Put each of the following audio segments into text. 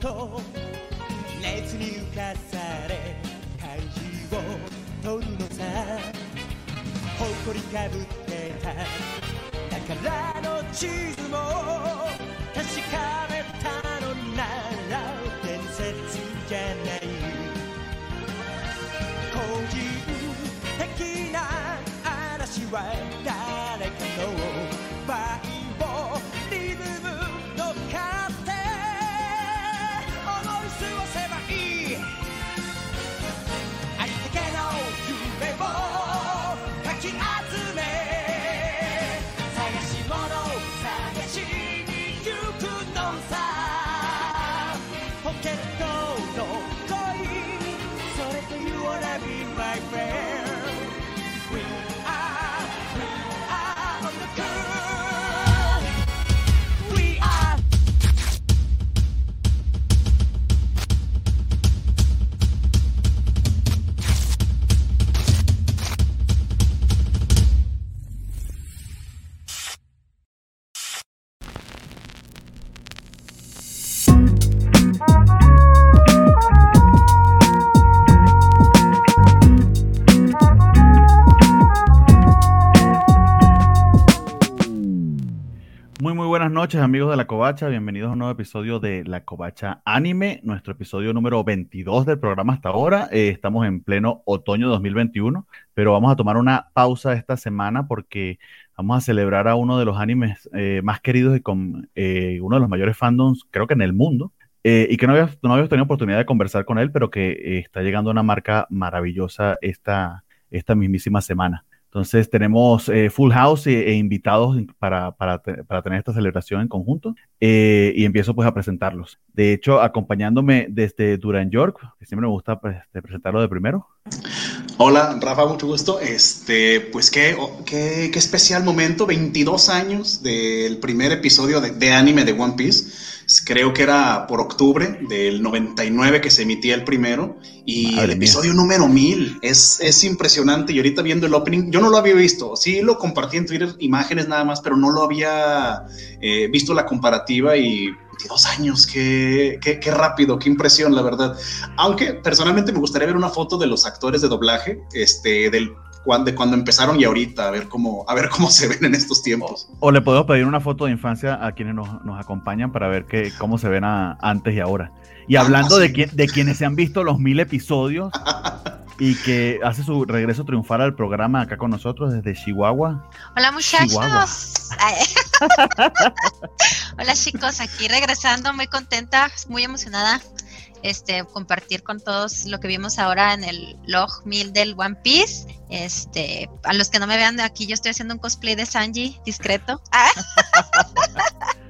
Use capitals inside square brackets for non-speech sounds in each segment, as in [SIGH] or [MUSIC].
と熱に浮かされ漢字を取るのさ誇りかぶってた。宝の地図も確かめたのなら伝説じゃない。個人的な嵐は誰 noches amigos de La Covacha, bienvenidos a un nuevo episodio de La Covacha Anime, nuestro episodio número 22 del programa hasta ahora. Eh, estamos en pleno otoño 2021, pero vamos a tomar una pausa esta semana porque vamos a celebrar a uno de los animes eh, más queridos y con eh, uno de los mayores fandoms creo que en el mundo. eh, y que no habíamos, no tenido oportunidad de conversar con él, pero que eh, está llegando a una marca maravillosa esta, esta mismísima semana. Entonces tenemos eh, Full House e, e invitados para, para, para tener esta celebración en conjunto eh, y empiezo pues a presentarlos. De hecho, acompañándome desde Duran York, que siempre me gusta pues, de presentarlo de primero. Hola, Rafa, mucho gusto. Este, pues qué, qué, qué especial momento, 22 años del primer episodio de, de anime de One Piece. Creo que era por octubre del 99 que se emitía el primero. Y Madre el mía. episodio número 1000 es, es impresionante. Y ahorita viendo el opening, yo no lo había visto. Sí lo compartí en Twitter, imágenes nada más, pero no lo había eh, visto la comparativa y 22 años, qué, qué, qué rápido, qué impresión, la verdad. Aunque personalmente me gustaría ver una foto de los actores de doblaje, este, del de cuando empezaron y ahorita, a ver cómo, a ver cómo [LAUGHS] se ven en estos tiempos. O le podemos pedir una foto de infancia a quienes nos, nos acompañan para ver que, cómo se ven a- antes y ahora. Y Ah, hablando sí. de, qui- de quienes se han visto los mil episodios y que hace su regreso triunfal al programa acá con nosotros desde Chihuahua. Hola Chihuahua. muchachos. Ay. [LAUGHS] Hola chicos, aquí regresando, muy contenta, muy emocionada. Este, compartir con todos lo que vimos ahora en el log 1000 del One Piece. Este, a los que no me vean aquí, yo estoy haciendo un cosplay de Sanji discreto. Ah. [LAUGHS]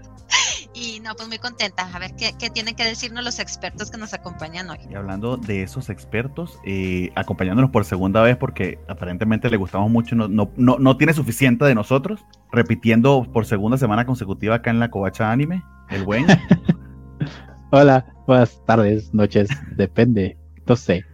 y no, pues muy contenta. A ver qué, qué tienen que decirnos los expertos que nos acompañan hoy. Y hablando de esos expertos, eh, acompañándonos por segunda vez porque aparentemente le gustamos mucho, no, no, no, no tiene suficiente de nosotros, repitiendo por segunda semana consecutiva acá en la Covacha Anime, el buen. [LAUGHS] Hola, buenas tardes, noches, depende, no sé.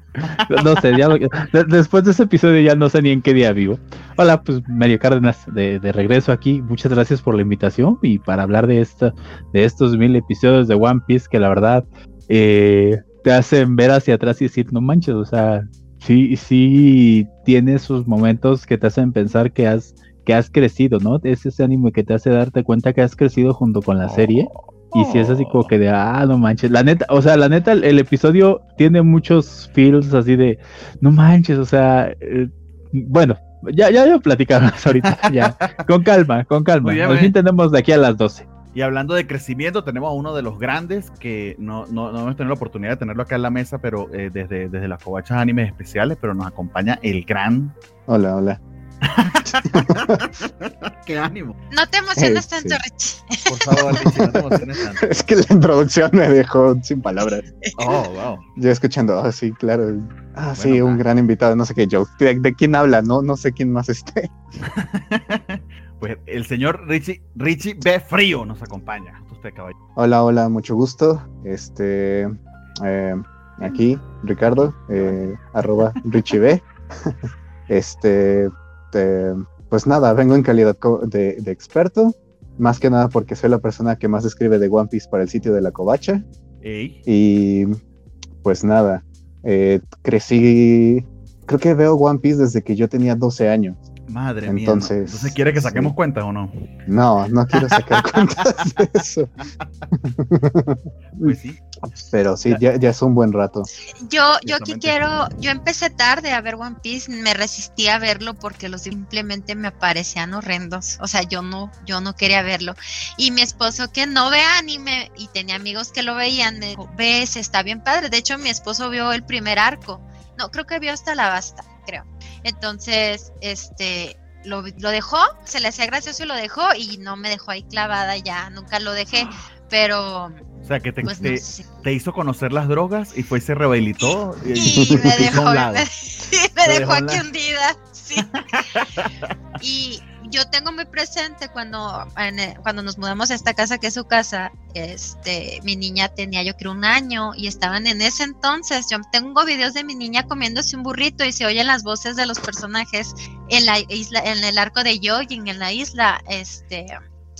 No sé, ya lo- de- después de ese episodio ya no sé ni en qué día vivo. Hola, pues Mario Cárdenas de, de regreso aquí. Muchas gracias por la invitación y para hablar de esta, de estos mil episodios de One Piece que la verdad eh, te hacen ver hacia atrás y decir, no manches, o sea, sí, sí tiene esos momentos que te hacen pensar que has, que has crecido, ¿no? Es ese ánimo que te hace darte cuenta que has crecido junto con la serie. Y si es así como que de, ah, no manches. La neta, o sea, la neta, el, el episodio tiene muchos feels así de, no manches, o sea, eh, bueno, Ya, ya, ya platicamos [LAUGHS] ahorita, ya. Con calma, con calma. Bien, Al fin bien. tenemos de aquí a las 12. Y hablando de crecimiento, tenemos a uno de los grandes que no, no, no hemos tenido la oportunidad de tenerlo acá en la mesa, pero eh, desde, desde las covachas animes especiales, pero nos acompaña el gran. Hola, hola. [LAUGHS] ¡Qué ánimo! No te emociones Eh, sí. tanto, Richie. Por favor, Richie, no te emociones tanto. [LAUGHS] Es que la introducción me dejó sin palabras. Oh, wow. Yo escuchando, ah, sí, claro. Ah, sí, un gran invitado, no sé qué, Joe. ¿De, de quién habla? No, no sé quién más esté. [LAUGHS] Pues el señor Richie, Richie B. Frío nos acompaña. Usted, caballero. Hola, hola, mucho gusto. Este, eh, aquí, Ricardo, eh, arroba Richie B. Este, te- pues nada, vengo en calidad de, de experto, más que nada porque soy la persona que más escribe de One Piece para el sitio de la Covacha. Y pues nada, eh, crecí, creo que veo One Piece desde que yo tenía 12 años. Madre mía. Entonces. Entonces, ¿quiere que saquemos sí. cuentas o no? No, no quiero sacar [LAUGHS] cuentas de eso, Pues sí. pero sí, ya, ya es un buen rato. Yo, yo aquí quiero, yo empecé tarde a ver One Piece, me resistí a verlo porque los simplemente me parecían horrendos. O sea, yo no, yo no quería verlo. Y mi esposo que no ve anime y tenía amigos que lo veían, me dijo, ves, está bien padre. De hecho, mi esposo vio el primer arco. No, creo que vio hasta la basta, creo. Entonces, este, lo, lo dejó, se le hacía gracioso y lo dejó y no me dejó ahí clavada ya, nunca lo dejé. Pero, O sea, que te, pues te, no sé. te hizo conocer las drogas y fue y se rehabilitó. Y, Y me dejó, [LAUGHS] me, me aquí hundida. Sí. [LAUGHS] y yo tengo muy presente cuando, el- cuando nos mudamos a esta casa que es su casa, este, mi niña tenía yo creo un año y estaban en ese entonces. Yo tengo videos de mi niña comiéndose un burrito y se oyen las voces de los personajes en la isla, en el arco de Yojin, en la isla, este.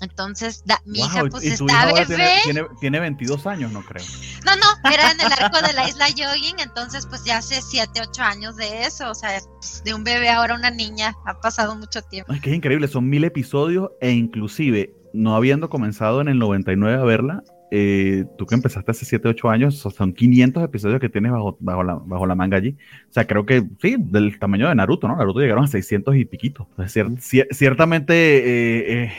Entonces, da- mi hija pues y está bebé. tiene, tiene, tiene 22 años, no creo. No, no, era en el arco de la isla Yogin, entonces pues ya hace 7, 8 años de eso, o sea, pues, de un bebé ahora una niña, ha pasado mucho tiempo. Es que es increíble, son mil episodios e inclusive no habiendo comenzado en el 99 a verla, eh, tú que empezaste hace 7, 8 años, so- son 500 episodios que tienes bajo, bajo, la, bajo la manga allí. O sea, creo que sí, del tamaño de Naruto, ¿no? Naruto llegaron a 600 y piquito. Entonces, cier- cier- ciertamente eh, eh,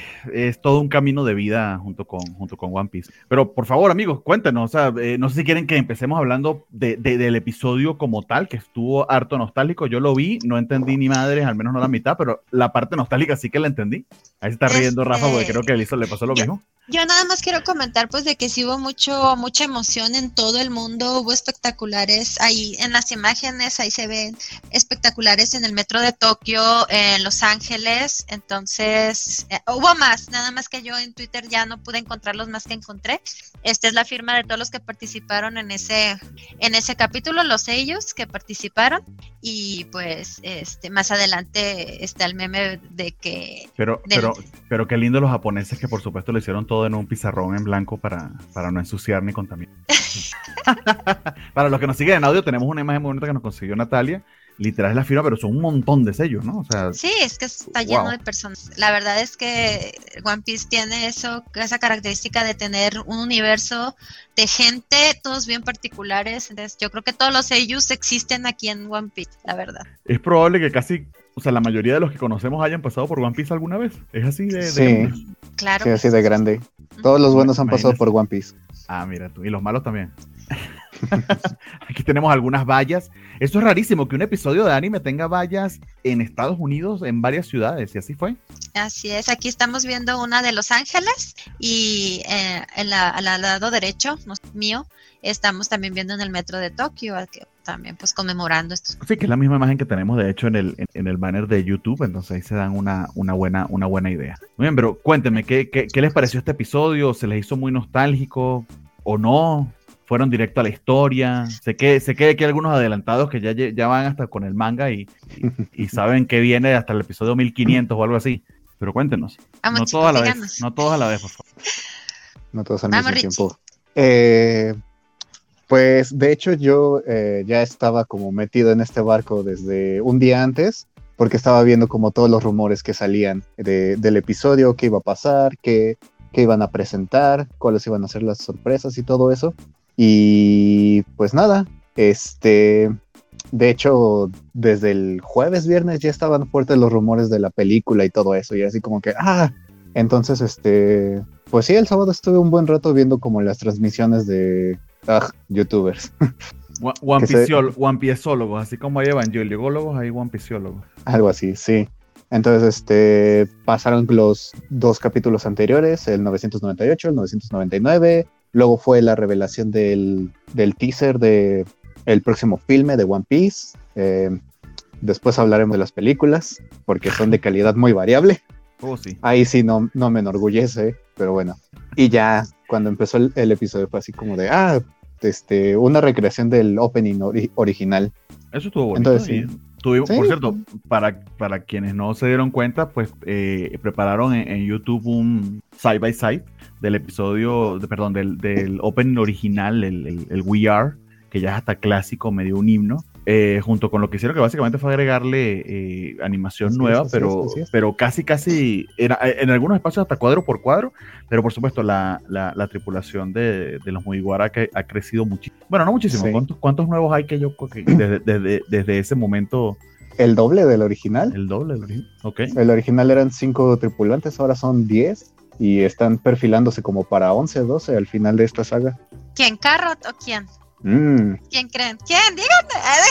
es todo un camino de vida junto con, junto con One Piece. Pero por favor, amigos, cuéntenos. O sea, eh, no sé si quieren que empecemos hablando de, de- del episodio como tal, que estuvo harto nostálgico. Yo lo vi, no entendí ni madres, al menos no la mitad, pero la parte nostálgica sí que la entendí. Ahí se está riendo Este, Rafa porque creo que le, hizo, le pasó lo yo- mismo. Yo nada más quiero comentar pues de que sí hubo mucho, mucha emoción en todo el mundo, hubo espectaculares ahí en las imágenes, ahí se ven espectaculares en el metro de Tokio, en Los Ángeles, entonces eh, hubo más, nada más que yo en Twitter ya no pude encontrar los más que encontré. Esta es la firma de todos los que participaron en ese, en ese capítulo, los sellos que participaron y pues este más adelante está el meme de que Pero, pero, pero qué lindo los japoneses que por supuesto lo hicieron todo en un pizarrón en blanco para, para no ensuciar ni contaminar. [LAUGHS] para los que nos siguen en audio, tenemos una imagen muy bonita que nos consiguió Natalia. Literal es la firma, pero son un montón de sellos, ¿no? O sea, Sí, es que está lleno Wow. de personas. La verdad es que One Piece tiene eso, esa característica de tener un universo de gente, todos bien particulares. Entonces, yo creo que todos los sellos existen aquí en One Piece, la verdad. es probable que casi, o sea, la mayoría de los que conocemos hayan pasado por One Piece alguna vez. Es así de... de- Sí. Claro. Sí, así de grande. Todos los buenos han pasado por One Piece. Ah, mira tú. Y los malos también. [LAUGHS] Aquí tenemos algunas vallas. Eso es rarísimo, que un episodio de anime tenga vallas en Estados Unidos, en varias ciudades, y así fue. Así es, aquí estamos viendo una de Los Ángeles y eh, en la- al lado derecho, no, mío, estamos también viendo en el metro de Tokio, al que también pues conmemorando estos. Sí, que es la misma imagen que tenemos, de hecho, en el, en, en el banner de YouTube, entonces ahí se dan una, una, buena, una buena idea. Muy bien, pero cuéntenme, ¿qué, qué, qué les pareció este episodio? ¿Se les hizo muy nostálgico o no? ¿Fueron directo a la historia? Sé que, sé que hay aquí algunos adelantados que ya, ya van hasta con el manga y, y, y saben que viene hasta el episodio 1500 o algo así. Pero cuéntenos. Vamos, no chicos, todos a la díganos. vez, no todos a la vez, por favor. No todos al Vamos, mismo Richie. tiempo. Eh, pues de hecho yo eh, ya estaba como metido en este barco desde un día antes, porque estaba viendo como todos los rumores que salían de- del episodio, qué iba a pasar, qué, qué iban a presentar, cuáles iban a ser las sorpresas y todo eso. Y pues nada, este, de hecho, desde el jueves, viernes ya estaban fuertes los rumores de la película y todo eso. Y así como que, ah, entonces, este, pues sí, el sábado estuve un buen rato viendo como las transmisiones de ah, youtubers. [LAUGHS] One, así como hay evangeliólogos, hay One. Algo así, sí. Entonces, este, pasaron los dos capítulos anteriores, el 998, el 999. Luego fue la revelación del, del teaser de el próximo filme de One Piece. Eh, después hablaremos de las películas, porque son de calidad muy variable. [LAUGHS] Oh, sí. Ahí sí no, no me enorgullece, pero bueno. Y ya cuando empezó el, el episodio fue así como de, ah, este, una recreación del opening ori- original. Eso estuvo bonito. Entonces, sí. tuvimos, Sí. Por cierto, para, para quienes no se dieron cuenta, pues eh, prepararon en, en YouTube un side by side del episodio, de- perdón, del, del opening original, el, el, el We Are, que ya es hasta clásico, medio un himno. Eh, junto con lo que hicieron, que básicamente fue agregarle eh, animación nueva, pero, pero casi, casi, era, en algunos espacios hasta cuadro por cuadro, pero por supuesto la, la, la tripulación de, de los Mugiwara que ha crecido muchísimo. Bueno, no muchísimo, Sí. ¿cuántos, cuántos nuevos hay que yo que desde, desde, desde ese momento El doble del original. el doble? el origen? Ok. El original eran cinco tripulantes, ahora son 10 y están perfilándose como para 11, 12 al final de esta saga. ¿Quién? ¿Carrot o quién? Mm, ¿Quién creen? ¿Quién? Díganme.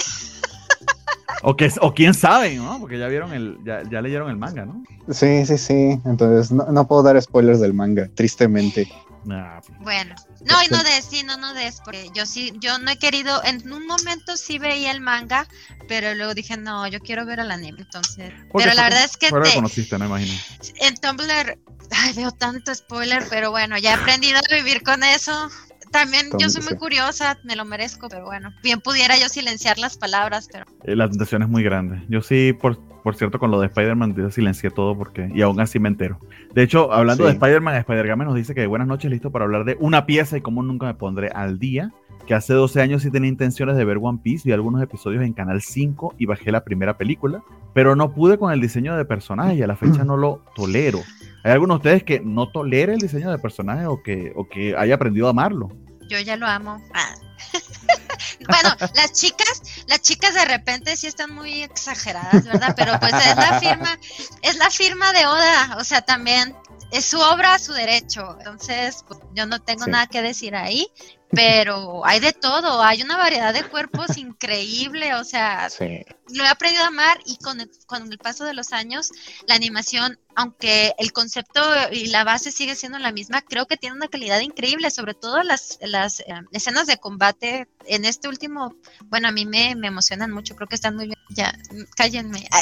O, que, o quién sabe, ¿no? Porque ya vieron el, ya, ya leyeron el manga, ¿no? sí, sí, sí. Entonces no, no puedo dar spoilers del manga, tristemente. Ah, Bueno, no, y no des, sí, no, no des, porque yo sí, yo no he querido, en un momento sí veía el manga, pero luego dije, no, yo quiero ver el anime, entonces, porque pero la verdad es que te- conociste, no imagino. en Tumblr, ay, veo tanto spoiler, pero bueno, ya he aprendido a vivir con eso. También yo soy muy sí. curiosa, me lo merezco, pero bueno, bien pudiera yo silenciar las palabras, pero Eh, la tentación es muy grande. Yo sí, por, por cierto, con lo de Spider-Man, yo silencié todo porque, y aún así me entero. De hecho, hablando de. Spider-Man, Spider-Game nos dice que buenas noches, listo para hablar de una pieza y cómo nunca me pondré al día. Que hace 12 años sí tenía intenciones de ver One Piece, vi algunos episodios en Canal 5 y bajé la primera película, pero no pude con el diseño de personaje y a la fecha no lo tolero. ¿Hay alguno de ustedes que no tolere el diseño de personaje o que, o que haya aprendido a amarlo? yo ya lo amo. Ah. [LAUGHS] bueno, las chicas, las chicas de repente sí están muy exageradas, ¿verdad? Pero pues es la firma, es la firma de Oda, o sea, también es su obra, su derecho. Entonces, pues, yo no tengo Sí. nada que decir ahí, pero hay de todo, hay una variedad de cuerpos increíble, o sea, Sí. lo he aprendido a amar y con el, con el paso de los años, la animación, aunque el concepto y la base sigue siendo la misma, creo que tiene una calidad increíble, sobre todo las, las eh, escenas de combate en este último, bueno, a mí me, me emocionan mucho, creo que están muy bien. Ya, cállenme. [LAUGHS] A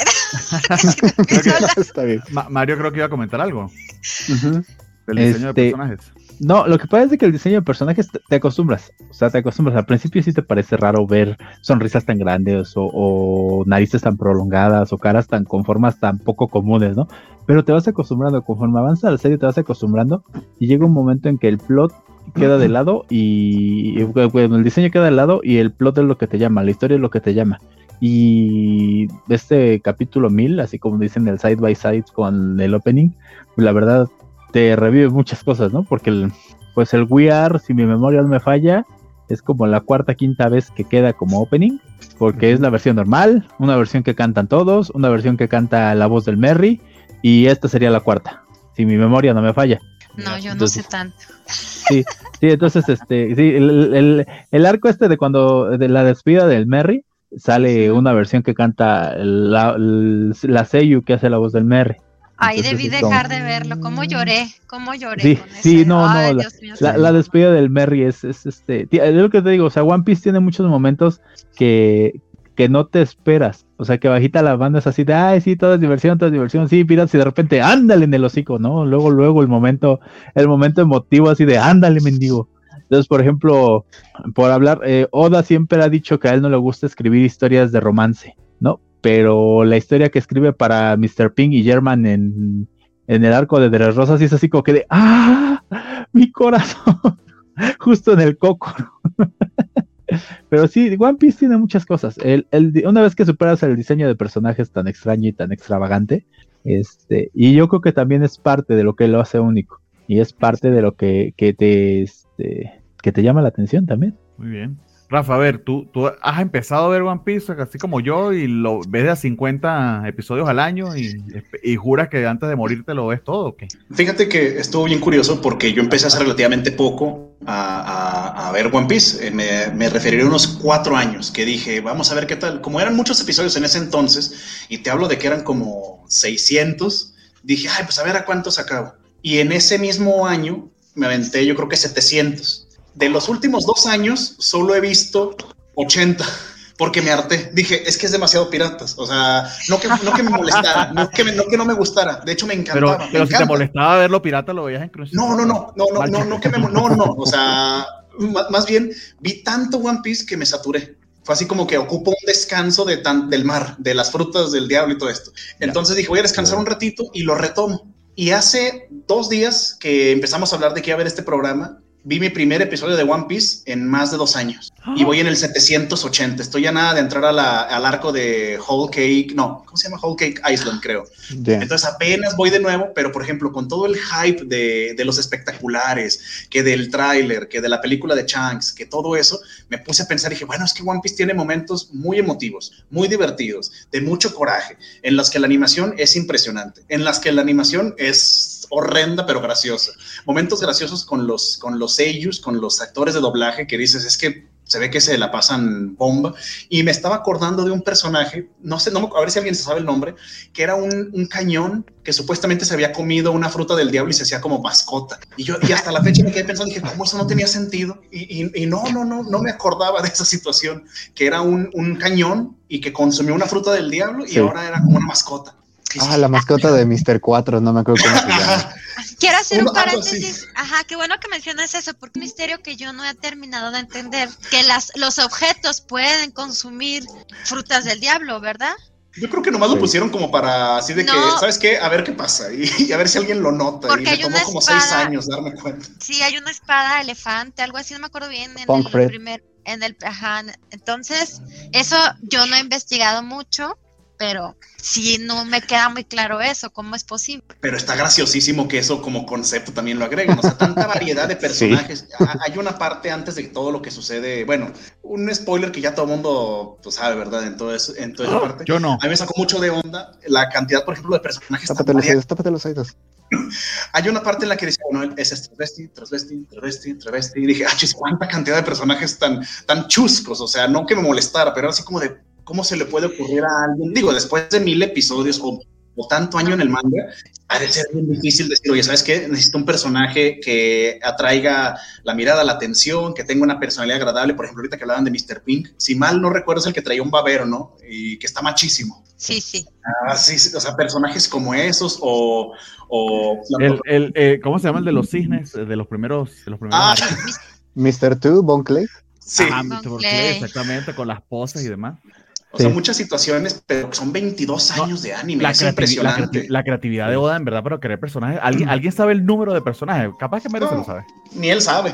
[LAUGHS] hablar. Está bien. Ma- Mario creo que iba a comentar algo Ujú. del diseño de Este, personajes. No, lo que pasa es que el diseño de personajes te, acostumbras. O sea, te acostumbras. Al principio sí te parece raro ver sonrisas tan grandes o, o narices tan prolongadas o caras tan con formas tan poco comunes, ¿no? Pero te vas acostumbrando. Conforme avanza la serie te vas acostumbrando y llega un momento en que el plot queda de lado y bueno, el diseño queda de lado y el plot es lo que te llama, la historia es lo que te llama. Y este capítulo 1000, así como dicen el side by side con el opening, la verdad te revive muchas cosas, ¿no? Porque el, pues el We Are, si mi memoria no me falla, es como la cuarta, quinta vez que queda como opening, porque es la versión normal, una versión que cantan todos, una versión que canta la voz del Merry, y esta sería la cuarta, si mi memoria no me falla. No, yo no Entonces- sé tanto. Sí, entonces este, sí, el, el- el arco este de cuando de la despida del Merry sale una versión que canta la, la Seiyu que hace la voz del Merry. Ay, Entonces, debí dejar de verlo. ¿Cómo lloré? ¿Cómo lloré? Sí, con sí, ese? no, no, la- Dios mío, La, sí. la despedida del Merry es, es este. ti- Es lo que te digo, o sea, One Piece tiene muchos momentos que, que no te esperas. O sea, que bajita la banda es así de, ay, sí, toda es diversión, toda es diversión, sí, piras, y de repente, ándale en el hocico, ¿no? Luego, luego el momento, el momento emotivo así de, ándale, mendigo. Entonces, por ejemplo, por hablar, eh, Oda siempre ha dicho que a él no le gusta escribir historias de romance, ¿no? Pero la historia que escribe para Mr. Ping y German en, en el arco de Dres Rosas sí es así como que de, ¡ah! Mi corazón, [LAUGHS] justo en el coco. [LAUGHS] Pero sí, One Piece tiene muchas cosas. El, el- una vez que superas el diseño de personajes tan extraño y tan extravagante, este, y yo creo que también es parte de lo que lo hace único. Y es parte de lo que, que te este, que te llama la atención también. Muy bien. Rafa, a ver, tú, tú has empezado a ver One Piece así como yo y lo ves de a 50 episodios al año y, y juras que antes de morirte lo ves todo, ¿o? Fíjate que estuvo bien curioso porque yo empecé hace relativamente poco a, a- a ver One Piece. Eh, Me, me referiré a unos cuatro años que dije, vamos a ver qué tal. Como eran muchos episodios en ese entonces, y te hablo de que eran como 600, dije, ay, pues a ver a cuántos acabo. Y en ese mismo año me aventé, yo creo que 700. De los últimos dos años, solo he visto 80. Porque me harté. Dije, es que es demasiado piratas. O sea, no que, no que me molestara, no que, me- no que no me gustara. De hecho, me Pero, encantaba. me pero si te encanta. molestaba verlo pirata, lo veías en Crunchyroll. No, no, no, no, no, no, no, que me, no, no, o sea, más bien vi tanto One Piece que me saturé. Fue así como que ocupo un descanso de tan, del mar, de las frutas del diablo y todo esto. Entonces dije, voy a descansar un ratito y lo retomo. Y hace dos días que empezamos a hablar de que iba a ver este programa, vi mi primer episodio de One Piece en más de dos años. Y voy en el 780. Estoy ya nada de entrar a la- al arco de Whole Cake. No, ¿cómo se llama? Whole Cake Island, creo. Ya. Entonces apenas voy de nuevo, pero por ejemplo, con todo el hype de, de los espectaculares, que del tráiler, que de la película de Shanks, que todo eso, me puse a pensar y dije, bueno, es que One Piece tiene momentos muy emotivos, muy divertidos, de mucho coraje, en las que la animación es impresionante, en las que la animación es horrenda pero graciosa. Momentos graciosos con los, con los seiyus, con los actores de doblaje que dices, es que se ve que se la pasan bomba. Y me estaba acordando de un personaje, no sé, no, a ver si alguien se sabe el nombre, que era un, un cañón que supuestamente se había comido una fruta del diablo y se hacía como mascota. Y yo, y hasta la fecha me quedé pensando, dije, ¿cómo eso no tenía sentido? Y, y- y no, no, no, no me acordaba de esa situación, que era un, un cañón y que consumió una fruta del diablo y Sí. ahora era como una mascota. Ah, sí, la mascota de Mr. 4, no me acuerdo cómo se llama. [LAUGHS] Quiero hacer un paréntesis. Ajá, qué bueno que mencionas eso, porque un misterio que yo no he terminado de entender, que las, los objetos pueden consumir frutas del diablo, ¿verdad? Yo creo que nomás lo pusieron como para así de que. ¿sabes qué? A ver qué pasa y, [LAUGHS] y a ver si alguien lo nota. Porque y me hay tomó una como seis espada. años darme cuenta. Sí, hay una espada elefante, algo así, no me acuerdo bien. En Punk el Fred. primer, en el, ajá, entonces, eso yo no he investigado mucho, pero sí no me queda muy claro eso, cómo es posible. Pero está graciosísimo que eso como concepto también lo agreguen. O sea, tanta [LAUGHS] variedad de personajes. Ha- Hay una parte antes de todo lo que sucede. Bueno, un spoiler que ya todo el mundo pues, sabe, ¿verdad? En, todo eso, en toda esa parte. Yo no. A mí me sacó mucho de onda la cantidad, por ejemplo, de personajes. Tápate los oídos, tápate los oídos. [LAUGHS] Hay una parte en la que dice, bueno, ese es travesti, travesti, travesti, travesti. Y dije, ah, chis, cuánta cantidad de personajes tan, tan chuscos. O sea, no que me molestara, pero era así como de, ¿cómo se le puede ocurrir a alguien? Digo, después de mil episodios o, o tanto año en el manga, ha de ser bien difícil decir, oye, ¿sabes qué? Necesito un personaje que atraiga la mirada, la atención, que tenga una personalidad agradable. Por ejemplo, ahorita que hablaban de Mr. Pink, si mal no recuerdo, es el que traía un babero, ¿no? Y que está machísimo. Sí, sí. Ah, sí, sí, o sea, personajes como esos o... o El, el, eh, ¿Cómo se llama el de los cisnes? Eh, De los primeros. De los primeros Ah. Mr. 2, Bon Clay. sí. Ajá, Mr. Clay, exactamente, con las poses y demás. O sea, Sí. muchas situaciones, pero son 22 No, años de anime. La, es la impresionante. la creatividad de Oda, en verdad, para crear personajes. ¿Alguien, ¿Alguien sabe el número de personajes? Capaz que Mero se lo No. sabe. Ni él sabe.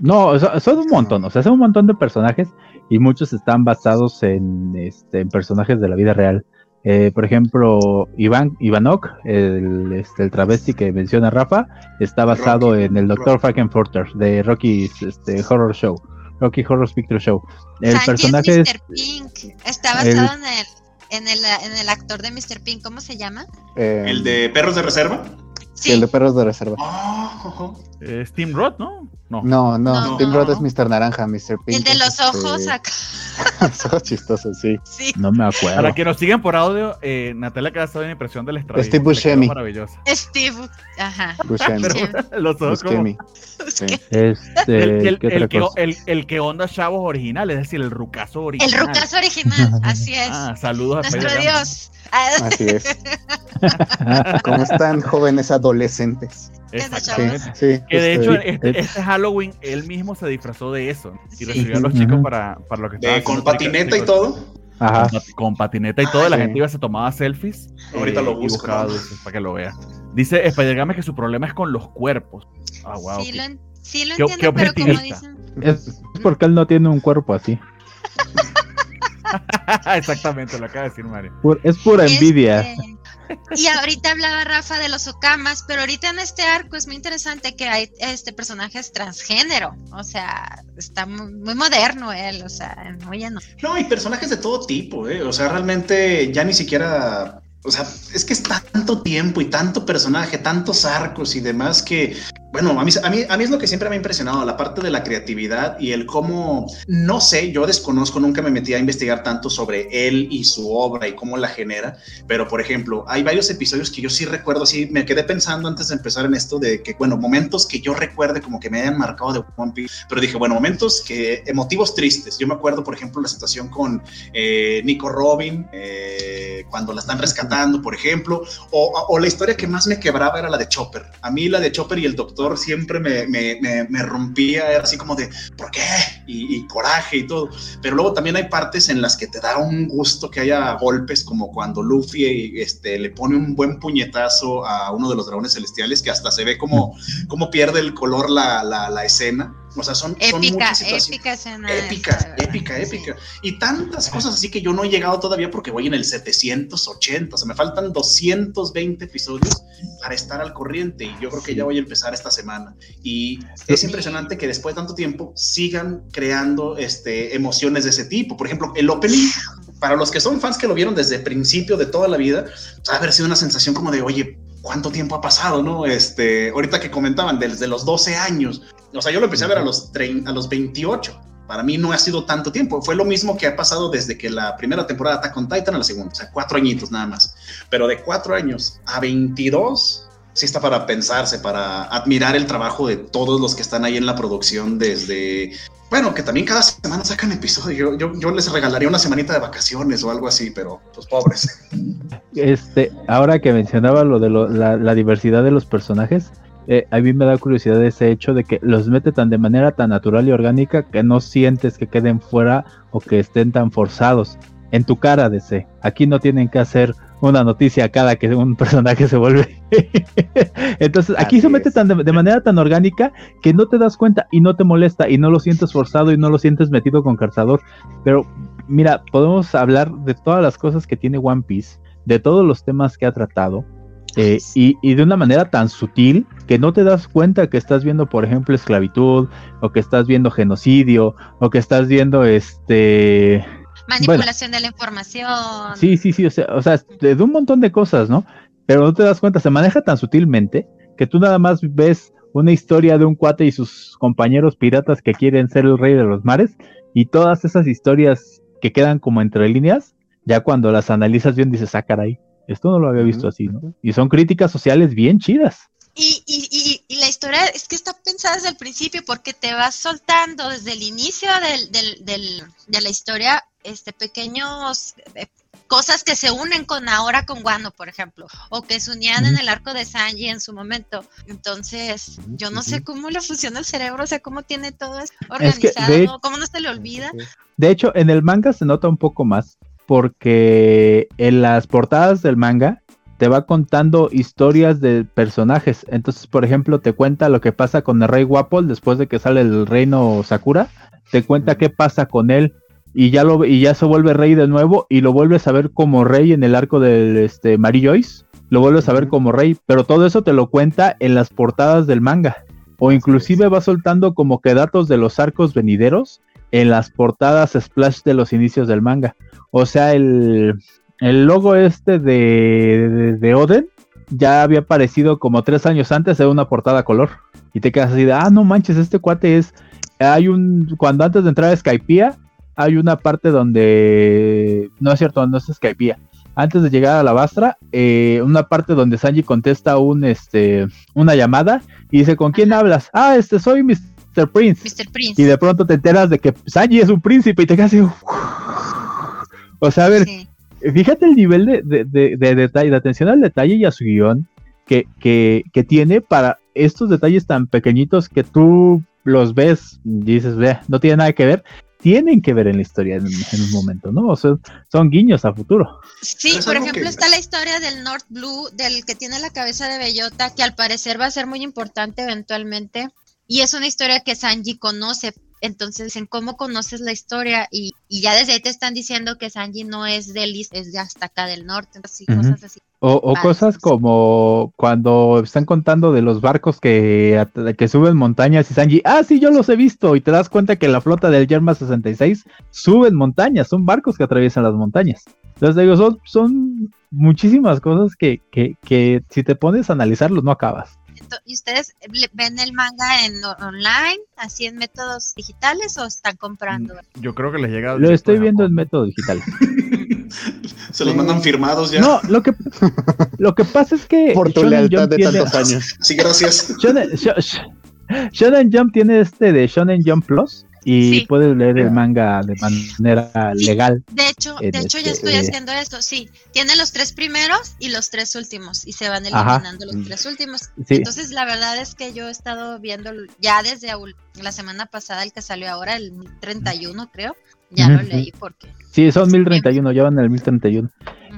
No, so- son un montón, o sea, son un montón de personajes y muchos están basados en, este, en personajes de la vida real. Eh, por ejemplo, Iván, Ivanok, el, este, el travesti que menciona Rafa, está basado Rocky, en el Dr. Rocky. Frankenfurter de Rocky's este, Horror Show, Rocky Horror Picture Show. El Sanji personaje es es, Mr. Pink. Está basado en, el, en, el, en el actor de Mr. Pink. ¿Cómo se llama? eh, El de Perros de Reserva. sí, el de perros de reserva. Oh, ojo. Eh, Steam Rod, ¿no? No. No, no, No. Tim Roth es Mr. Naranja, Mr. Pink. el de es, los este, ojos acá. [LAUGHS] los ojos chistosos, sí. Sí. no me acuerdo. Para que nos sigan por audio, eh, Natalia estar en impresión del extravío. Steve quedó Buscemi. Maravilloso. Steve. Ajá. Buscemi, Pero [LAUGHS] los ojos como... Buscemi. Sí. Este, El, el- ¿qué el que, el, el que onda chavos original, es decir, el rucazo original. El Rucazo original. [LAUGHS] Así es. Ah, saludos a Nuestro. Dios. Ah, Así es. ¿Cómo están jóvenes adolescentes? Exactamente. Sí, sí. Que de justo. hecho, este, eh. este Halloween él mismo se disfrazó de eso y Sí. recibió a los chicos para, para lo que estaba De, con patineta y todo. Ajá. Con, pat- con patineta y todo, la sí. gente iba, se tomaba selfies. Ahorita eh, lo y busco, buscaba ¿no? dulces para que lo vea. Dice Spider-Man que su problema es con los cuerpos. Ah, wow. sí, lo, en- sí lo Qué- entiendo, qué pero como dicen. Es porque él no tiene un cuerpo así. [LAUGHS] Exactamente, lo acaba de decir Mario. Es pura envidia. Y ahorita hablaba Rafa de los Okamas, pero ahorita en este arco es muy interesante que hay este personaje es transgénero, o sea, está muy, moderno él, o sea, muy lleno. No, y personajes de todo tipo, ¿eh? O sea, realmente ya ni siquiera o sea, es que es tanto tiempo y tanto personaje, tantos arcos y demás que, bueno, a mí, a, mí, a mí es lo que siempre me ha impresionado, la parte de la creatividad y el cómo, no sé, yo desconozco, nunca me metí a investigar tanto sobre él y su obra y cómo la genera, pero por ejemplo, hay varios episodios que yo sí recuerdo, sí, me quedé pensando antes de empezar en esto de que, bueno, momentos que yo recuerde como que me hayan marcado de One Piece, pero dije, bueno, momentos que, emotivos tristes. Yo me acuerdo, por ejemplo, la situación con eh, Nico Robin, eh, cuando la están rescatando, por ejemplo, o, o, la historia que más me quebraba era la de Chopper. A mí la de Chopper y el doctor siempre me, me, me, me rompía, era así como de, ¿por qué? Y, y, coraje y todo. Pero luego también hay partes en las que te da un gusto que haya golpes, como cuando Luffy este, le pone un buen puñetazo a uno de los dragones celestiales, que hasta se ve como, como pierde el color la, la, la escena. O sea, son, épica, son muchas situaciones. épica escena. Épica, esa, épica, épica. Sí. Y tantas cosas así que yo no he llegado todavía porque voy en el 780. O sea, me faltan 220 episodios para estar al corriente. Y yo creo que ya voy a empezar esta semana. Y es impresionante que después de tanto tiempo sigan creando este, emociones de ese tipo. Por ejemplo, el opening para los que son fans que lo vieron desde el principio de toda la vida, ha haber sido una sensación como de, oye, ¿cuánto tiempo ha pasado, no? Este, ahorita que comentaban, desde los 12 años. O sea, yo lo empecé a ver a los, 30, a los 28. Para mí no ha sido tanto tiempo. Fue lo mismo que ha pasado desde que la primera temporada de Attack on Titan a la segunda. O sea, cuatro añitos nada más. Pero de cuatro años a 22, sí está para pensarse, para admirar el trabajo de todos los que están ahí en la producción desde bueno, que también cada semana sacan episodio. Yo, yo, yo, les regalaría una semanita de vacaciones o algo así, pero pues pobres. Este, ahora que mencionaba lo de la, diversidad de los personajes, eh, a mí me da curiosidad ese hecho de que los mete tan de manera tan natural y orgánica que no sientes que queden fuera o que estén tan forzados. En tu cara, DC. Aquí no tienen que hacer una noticia cada que un [LAUGHS] personaje se vuelve. Entonces, aquí Así se mete tan de, de, manera tan orgánica que no te das cuenta y no te molesta y no lo sientes forzado y no lo sientes metido con calzador. Pero mira, podemos hablar de todas las cosas que tiene One Piece, de todos los temas que ha tratado. Eh, y, y, de una manera tan sutil que no te das cuenta que estás viendo, por ejemplo, esclavitud, o que estás viendo genocidio, o que estás viendo este manipulación bueno, de la información. Sí, sí, sí, o sea, o sea, de, de, un montón de cosas, ¿no? Pero no te das cuenta, se maneja tan sutilmente que tú nada más ves una historia de un cuate y sus compañeros piratas que quieren ser el rey de los mares y todas esas historias que quedan como entre líneas, ya cuando las analizas bien dices, ah, caray, esto no lo había visto así, ¿no? Y son críticas sociales bien chidas. Y, y, y, y, la historia es que está pensada desde el principio porque te vas soltando desde el inicio del, del, del, de la historia este pequeños eh, cosas que se unen con ahora con Wano, por ejemplo, o que se unían en el arco de Sanji en su momento. Entonces, yo no sé cómo le funciona el cerebro, o sea, cómo tiene todo eso organizado, es que de, cómo no se le olvida. De hecho, en el manga se nota un poco más, porque en las portadas del manga te va contando historias de personajes. Entonces, por ejemplo, te cuenta lo que pasa con el rey Wapol después de que sale el reino Sakura. Te cuenta qué pasa con él y ya lo y ya se vuelve rey de nuevo y lo vuelves a ver como rey en el arco del este Mary Joyce. Lo vuelves a ver como rey, pero todo eso te lo cuenta en las portadas del manga. O inclusive va soltando como que datos de los arcos venideros en las portadas splash de los inicios del manga. O sea, el, el logo este de, de, de, Oden ya había aparecido como tres años antes de una portada color. Y te quedas así de, ah, no manches, este cuate es. Hay un. Cuando antes de entrar a Skypiea, hay una parte donde. No es cierto, no es Skypiea. Antes de llegar a la Bastra, eh, una parte donde Sanji contesta un, este, una llamada y dice: ¿Con quién hablas? Ah, este soy Mr. Prince. Mr. Prince. Y de pronto te enteras de que Sanji es un príncipe y te quedas así. O sea, a ver, sí fíjate el nivel de, de, de, de, detalle, de atención al detalle y a su guion que, que, que, tiene para estos detalles tan pequeñitos que tú los ves y dices, ve, no tiene nada que ver, tienen que ver en la historia en, en un momento, ¿no? O sea, son guiños a futuro. Sí, por ejemplo, que... está la historia del North Blue, del que tiene la cabeza de bellota, que al parecer va a ser muy importante eventualmente. Y es una historia que Sanji conoce Entonces, en cómo conoces la historia y, y ya desde ahí te están diciendo que Sanji no es de Lis, es de hasta acá del norte, así, cosas así. O, o cosas sí. como cuando están contando de los barcos que, que suben montañas y Sanji, ah, sí, yo los he visto, y te das cuenta que la flota del Yerma 66 suben montañas, son barcos que atraviesan las montañas. Entonces digo, son, son muchísimas cosas que, que, que si te pones a analizarlos no acabas. ¿Y ustedes ven el manga en online, así en métodos digitales o están comprando? Yo creo que les llega. Lo estoy viendo en método digital. [LAUGHS] Se los mandan firmados ya. No, lo que, lo que pasa es que Por tu Shonen lealtad Jump de tiene- tantos años. Sí, gracias. Shonen, Sho- Sh- Shonen Jump tiene este de Shonen Jump Plus y Sí. puedes leer el manga de manera Sí. legal. De hecho, de hecho ya este, estoy eh, haciendo esto, sí. Tiene los tres primeros y los tres últimos y se van Ajá. eliminando los tres últimos. Sí. Entonces, la verdad es que yo he estado viendo ya desde la semana pasada el que salió ahora, el 31 creo. Ya lo leí porque Sí, son 1031, ya van en el 1031.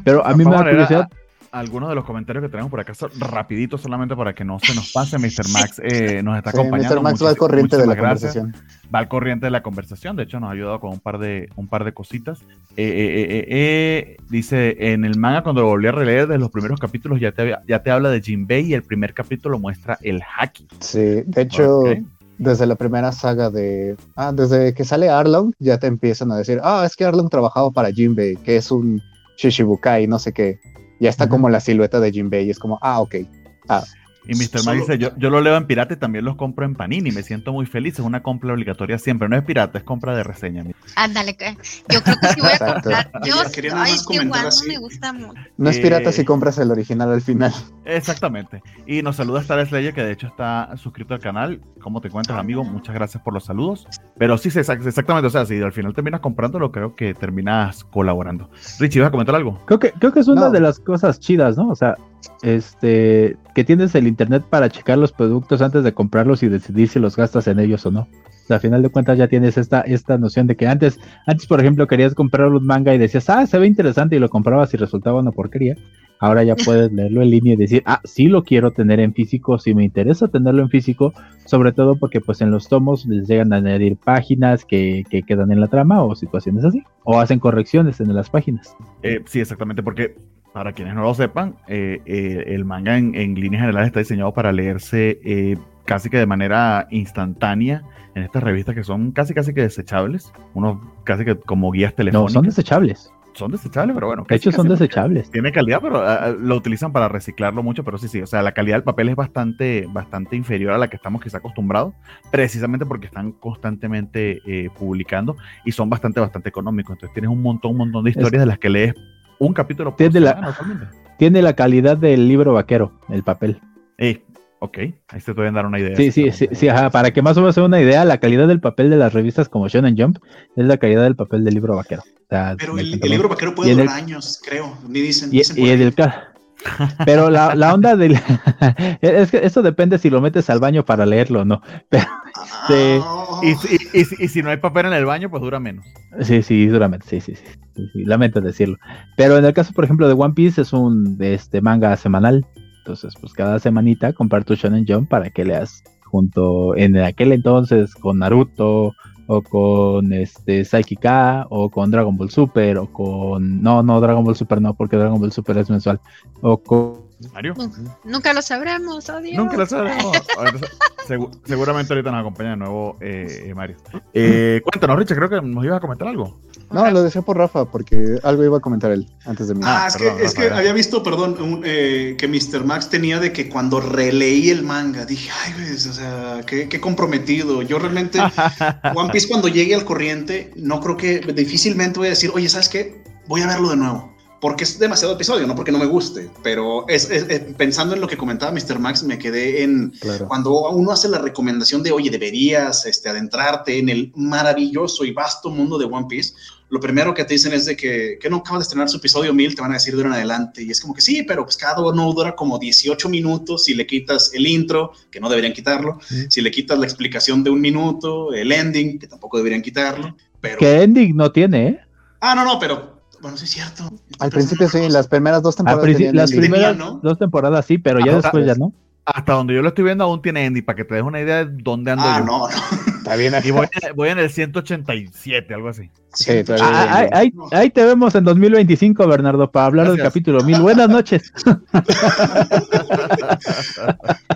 Pero a mí me da curiosidad. Algunos de los comentarios que tenemos por acá, rapidito solamente para que no se nos pase. Mr. Max eh, [LAUGHS] nos está Sí, acompañando. Mr. Max va al corriente de la gracias. conversación. va al corriente de la conversación. De hecho, nos ha ayudado con un par de, un par de cositas. Eh, eh, dice, en el manga, cuando lo volví a releer, de los primeros capítulos ya te, había- ya te habla de Jinbei y el primer capítulo muestra el haki. Sí, de hecho, desde la primera saga de. Ah, desde que sale Arlong, ya te empiezan a decir, ah, es que Arlong trabajaba para Jinbei, que es un Shishibukai, no sé qué. Ya está como la silueta de Jinbei, y es como, ah, ok. Y Mr. Solo- dice, yo, yo lo leo en pirata y también los compro en Panini. Me siento muy feliz. Es una compra obligatoria siempre. No es pirata, es compra de reseña. ándale, que- yo creo que sí voy a comprar. Yo, ay, es que Wano así. me gusta mucho. No es Eh, pirata si compras el original al final. Exactamente. Y nos saluda Star Slayer, que de hecho está suscrito al canal. ¿Cómo te encuentras, amigo? Muchas gracias por los saludos. Pero sí, sí, exact- exactamente. O sea, si al final terminas comprándolo, creo que terminas colaborando. Richie, ¿vas a comentar algo? Creo que, creo que es una No. de las cosas chidas, ¿no? O sea, este, que tienes el internet para checar los productos antes de comprarlos y decidir si los gastas en ellos o no. O sea, a final de cuentas ya tienes esta, esta noción de que antes, antes, por ejemplo, querías comprar un manga y decías, ah, se ve interesante y lo comprabas y resultaba una porquería. Ahora ya [LAUGHS] puedes leerlo en línea y decir, ah, sí lo quiero tener en físico, sí me interesa tenerlo en físico, sobre todo porque pues en los tomos les llegan a añadir páginas que, que quedan en la trama o situaciones así, o hacen correcciones en las páginas. Eh, sí, exactamente, porque para quienes no lo sepan, eh, eh, el manga en, en líneas generales está diseñado para leerse eh, casi que de manera instantánea en estas revistas que son casi casi que desechables, unos casi que como guías No, telefónicas. son desechables. Son desechables, pero bueno. De hecho, son desechables. Tiene calidad, pero ah, ah, lo utilizan para reciclarlo mucho, pero sí, sí, o sea, la calidad del papel es bastante, bastante inferior a la que estamos quizá acostumbrados, precisamente porque están constantemente eh, publicando y son bastante, bastante económicos. Entonces tienes un montón, un montón de historias de las que lees un capítulo por Tiene la- usualmente. Tiene la calidad del libro vaquero, el papel. Eh, ok, ahí te pueden dar una idea. Sí, sí, sí, sí, ajá, para que más o menos sea una idea, la calidad del papel de las revistas como Shonen Jump es la calidad del papel del libro vaquero. O sea, Pero el, libro vaquero puede Y durar el- años, creo. Ni dicen. y, dicen y por en el ca- Pero la, la onda del... [LAUGHS] es que eso depende si lo metes al baño para leerlo o no. [LAUGHS] este- Ah, Y, y- y si- y si no hay papel en el baño, pues dura menos. Sí, sí, duramente, sí, sí, sí, sí, sí, lamento decirlo. Pero en el caso, por ejemplo, de One Piece es un este manga semanal. Entonces, pues cada semanita comprar tu Shonen Jump para que leas junto en aquel entonces con Naruto o con este K o con Dragon Ball Super o con no, no DragonAll Super no, porque Dragon Ball Super es mensual. O con Mario. Nunca lo sabremos, Dios. Nunca lo sabremos. [LAUGHS] Ahorita seguramente ahorita nos acompaña de nuevo eh, eh, Mario. Eh, cuéntanos, Richard, creo que nos ibas a comentar algo. No, lo decía por Rafa, porque algo iba a comentar él antes de mí. Ah, Ah, es perdón, que, es que había visto, perdón, un, eh, que Mr. Max tenía de que cuando releí el manga, dije, ay, güey, o sea, qué, qué comprometido. Yo realmente, [LAUGHS] One Piece cuando llegue al corriente, no creo que, difícilmente voy a decir, oye, ¿sabes qué? Voy a verlo de nuevo. Porque es demasiado episodio, no porque no me guste, pero es, es- es- pensando en lo que comentaba Mr. Max, me quedé en, Claro. cuando uno hace la recomendación de, oye, deberías este, adentrarte en el maravilloso y vasto mundo de One Piece, lo primero que te dicen es de que, que no acabas de estrenar su episodio 1000, te van a decir de en adelante. Y es como que sí, pero pues cada uno dura como 18 minutos si le quitas el intro, que no deberían quitarlo, si le quitas la explicación de un minuto, el ending, que tampoco deberían quitarlo. Pero... que ending no tiene, ¿eh? Ah, no, no, pero bueno, sí es cierto. Al principio sí, las primeras dos temporadas las. Tenía, primeras ¿no? dos temporadas sí, pero ya Ah, después ya no. Hasta donde yo lo estoy viendo aún tiene Andy, para que te des una idea de dónde ando Ah, yo. no, no. Está bien. Y voy, voy en el 187, algo así. Sí, todavía Ah, ahí, bien. ahí- ahí te vemos en 2025, Bernardo, para hablar del capítulo 1000. Buenas noches.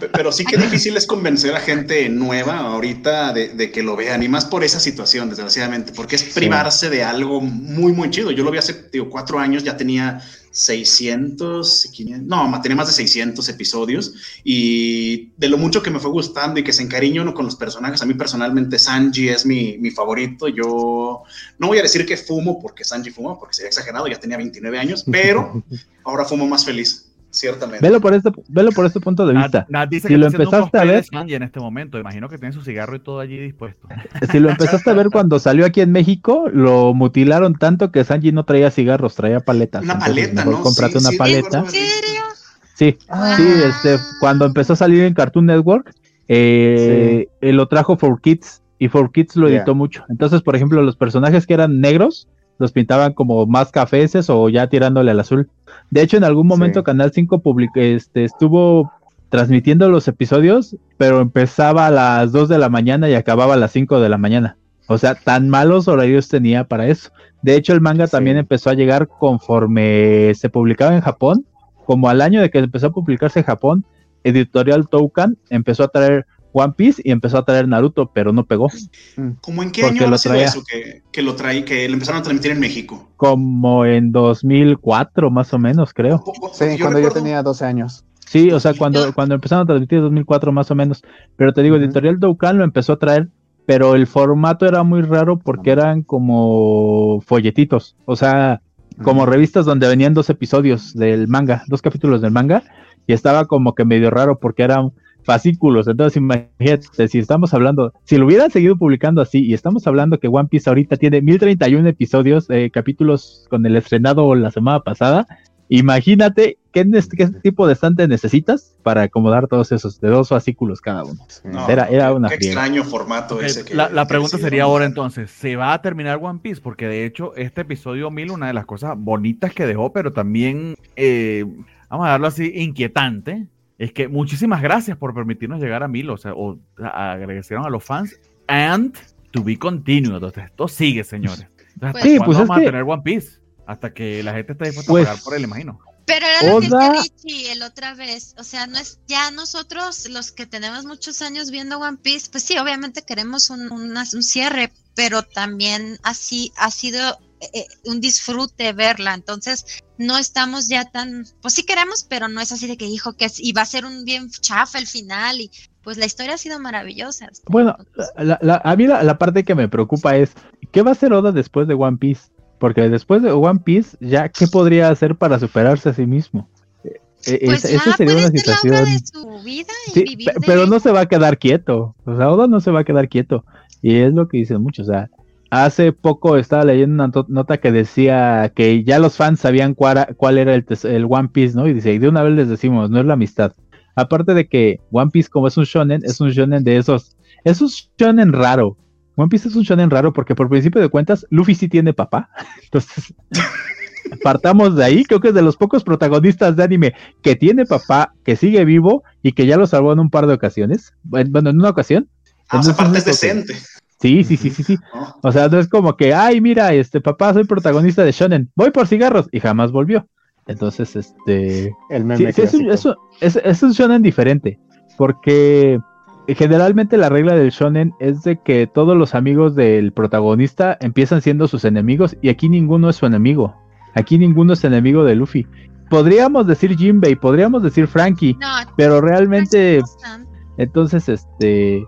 Pe- Pero sí que difícil es convencer a gente nueva ahorita de, de que lo vean, y más por esa situación, desgraciadamente, porque es privarse de algo muy, muy chido. Yo lo vi hace, digo, cuatro años, ya tenía 600, 500, no, tenía más de 600 episodios, y de lo mucho que me fue gustando y que se encariño uno con los personajes, a mí personalmente Sanji es mi, mi favorito. Yo no voy a decir que fumo porque Sanji fuma, porque sería exagerado, ya tenía 29 años, pero [LAUGHS] ahora fumo más feliz, ciertamente. Velo por este, velo por este punto de vista. Nat dice Si que lo empezaste a ver- Sanji en este momento. Imagino que tiene su cigarro y todo allí dispuesto. [LAUGHS] Si lo empezaste a ver cuando salió aquí en México, lo mutilaron tanto que Sanji no traía cigarros, traía paletas. Una Entonces, paleta, ¿no? Cómprate Sí, una sí, paleta. recuerdo ¿En serio? Sí, Ah. sí, este, cuando empezó a salir en Cartoon Network, eh, eh, lo trajo For Kids y For Kids lo editó mucho. Entonces, por ejemplo, los personajes que eran negros los pintaban como más cafeces o ya tirándole al azul. De hecho, en algún momento Sí. Canal 5 public- este, estuvo transmitiendo los episodios, pero empezaba a las 2 de la mañana y acababa a las 5 de la mañana. O sea, tan malos horarios tenía para eso. De hecho, el manga Sí. también empezó a llegar conforme se publicaba en Japón. Como al año de que empezó a publicarse en Japón, Editorial Toucan empezó a traer One Piece y empezó a traer Naruto, pero no pegó. ¿Cómo en qué año lo traía. eso que, que lo traí, que lo empezaron a transmitir en México? Como en 2004, más o menos, creo. Sí, yo cuando yo tenía 12 años. Sí, o sea, cuando, cuando empezaron a transmitir en 2004 más o menos. Pero te digo, Ujú. Editorial Doukan lo empezó a traer, pero el formato era muy raro porque eran como folletitos. O sea, como revistas donde venían dos episodios del manga, dos capítulos del manga, y estaba como que medio raro porque eran fascículos. Entonces, imagínate, si estamos hablando, si lo hubieran seguido publicando así, y estamos hablando que One Piece ahorita tiene 1031 episodios, eh, capítulos con el estrenado la semana pasada, imagínate qué, nes- qué tipo de estante necesitas para acomodar todos esos, de dos fascículos cada uno. No, Era- era una qué extraño formato Ok, ese. que- la, pregunta sería ahora entonces, ¿se va a terminar One Piece? Porque de hecho este episodio 1000, una de las cosas bonitas que dejó, pero también, eh, vamos a darlo así, inquietante, es que muchísimas gracias por permitirnos llegar a 1000, o sea, o agradecieron a los fans, and to be continued, entonces esto sigue, señores. Entonces, ¿hasta Pues- Sí, pues es vamos a que- tener One Piece? Hasta que la gente esté dispuesta Pues- a pagar por él, imagino. Pero era lo que Oda- decía Richie el otra vez. O sea, no es ya nosotros los que tenemos muchos años viendo One Piece, pues sí, obviamente queremos un, una- un cierre, pero también así ha sido eh, un disfrute verla. Entonces, no estamos ya tan, pues sí queremos, pero no es así de que dijo que es- y va a ser un bien chafa el final y pues la historia ha sido maravillosa. Bueno, la- la- a mí la, la parte que me preocupa es, ¿qué va a hacer Oda después de One Piece? Porque después de One Piece, ya, ¿qué podría hacer para superarse a sí mismo? Eh, eh, Pues esa- ya esa sería una ser la obra situación... de su vida y Sí, vivir pe- de pero no se va a quedar quieto. O sea, Oda no se va a quedar quieto. Y es lo que dicen muchos. O sea, hace poco estaba leyendo una nota que decía que ya los fans sabían cuál, cuál era el, el One Piece, ¿no? Y dice, y de una vez les decimos, no es la amistad. Aparte de que One Piece, como es un shonen, es un shonen de esos. Es un shonen raro. One Piece es un shonen raro porque por principio de cuentas, Luffy sí tiene papá. [LAUGHS] Entonces, [LAUGHS] partamos de ahí. Creo que es de los pocos protagonistas de anime que tiene papá, que sigue vivo y que ya lo salvó en un par de ocasiones. Bueno, en una ocasión. Ah, sea, aparte es Entonces, decente. Sí, sí, sí, sí, sí. O sea, no es como que, ay, mira, este papá, soy protagonista de Shonen, voy por cigarros y jamás volvió. Entonces, este, El meme sí, es, un, es un- es- es un shonen diferente, porque generalmente la regla del shonen es de que todos los amigos del protagonista empiezan siendo sus enemigos y aquí ninguno es su enemigo. Aquí ninguno es enemigo de Luffy. Podríamos decir Jinbei, podríamos decir Frankie, No, pero realmente, entonces, este,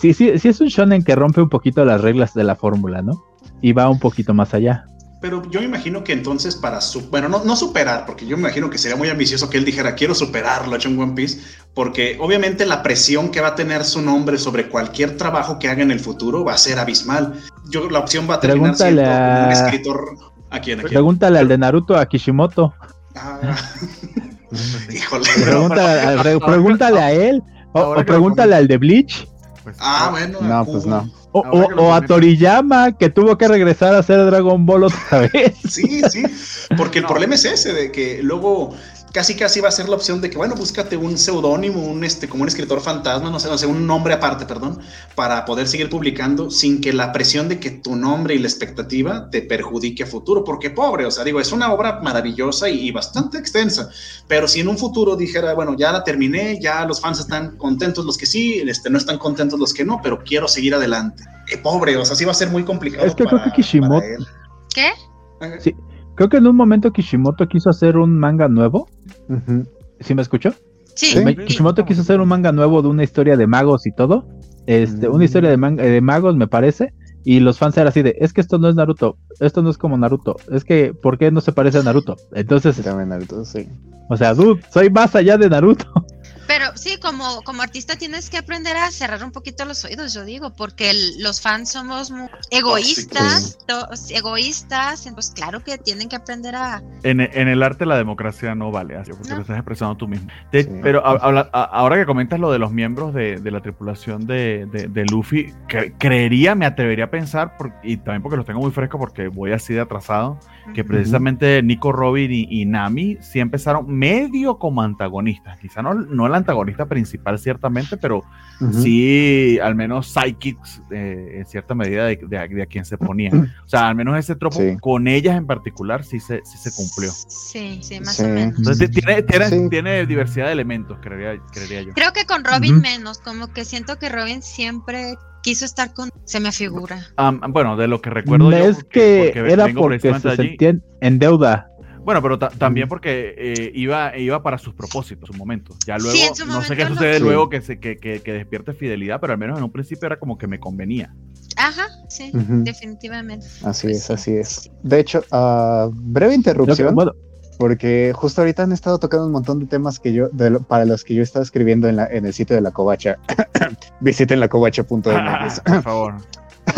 sí, sí, sí es un shonen que rompe un poquito las reglas de la fórmula, ¿no? Y va un poquito más allá. Pero yo me imagino que entonces para su, bueno, no, no superar, porque yo me imagino que sería muy ambicioso que él dijera quiero superarlo hecho en One Piece, porque obviamente la presión que va a tener su nombre sobre cualquier trabajo que haga en el futuro va a ser abismal. Yo la opción va a terminar Pregúntale siendo un a- escritor a quién, a quién. Pregúntale al de Naruto a Kishimoto. Ah, [LAUGHS] [LAUGHS] híjole. Pregúntale, a- pre- pregúntale a él. O, o pregúntale al de Bleach. Pues, Ah, bueno. No, a pues no. O, o- o a. Toriyama, que tuvo que regresar a hacer Dragon Ball otra [LAUGHS] vez. Sí, sí, porque el No. problema es ese, de que luego casi casi va a ser la opción de que, bueno, búscate un seudónimo, un este, como un escritor fantasma, no sé, no sé, un nombre aparte, perdón, para poder seguir publicando sin que la presión de que tu nombre y la expectativa te perjudique a futuro, porque pobre, o sea, digo, es una obra maravillosa y, y bastante extensa, pero si en un futuro dijera, bueno, ya la terminé, ya los fans están contentos los que sí, este, no están contentos los que no, pero quiero seguir adelante. Eh, pobre, o sea, sí va a ser muy complicado. Es que creo que Kishimoto- para. ¿Qué? Sí. Creo que en un momento Kishimoto quiso hacer un manga nuevo. Ujú. ¿Sí me escuchó? Sí. Kishimoto quiso hacer un manga nuevo de una historia de magos y todo. Este, Mm. una historia de, manga- de magos, me parece. Y los fans eran así de, es que esto no es Naruto, esto no es como Naruto, es que, ¿por qué no se parece a Naruto? Entonces, También Naruto, sí. o sea, dude, soy más allá de Naruto. [LAUGHS] Pero sí, como, como artista tienes que aprender a cerrar un poquito los oídos, yo digo, porque el- los fans somos muy egoístas, to- egoístas, pues claro que tienen que aprender a... En, en el arte la democracia no vale, así, porque No. lo estás expresando tú mismo. De- Sí. Pero a- habla- a- ahora que comentas lo de los miembros de, de la tripulación de, de- de Luffy, cre- creería, me atrevería a pensar, por- y también porque los tengo muy frescos porque voy así de atrasado, que Ujú. precisamente Nico Robin y, y Nami sí empezaron medio como antagonistas. Quizá no, no el antagonista principal, ciertamente, pero Ujú. sí al menos psychics eh, en cierta medida de, de a- de a quien se ponían. O sea, al menos ese tropo Sí. con ellas en particular sí se, sí se cumplió. Sí, sí, más Sí. o menos. Entonces ti- tiene, tiene, Sí. tiene diversidad de elementos, creería, creería yo. Creo que con Robin Ujú. menos, como que siento que Robin siempre quiso estar con... Se me figura. Am, bueno, de lo que recuerdo yo, es porque- que porque era porque se sentían en deuda. Bueno, pero ta- también porque eh, iba, iba para sus propósitos, su momento. Ya luego, Sí, en su no sé qué momento lo- sucede luego que, se, que, que, que despierte fidelidad, pero al menos en un principio era como que me convenía. Ajá, sí, definitivamente. Así Pues es, sí. así es. De hecho, ah, breve interrupción, bueno, porque justo ahorita han estado tocando un montón de temas que yo, de lo- para los que yo estaba escribiendo en, la, en el sitio de la Covacha. [COUGHS] Visiten lacovacha.mx. por favor.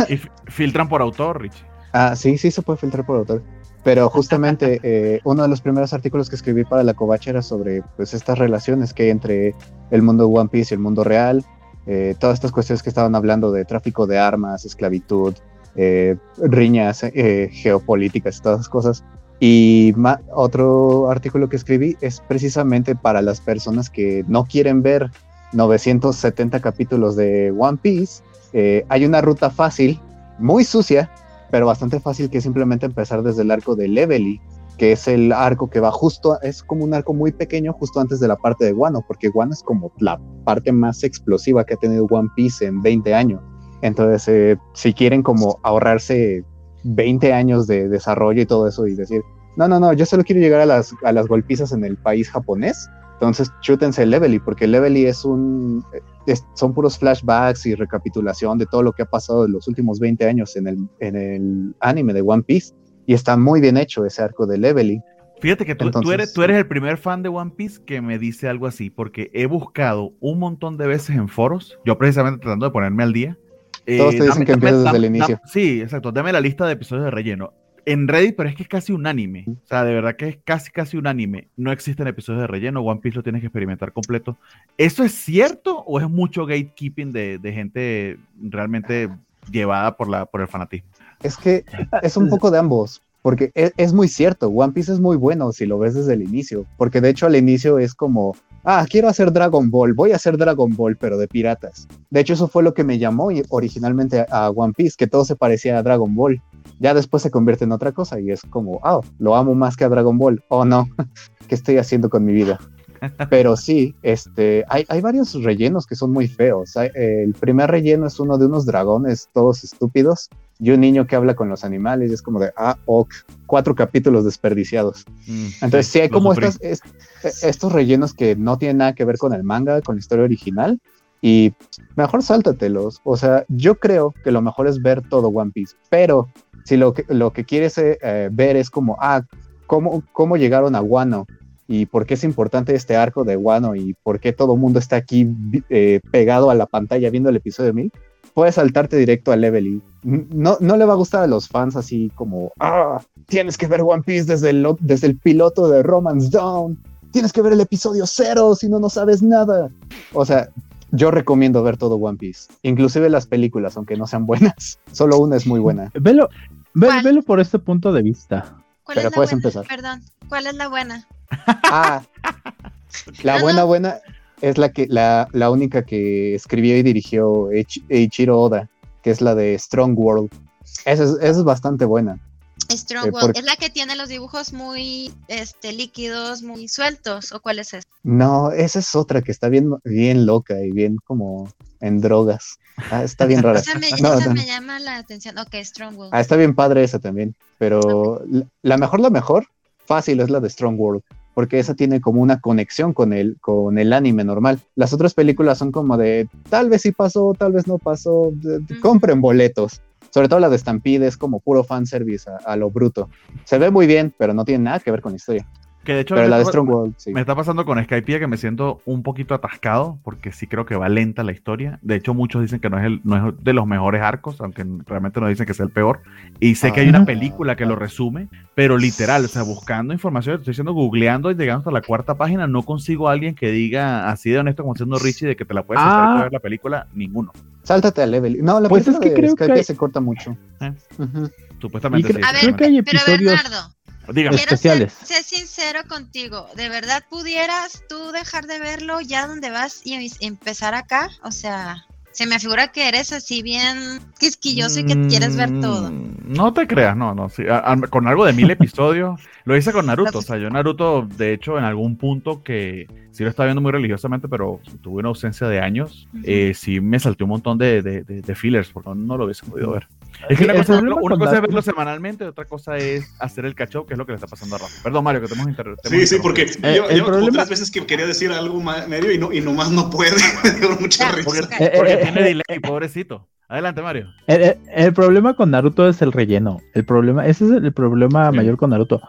Y filtran por autor, Rich. Ah, sí, sí se puede filtrar por autor. Pero justamente eh, uno de los primeros artículos que escribí para la Covacha era sobre pues estas relaciones que hay entre el mundo One Piece y el mundo real. eh, todas estas cuestiones que estaban hablando de tráfico de armas, esclavitud, eh, riñas geopolíticas todas esas cosas. Y otro artículo que escribí es precisamente para las personas que no quieren ver 970 capítulos de One Piece. Hay una ruta fácil, muy sucia, pero bastante fácil que simplemente empezar desde el arco de Levely, que es el arco que va justo, es como un arco muy pequeño justo antes de la parte de Wano, porque Wano es como la parte más explosiva que ha tenido One Piece en 20 años. Entonces, eh, si quieren como ahorrarse 20 años de desarrollo y todo eso y decir, no, no, no, yo solo quiero llegar a las, a las golpizas en el país japonés, entonces chútense Levely, porque Levely es un, es- son puros flashbacks y recapitulación de todo lo que ha pasado en los últimos 20 años en el, en el anime de One Piece. Y está muy bien hecho ese arco de Levely. Fíjate que tú, tú Entonces- eres, tú eres el primer fan de One Piece que me dice algo así, porque he buscado un montón de veces en foros, yo precisamente tratando de ponerme al día. eh, Todos te dicen que empiezas desde el inicio. sí, exacto, dame la lista de episodios de relleno. En Reddit, pero es que es casi un anime. O sea, de verdad que es casi, casi un anime. No existen episodios de relleno. One Piece lo tienes que experimentar completo. ¿Eso es cierto o es mucho gatekeeping de, de gente realmente llevada por, la, por el fanatismo? Es que es un poco de ambos, porque es, es muy cierto, One Piece es muy bueno si lo ves desde el inicio, porque de hecho al inicio es como, ah, quiero hacer Dragon Ball, voy a hacer Dragon Ball, pero de piratas. De hecho eso fue lo que me llamó originalmente a, One Piece, que todo se parecía a Dragon Ball. Ya después se convierte en otra cosa y es como, ah, lo amo más que a Dragon Ball. Oh no, [LAUGHS] ¿qué estoy haciendo con mi vida? [LAUGHS] Pero sí, este, hay, hay varios rellenos que son muy feos. Hay- eh, el primer relleno es uno de unos dragones todos estúpidos y un niño que habla con los animales y es como de, ah, ok, cuatro capítulos desperdiciados. Mm, Entonces sí hay como estas, estos rellenos que no tienen nada que ver con el manga, con la historia original y mejor sáltatelos. O sea, yo creo que lo mejor es ver todo One Piece, pero si lo que, lo que quieres eh, eh, ver es como, ah, ¿cómo, cómo llegaron a Wano y por qué es importante este arco de Wano y por qué todo el mundo está aquí eh, pegado a la pantalla viendo el episodio 1000, puedes saltarte directo a Levely. No, no le va a gustar a los fans así como, ah, tienes que ver One Piece desde el, desde el piloto de Romance Down, tienes que ver el episodio cero si no, no sabes nada. O sea, yo recomiendo ver todo One Piece, inclusive las películas, aunque no sean buenas. [LAUGHS] Solo una es muy buena. Velo, ve- velo por este punto de vista. ¿Cuál Pero es la puedes buena? empezar. Perdón, ¿cuál es la buena? Ah, la buena, buena es la que la, la única que escribió y dirigió Eiichi- Eiichiro Oda, que es la de Strong World. Esa es, esa es bastante buena. Strong Eh, World, es la que tiene los dibujos muy este, líquidos, muy sueltos, ¿o cuál es esa? No, esa es otra que está bien, bien loca y bien como en drogas. Ah, está bien [LAUGHS] rara. Esa me, No, esa no. me llama la atención. Ok, Strong World. Ah, está bien padre esa también. Pero la- la mejor, la mejor, fácil es la de Strong World. Porque esa tiene como una conexión con el, con el anime normal. Las otras películas son como de tal vez sí pasó, tal vez no pasó. de- compren boletos. Sobre todo la de Stampede es como puro fanservice a, a lo bruto. Se ve muy bien, pero no tiene nada que ver con la historia. Que de hecho Pero me la de Strong World, sí. me está pasando con Skypiea que me siento un poquito atascado porque sí creo que va lenta la historia. De hecho, muchos dicen que no es, el, no es de los mejores arcos, aunque realmente no dicen que es el peor. Y sé que hay Ah. una película que lo resume, pero literal, o sea, buscando información, estoy diciendo googleando y llegando hasta la cuarta página, no consigo a alguien que diga así de honesto como siendo Richie de que te la puedes hacer Ah. para ver la película, ninguno. Sáltate a level. No, la Pues película es que de creo que hay- se corta mucho. Eh. Supuestamente sí. A ver, creo que hay pero episodios- Bernardo, Dígame. quiero especiales. ser, ser sincero contigo. ¿De verdad pudieras tú dejar de verlo ya donde vas y em- empezar acá? O sea, se me figura que eres así bien quisquilloso y que quieres ver todo. Mm, No te creas, no, no. sí, a- a- con algo de mil episodios. lo hice con Naruto. O sea, yo Naruto, de hecho, en algún punto que sí lo estaba viendo muy religiosamente, pero tuve una ausencia de años, eh, sí me salté un montón de, de, de- de fillers, porque no lo hubiese podido ver. Es que una cosa, es verlo- una con cosa es Naruto- verlo semanalmente, otra cosa es hacer el catch-up, que es lo que le está pasando a Rafa. Perdón, Mario, que te hemos inter- te Sí, sí, porque interrumpido. Eh, yo, el yo problema- tres veces que quería decir algo medio y, no, y nomás no puede. [LAUGHS] Mucha risa. Porque. Eh, porque eh, tiene eh, delay, pobrecito. Adelante, Mario. El, problema con Naruto es el relleno. El problema, ese es el problema Sí. mayor con Naruto.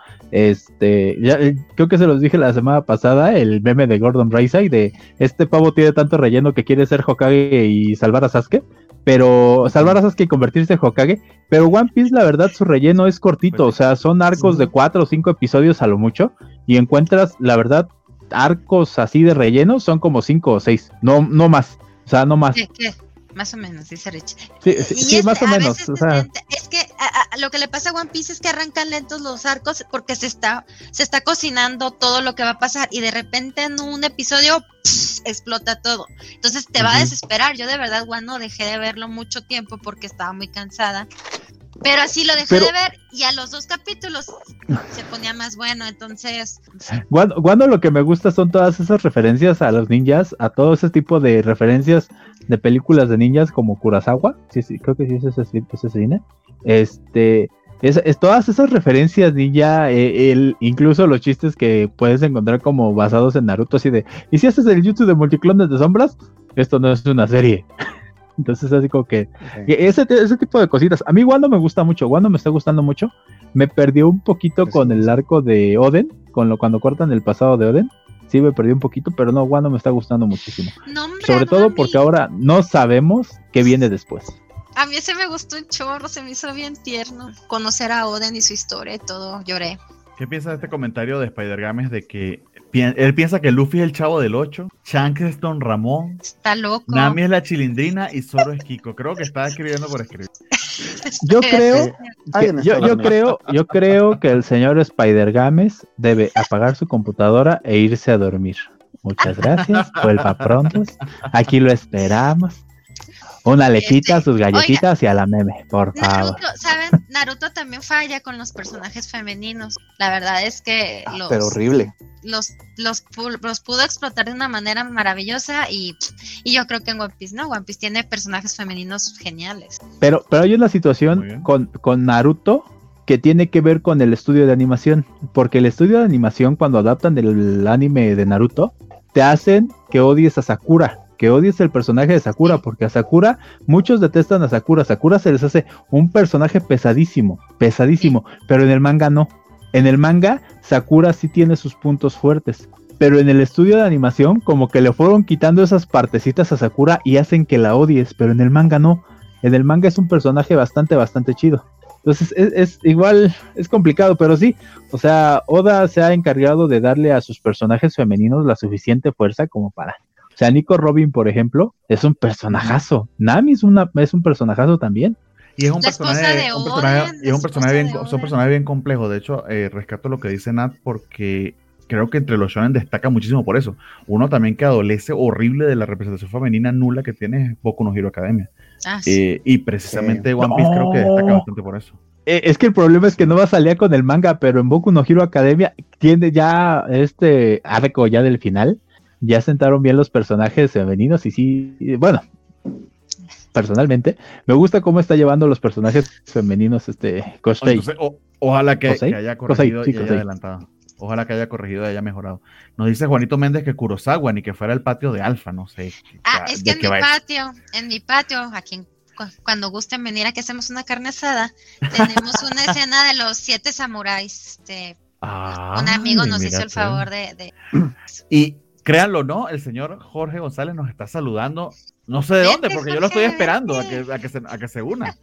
Este, ya, creo que se los dije la semana pasada, el meme de Gordon Ramsay de este pavo tiene tanto relleno que quiere ser Hokage y salvar a Sasuke, pero salvar a Sasuke y convertirse en Hokage. Pero One Piece, la verdad, su relleno es cortito, o sea, son arcos de cuatro o cinco episodios a lo mucho, y encuentras, la verdad, arcos así de relleno son como cinco o seis, no, no más. O sea, no más. Más o menos, dice Rich. Sí, sí, Y sí, es- más o menos. O sea, es que a- a- lo que le pasa a One Piece es que arrancan lentos los arcos porque se está, se está cocinando todo lo que va a pasar y de repente en un episodio explota todo. Entonces te va a desesperar. Yo de verdad, One, no dejé de verlo mucho tiempo porque estaba muy cansada. Pero así lo dejé Pero- de ver y a los dos capítulos se ponía más bueno. Entonces, Guando, Guando lo que me gusta son todas esas referencias a los ninjas, a todo ese tipo de referencias de películas de ninjas como Kurosawa, sí, sí, creo que sí es ese, ese cine. Este, es, es todas esas referencias ninja, eh, el, incluso los chistes que puedes encontrar como basados en Naruto, así de, ¿y si haces el YouTube de multiclones de sombras? Esto no es una serie. Entonces así como que ese, ese tipo de cositas. A mí Wando me gusta mucho, Wando me está gustando mucho. Me perdió un poquito Pues con sí. el arco de Oden, con lo cuando cortan el pasado de Oden. Sí me perdí un poquito, pero no, Wando me está gustando muchísimo. Sobre todo porque ahora no sabemos qué viene después. A mí ese me gustó un chorro, se me hizo bien tierno. Conocer a Oden y su historia y todo, lloré. ¿Qué piensas de este comentario de Spider-Games de que él piensa que Luffy es el chavo del 8, Shanks es Don Ramón, Está loco. Nami es la chilindrina y Zoro es Kiko? Creo que está escribiendo por escribir. [LAUGHS] Yo creo, que- yo, yo creo, yo creo que el señor Spider Games debe apagar su computadora e irse a dormir. Muchas gracias, vuelva pronto. Aquí lo esperamos. Una lechita, sus galletitas y a la meme, por favor. Naruto, ¿saben? Naruto también falla con los personajes femeninos. La verdad es que los, Ah, Pero horrible. los, los, pu- los pudo explotar de una manera maravillosa y, y yo creo que en One Piece no. One Piece tiene personajes femeninos geniales. Pero, pero hay una situación con, con Naruto que tiene que ver con el estudio de animación. Porque el estudio de animación, cuando adaptan el anime de Naruto, te hacen que odies a Sakura. Que odies el personaje de Sakura. Porque a Sakura, muchos detestan a Sakura. Sakura se les hace un personaje pesadísimo. Pesadísimo. Pero en el manga no. En el manga, Sakura sí tiene sus puntos fuertes. Pero en el estudio de animación, como que le fueron quitando esas partecitas a Sakura y hacen que la odies. Pero en el manga no. En el manga es un personaje bastante, bastante chido. Entonces es, es igual, es complicado, pero sí, o sea, Oda se ha encargado de darle a sus personajes femeninos la suficiente fuerza como para. O sea, Nico Robin, por ejemplo, es un personajazo. Nami es, una, es un personajazo también. Y es un La personaje, de un personaje- Oden, y es un personaje bien, es un personaje bien complejo. De hecho, eh, rescato lo que dice Nat porque creo que entre los shonen destaca muchísimo por eso. Uno también que adolece horrible de la representación femenina nula que tiene es Boku no Hero Academia. Ah, sí. Eh, y precisamente One Piece creo que destaca No. bastante por eso. Eh, es que el problema es que no va a salir con el manga, pero en Boku no Hero Academia tiene ya este arco ya del final. Ya sentaron bien los personajes femeninos y sí, y bueno, personalmente me gusta cómo está llevando los personajes femeninos este o- ojalá que, haya Kosei, corregido sí, y haya adelantado. Ojalá que haya corregido y haya mejorado. Nos dice Juanito Méndez que Kurosawa ni que fuera el patio de Alfa, no sé. Ah, ya- es que en mi eso. patio, en mi patio, aquí en- cu- cuando gusten venir a que hacemos una carne asada, tenemos una [LAUGHS] escena de los siete samuráis. Este, un amigo nos hizo el favor de, de- [CLEARS THROAT] Y créanlo, ¿no? El señor Jorge González nos está saludando. No sé de dónde, porque yo lo estoy esperando a que, a que se, a que se una.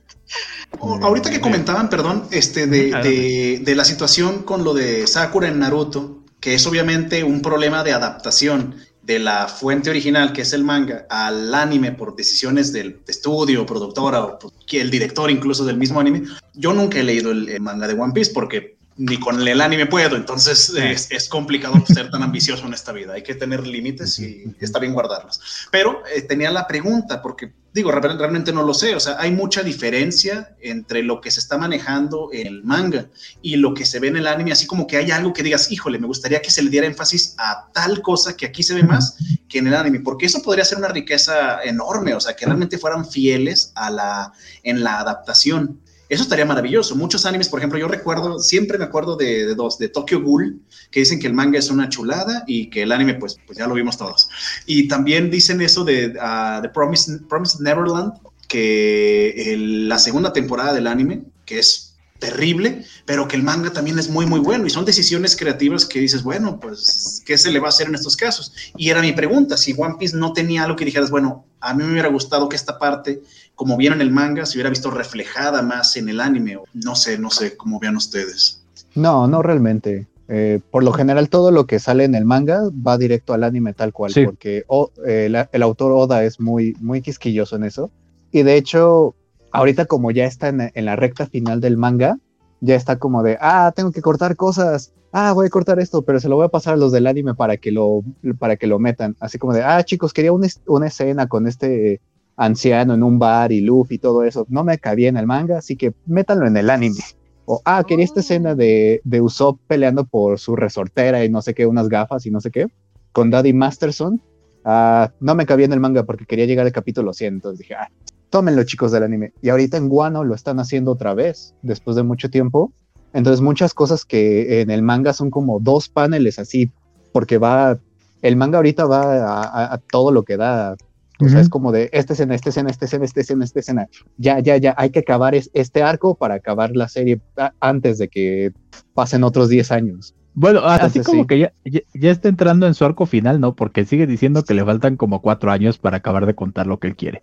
Ahorita que comentaban, perdón, este de, de, de la situación con lo de Sakura en Naruto, que es obviamente un problema de adaptación de la fuente original, que es el manga, al anime por decisiones del estudio, productora o que el director incluso del mismo anime. Yo nunca he leído el, el manga de One Piece porque ni con el anime puedo, entonces es, es complicado [LAUGHS] ser tan ambicioso en esta vida. Hay que tener límites y está bien guardarlos. Pero eh, tenía la pregunta, porque digo, re- realmente no lo sé, o sea, hay mucha diferencia entre lo que se está manejando en el manga y lo que se ve en el anime, así como que hay algo que digas, híjole, me gustaría que se le diera énfasis a tal cosa que aquí se ve más que en el anime, porque eso podría ser una riqueza enorme, o sea, que realmente fueran fieles a la, en la adaptación. Eso estaría maravilloso. Muchos animes, por ejemplo, yo recuerdo, siempre me acuerdo de, dos, de Tokyo Ghoul, que dicen que el manga es una chulada y que el anime, pues, pues ya lo vimos todos. Y también dicen eso de ah, The Promised Neverland, que el- la segunda temporada del anime, que es terrible, pero que el manga también es muy, muy bueno. Y son decisiones creativas que dices, bueno, pues, ¿qué se le va a hacer en estos casos? Y era mi pregunta, si One Piece no tenía algo que dijeras, bueno, a mí me hubiera gustado que esta parte, como vieron en el manga, se hubiera visto reflejada más en el anime. O no sé, no sé cómo vean ustedes. No, no realmente. Eh, por lo general, todo lo que sale en el manga va directo al anime tal cual, Sí. porque O- eh, la- el autor Oda es muy, muy quisquilloso en eso. Y de hecho, ahorita como ya está en, en la recta final del manga, ya está como de, ah, tengo que cortar cosas, ah, voy a cortar esto, pero se lo voy a pasar a los del anime para que lo, para que lo metan. Así como de, ah, chicos, quería una, una escena con este anciano en un bar y Luffy y todo eso. No me cabía en el manga, así que métanlo en el anime. O, ah, quería esta escena de, de Usopp peleando por su resortera y no sé qué, unas gafas y no sé qué, con Daddy Masterson. Ah, no me cabía en el manga porque quería llegar al capítulo 100. Entonces dije, ah, tómenlo chicos del anime. Y ahorita en Guano lo están haciendo otra vez, después de mucho tiempo. Entonces muchas cosas que en el manga son como dos paneles así, porque va, el manga ahorita va a, a- a todo lo que da. O sea, Ujú. es como de esta escena, esta escena, esta escena, esta escena, esta escena. Ya, ya, ya, hay que acabar es- este arco para acabar la serie antes de que pasen otros 10 años. Bueno, así Entonces, como sí. que ya, ya, ya está entrando en su arco final, ¿no? Porque sigue diciendo que le faltan como cuatro años para acabar de contar lo que él quiere.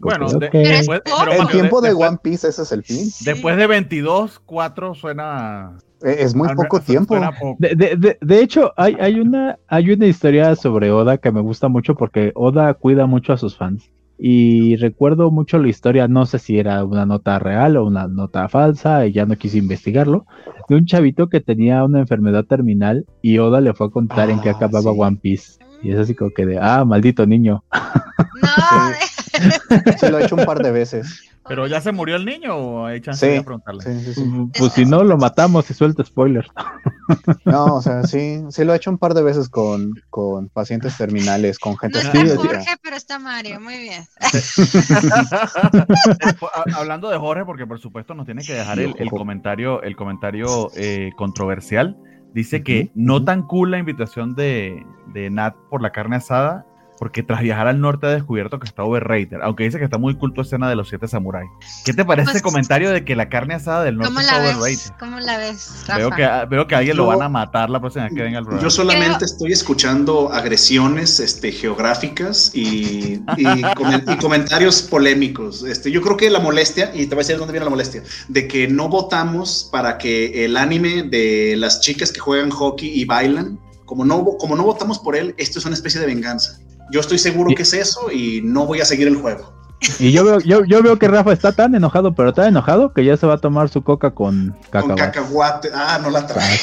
Bueno, de- después- pero El tiempo de después- One Piece, ese es el fin. Después de 22, 4 suena. Eh, Es muy poco tiempo. poco. De- de- de hecho, hay, hay, una, hay una historia sobre Oda que me gusta mucho porque Oda cuida mucho a sus fans. Y recuerdo mucho la historia, no sé si era una nota real o una nota falsa, y ya no quise investigarlo, de un chavito que tenía una enfermedad terminal y Oda le fue a contar en qué Ah, acababa sí. One Piece. Y es así como que de, ah, maldito niño. No, [LAUGHS] [LAUGHS] [LAUGHS] Se lo he hecho un par de veces. Pero ya se murió el niño o hay chance Sí. de preguntarle. Sí, sí, sí. Pues si no, lo matamos y suelta spoiler. [LAUGHS] No, o sea, sí, sí lo he hecho un par de veces con, con pacientes terminales, con gente no está. Jorge, pero está Mario, muy bien. Ha- [LAUGHS] Hablando de Jorge, porque por supuesto nos tiene que dejar el, el comentario, el comentario eh, controversial. Dice que no tan cool la invitación de, de Nat por la carne asada, porque tras viajar al norte ha descubierto que está overrated, aunque dice que está muy cool tu escena de los siete samuráis. ¿Qué te parece Pues- ese comentario de que la carne asada del norte ¿Cómo está overrated? ¿Cómo la ves, Rafa? Veo que, veo que a alguien lo van a matar la próxima vez que venga al programa. Yo solamente estoy escuchando agresiones este, geográficas y, y comen- y comentarios polémicos. Este, yo creo que la molestia, y te voy a decir dónde viene la molestia, de que no votamos para que el anime de las chicas que juegan hockey y bailan, como no, como no votamos por él, esto es una especie de venganza. Yo estoy seguro Y- que es eso y no voy a seguir el juego. Y yo veo, yo, yo veo que Rafa está tan enojado, pero tan enojado que ya se va a tomar su coca con Con cacahuate. cacahuate. Ah, no la trae.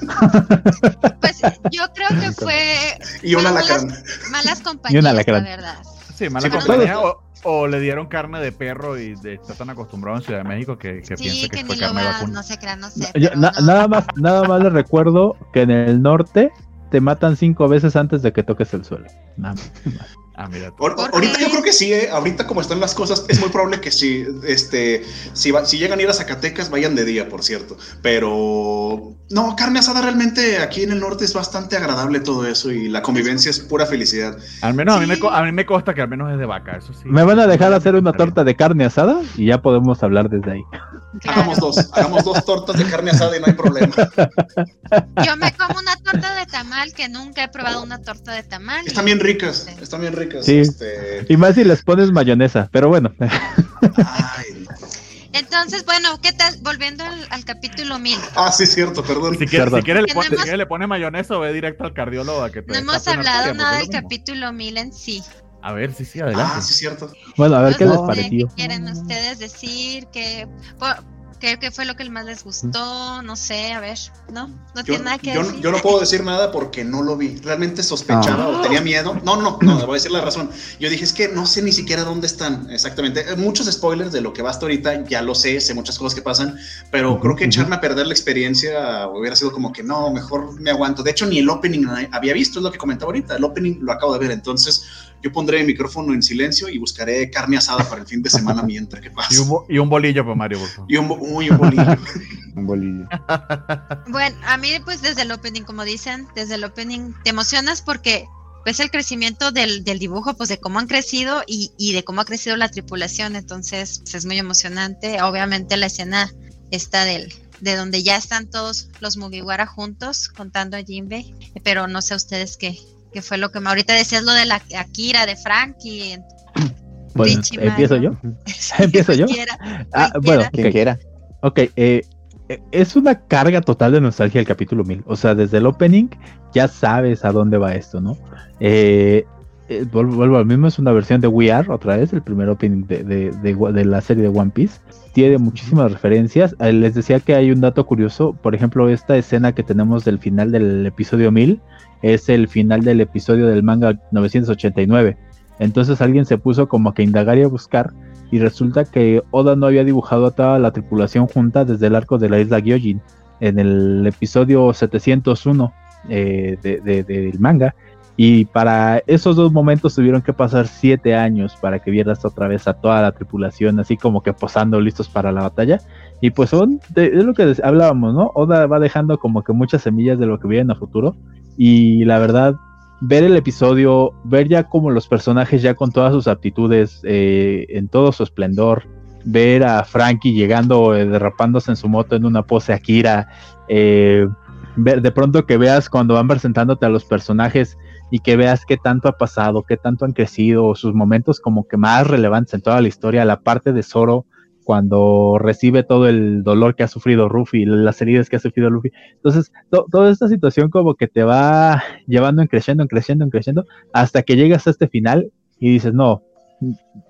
[LAUGHS] Pues yo creo que fue Y una malas [LAUGHS] Y compañías, un la alacrán. verdad. Sí, mala Sí, compañía, o, o le dieron carne de perro y de, está tan acostumbrado en Ciudad de México que, que Sí, piensa que, que fue ni lo carne de veas, vacuna. no se crean, no sé. Yo- pero na- no. Nada más, nada más les recuerdo que en el norte te matan cinco veces antes de que toques el suelo. [LAUGHS] Ah, mira. tú. Ahor- ¿Por ahorita yo creo que sí, eh. ahorita como están las cosas, es muy probable que sí, este, si, va- si llegan a ir a Zacatecas, vayan de día, por cierto. Pero no, carne asada realmente aquí en el norte es bastante agradable todo eso y la convivencia es pura felicidad. Al menos a, mí me, a mí me consta que al menos es de vaca, eso sí. Me van a dejar hacer una torta de carne asada y ya podemos hablar desde ahí. Claro. Hagamos dos, hagamos dos tortas de carne asada y no hay problema. Yo me como una torta de tamal que nunca he probado una torta de tamal. Están bien ricas, están bien ricas. Sí. este, Y más si les pones mayonesa, pero bueno. ay, no. Entonces, bueno, ¿qué tal? Volviendo al, al capítulo 1000. Ah, sí, cierto, perdón. Si quieres, Perdón. si quieres le, pone, no si le mayonesa o ve directo al cardiólogo a que te No hemos hablado nada del capítulo 1000 en sí. A ver, sí, sí, adelante. Ah, sí, cierto. Bueno, a ver No qué les sé, pareció. ¿Qué quieren ustedes decir? ¿Qué, qué, qué fue lo que más les gustó? No sé, a ver. No, no Yo, tiene nada que yo- decir. yo no puedo decir nada porque no lo vi. Realmente sospechaba Ah. o tenía miedo. No, no, no, a decir la razón. Yo dije, es que no sé ni siquiera dónde están exactamente. Eh, Muchos spoilers de lo que va hasta ahorita, ya lo sé, sé muchas cosas que pasan, pero creo que echarme a perder la experiencia hubiera sido como que no, mejor me aguanto. De hecho, ni el opening había visto, es lo que comentaba ahorita. El opening lo acabo de ver, entonces yo pondré mi micrófono en silencio y buscaré carne asada para el fin de semana [LAUGHS] mientras que Y, pasa. un, bo- y un bolillo para Mario, por favor. Y un, bo- uy, un bolillo. [LAUGHS] Un bolillo. Bueno, a mí pues desde el opening, como dicen, desde el opening te emocionas porque ves el crecimiento del, del dibujo, pues de cómo han crecido y, y de cómo ha crecido la tripulación, entonces pues, es muy emocionante. Obviamente la escena está del de donde ya están todos los Mugiwara juntos contando a Jinbe, pero no sé ustedes qué, qué fue lo que me... Ahorita decías lo de la Akira, de Frankie. Bueno, Richie empiezo yo. [LAUGHS] [LAUGHS] ¿Empiezo yo? Cualquiera, Ah, bueno, Quien quiera. Ok, eh, eh, es una carga total de nostalgia el capítulo 1000. O sea, desde el opening ya sabes a dónde va esto, ¿no? Eh, eh, vuelvo, vuelvo al mismo, es una versión de We Are, otra vez, el primer opening de, de- de wa- de la serie de One Piece. Tiene muchísimas referencias. Eh, les decía que hay un dato curioso. Por ejemplo, esta escena que tenemos del final del episodio 1000 es el final del episodio del manga 989. Entonces alguien se puso como que indagar y a buscar y resulta que Oda no había dibujado a toda la tripulación junta desde el arco de la isla Gyojin en el episodio 701 eh, de- de- del manga. Y para esos dos momentos tuvieron que pasar siete años para que vieras otra vez a toda la tripulación así como que posando listos para la batalla. Y pues es lo que hablábamos no Oda va dejando como que muchas semillas de lo que viene a futuro y la verdad ver el episodio, ver ya como los personajes ya con todas sus aptitudes, eh, en todo su esplendor, ver a Frankie llegando, eh, derrapándose en su moto en una pose Akira, eh, ver de pronto que veas cuando van presentándote a los personajes y que veas qué tanto ha pasado, qué tanto han crecido, sus momentos como que más relevantes en toda la historia, la parte de Zoro cuando recibe todo el dolor que ha sufrido Ruffy, las heridas que ha sufrido Luffy. Entonces, to- toda esta situación como que te va llevando en creciendo, en creciendo, en creciendo, hasta que llegas a este final y dices, no,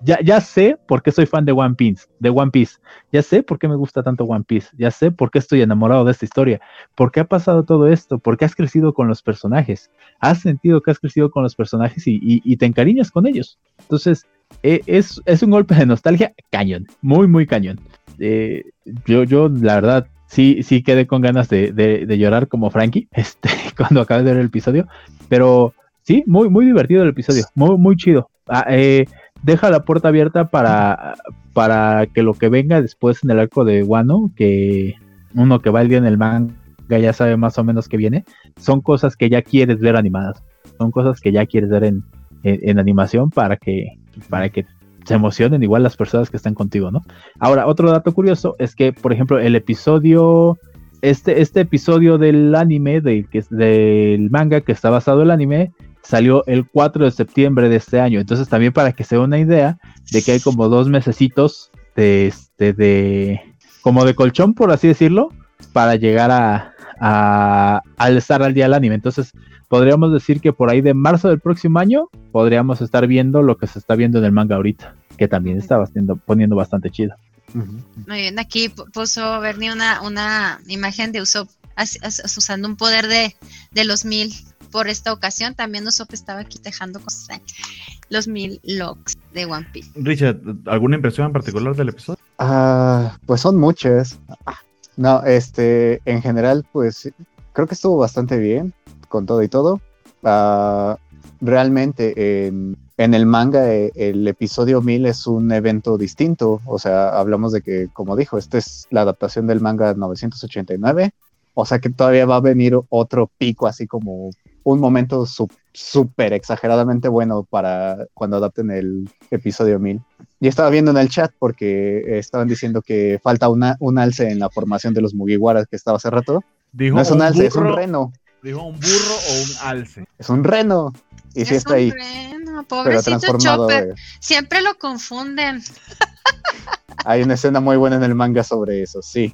ya, ya sé por qué soy fan de One Piece, de One Piece, ya sé por qué me gusta tanto One Piece, ya sé por qué estoy enamorado de esta historia, por qué ha pasado todo esto, por qué has crecido con los personajes, has sentido que has crecido con los personajes y, y- y te encariñas con ellos. Entonces, e- es, es un golpe de nostalgia cañón, muy, muy cañón. Eh, yo, yo, la verdad, sí, sí quedé con ganas de, de- llorar como Frankie, [LAUGHS] este, cuando acabé de ver el episodio, pero sí, muy, muy divertido el episodio, muy, muy chido. Ah, eh, deja la puerta abierta para, para que lo que venga después en el arco de Wano, que uno que va el día en el manga ya sabe más o menos que viene, son cosas que ya quieres ver animadas, son cosas que ya quieres ver en- en animación para que, para que se emocionen igual las personas que están contigo, ¿no? Ahora, otro dato curioso es que, por ejemplo, el episodio, este, este episodio del anime, de, que, del manga que está basado en el anime, salió el 4 de septiembre de este año. Entonces, también para que se dé una idea de que hay como dos mesecitos de, este, de, como de colchón, por así decirlo, para llegar a, a, al estar al día del anime. Entonces, podríamos decir que por ahí de marzo del próximo año podríamos estar viendo lo que se está viendo en el manga ahorita. que también estaba haciendo, poniendo bastante chido. Muy bien, aquí pu- puso Bernie una, una imagen de Usopp as- as- usando un poder de, de los mil por esta ocasión. También Usopp estaba aquí dejando cosas, los mil logs de One Piece. Richard, ¿alguna impresión en particular del episodio? Ah, pues son muchas. No, este, en general, pues creo que estuvo bastante bien con todo y todo. Ah, realmente en, en el manga eh, el episodio 1000 es un evento distinto. O sea, hablamos de que, como dijo, esta es la adaptación del manga 989. O sea que todavía va a venir otro pico, así como un momento súper exageradamente bueno para cuando adapten el episodio 1000. Y estaba viendo en el chat porque estaban diciendo que falta una, un alce en la formación de los Mugiwaras que estaba hace rato. Dijo No es un alce, es un reno. Dijo un burro o un alce. Es un reno. Y sí Es está un ahí, reno, pero pobrecito transformado. Chopper. de- Siempre lo confunden. [LAUGHS] Hay una escena muy buena en el manga sobre eso, sí.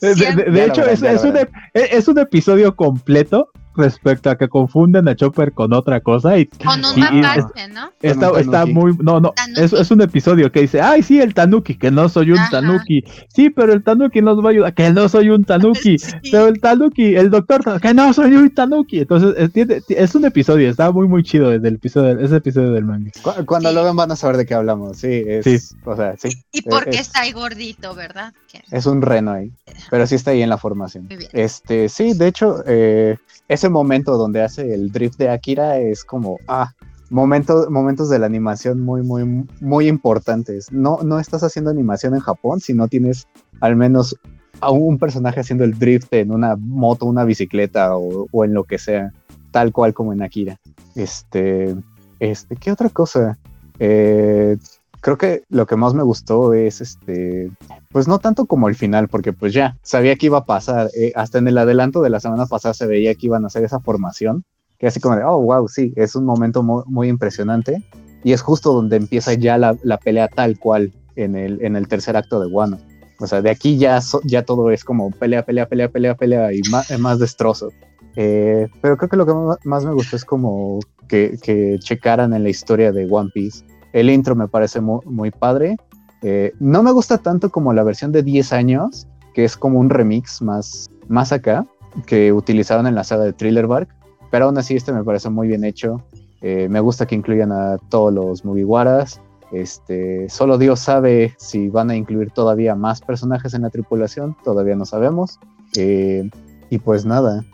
De, de- hecho, verán, es, es un, es un episodio completo respecto a que confunden a Chopper con otra cosa y Con un Y- y- mapache, ¿no? está, está muy... No, no, es, es un episodio que dice, ay, sí, el tanuki, que no soy un Ajá. tanuki. Sí, pero el tanuki nos va a ayudar, que no soy un tanuki. [LAUGHS] Sí. Pero el tanuki, el doctor, que no soy un tanuki. Entonces, es, tiene- es un episodio, está muy, muy chido desde el episodio, ese episodio del manga. Cu- Cuando Sí. lo vean van a saber de qué hablamos, sí. Es, Sí. O sea, sí. ¿Y por qué es- está ahí gordito, verdad? Es un reno ahí, pero sí está ahí en la formación. Muy bien. Este, sí, de hecho, eh, ese momento donde hace el drift de Akira es como, ah, momento- momentos de la animación muy, muy, muy importantes. No, no estás haciendo animación en Japón si no tienes al menos a un personaje haciendo el drift en una moto, una bicicleta o, o en lo que sea, tal cual como en Akira. Este, este, ¿qué otra cosa? Eh, creo que lo que más me gustó es este, pues no tanto como el final, porque pues ya sabía que iba a pasar. eh, hasta en el adelanto de la semana pasada se veía que iban a hacer esa formación, que así como de, oh, wow, sí, es un momento mu- muy, impresionante. Y es justo donde empieza ya la, la pelea tal cual en el, en el tercer acto de Wano. O sea, de aquí ya, so- ya todo es como pelea, pelea, pelea, pelea, pelea y más, más destrozo. Eh, pero creo que lo que más me gustó es como que, que checaran en la historia de One Piece. El intro me parece mu- muy padre. Eh, no me gusta tanto como la versión de 10 años, que es como un remix más, más acá, que utilizaron en la saga de Thriller Bark, pero aún así este me parece muy bien hecho. Eh, me gusta que incluyan a todos los Mugiwaras. Este, solo Dios sabe si van a incluir todavía más personajes en la tripulación, todavía no sabemos. Eh, y pues nada,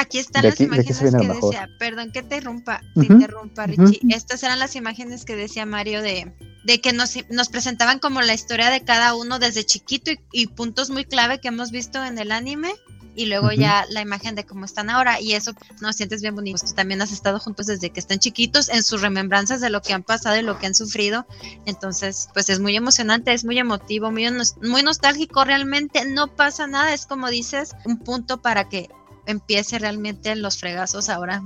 Aquí están De las aquí- imágenes que decía, perdón que te Ujú, interrumpa. Richie. Estas eran las imágenes que decía Mario de, de que nos, nos presentaban como la historia de cada uno desde chiquito y, y puntos muy clave que hemos visto en el anime. Y luego ya la imagen de cómo están ahora. Y eso nos sientes bien bonito. Tú también has estado juntos desde que están chiquitos en sus remembranzas de lo que han pasado y lo que han sufrido. Entonces, pues es muy emocionante, es muy emotivo, muy nostálgico. Realmente no pasa nada. Es como dices, un punto para que empiece realmente los fregazos ahora.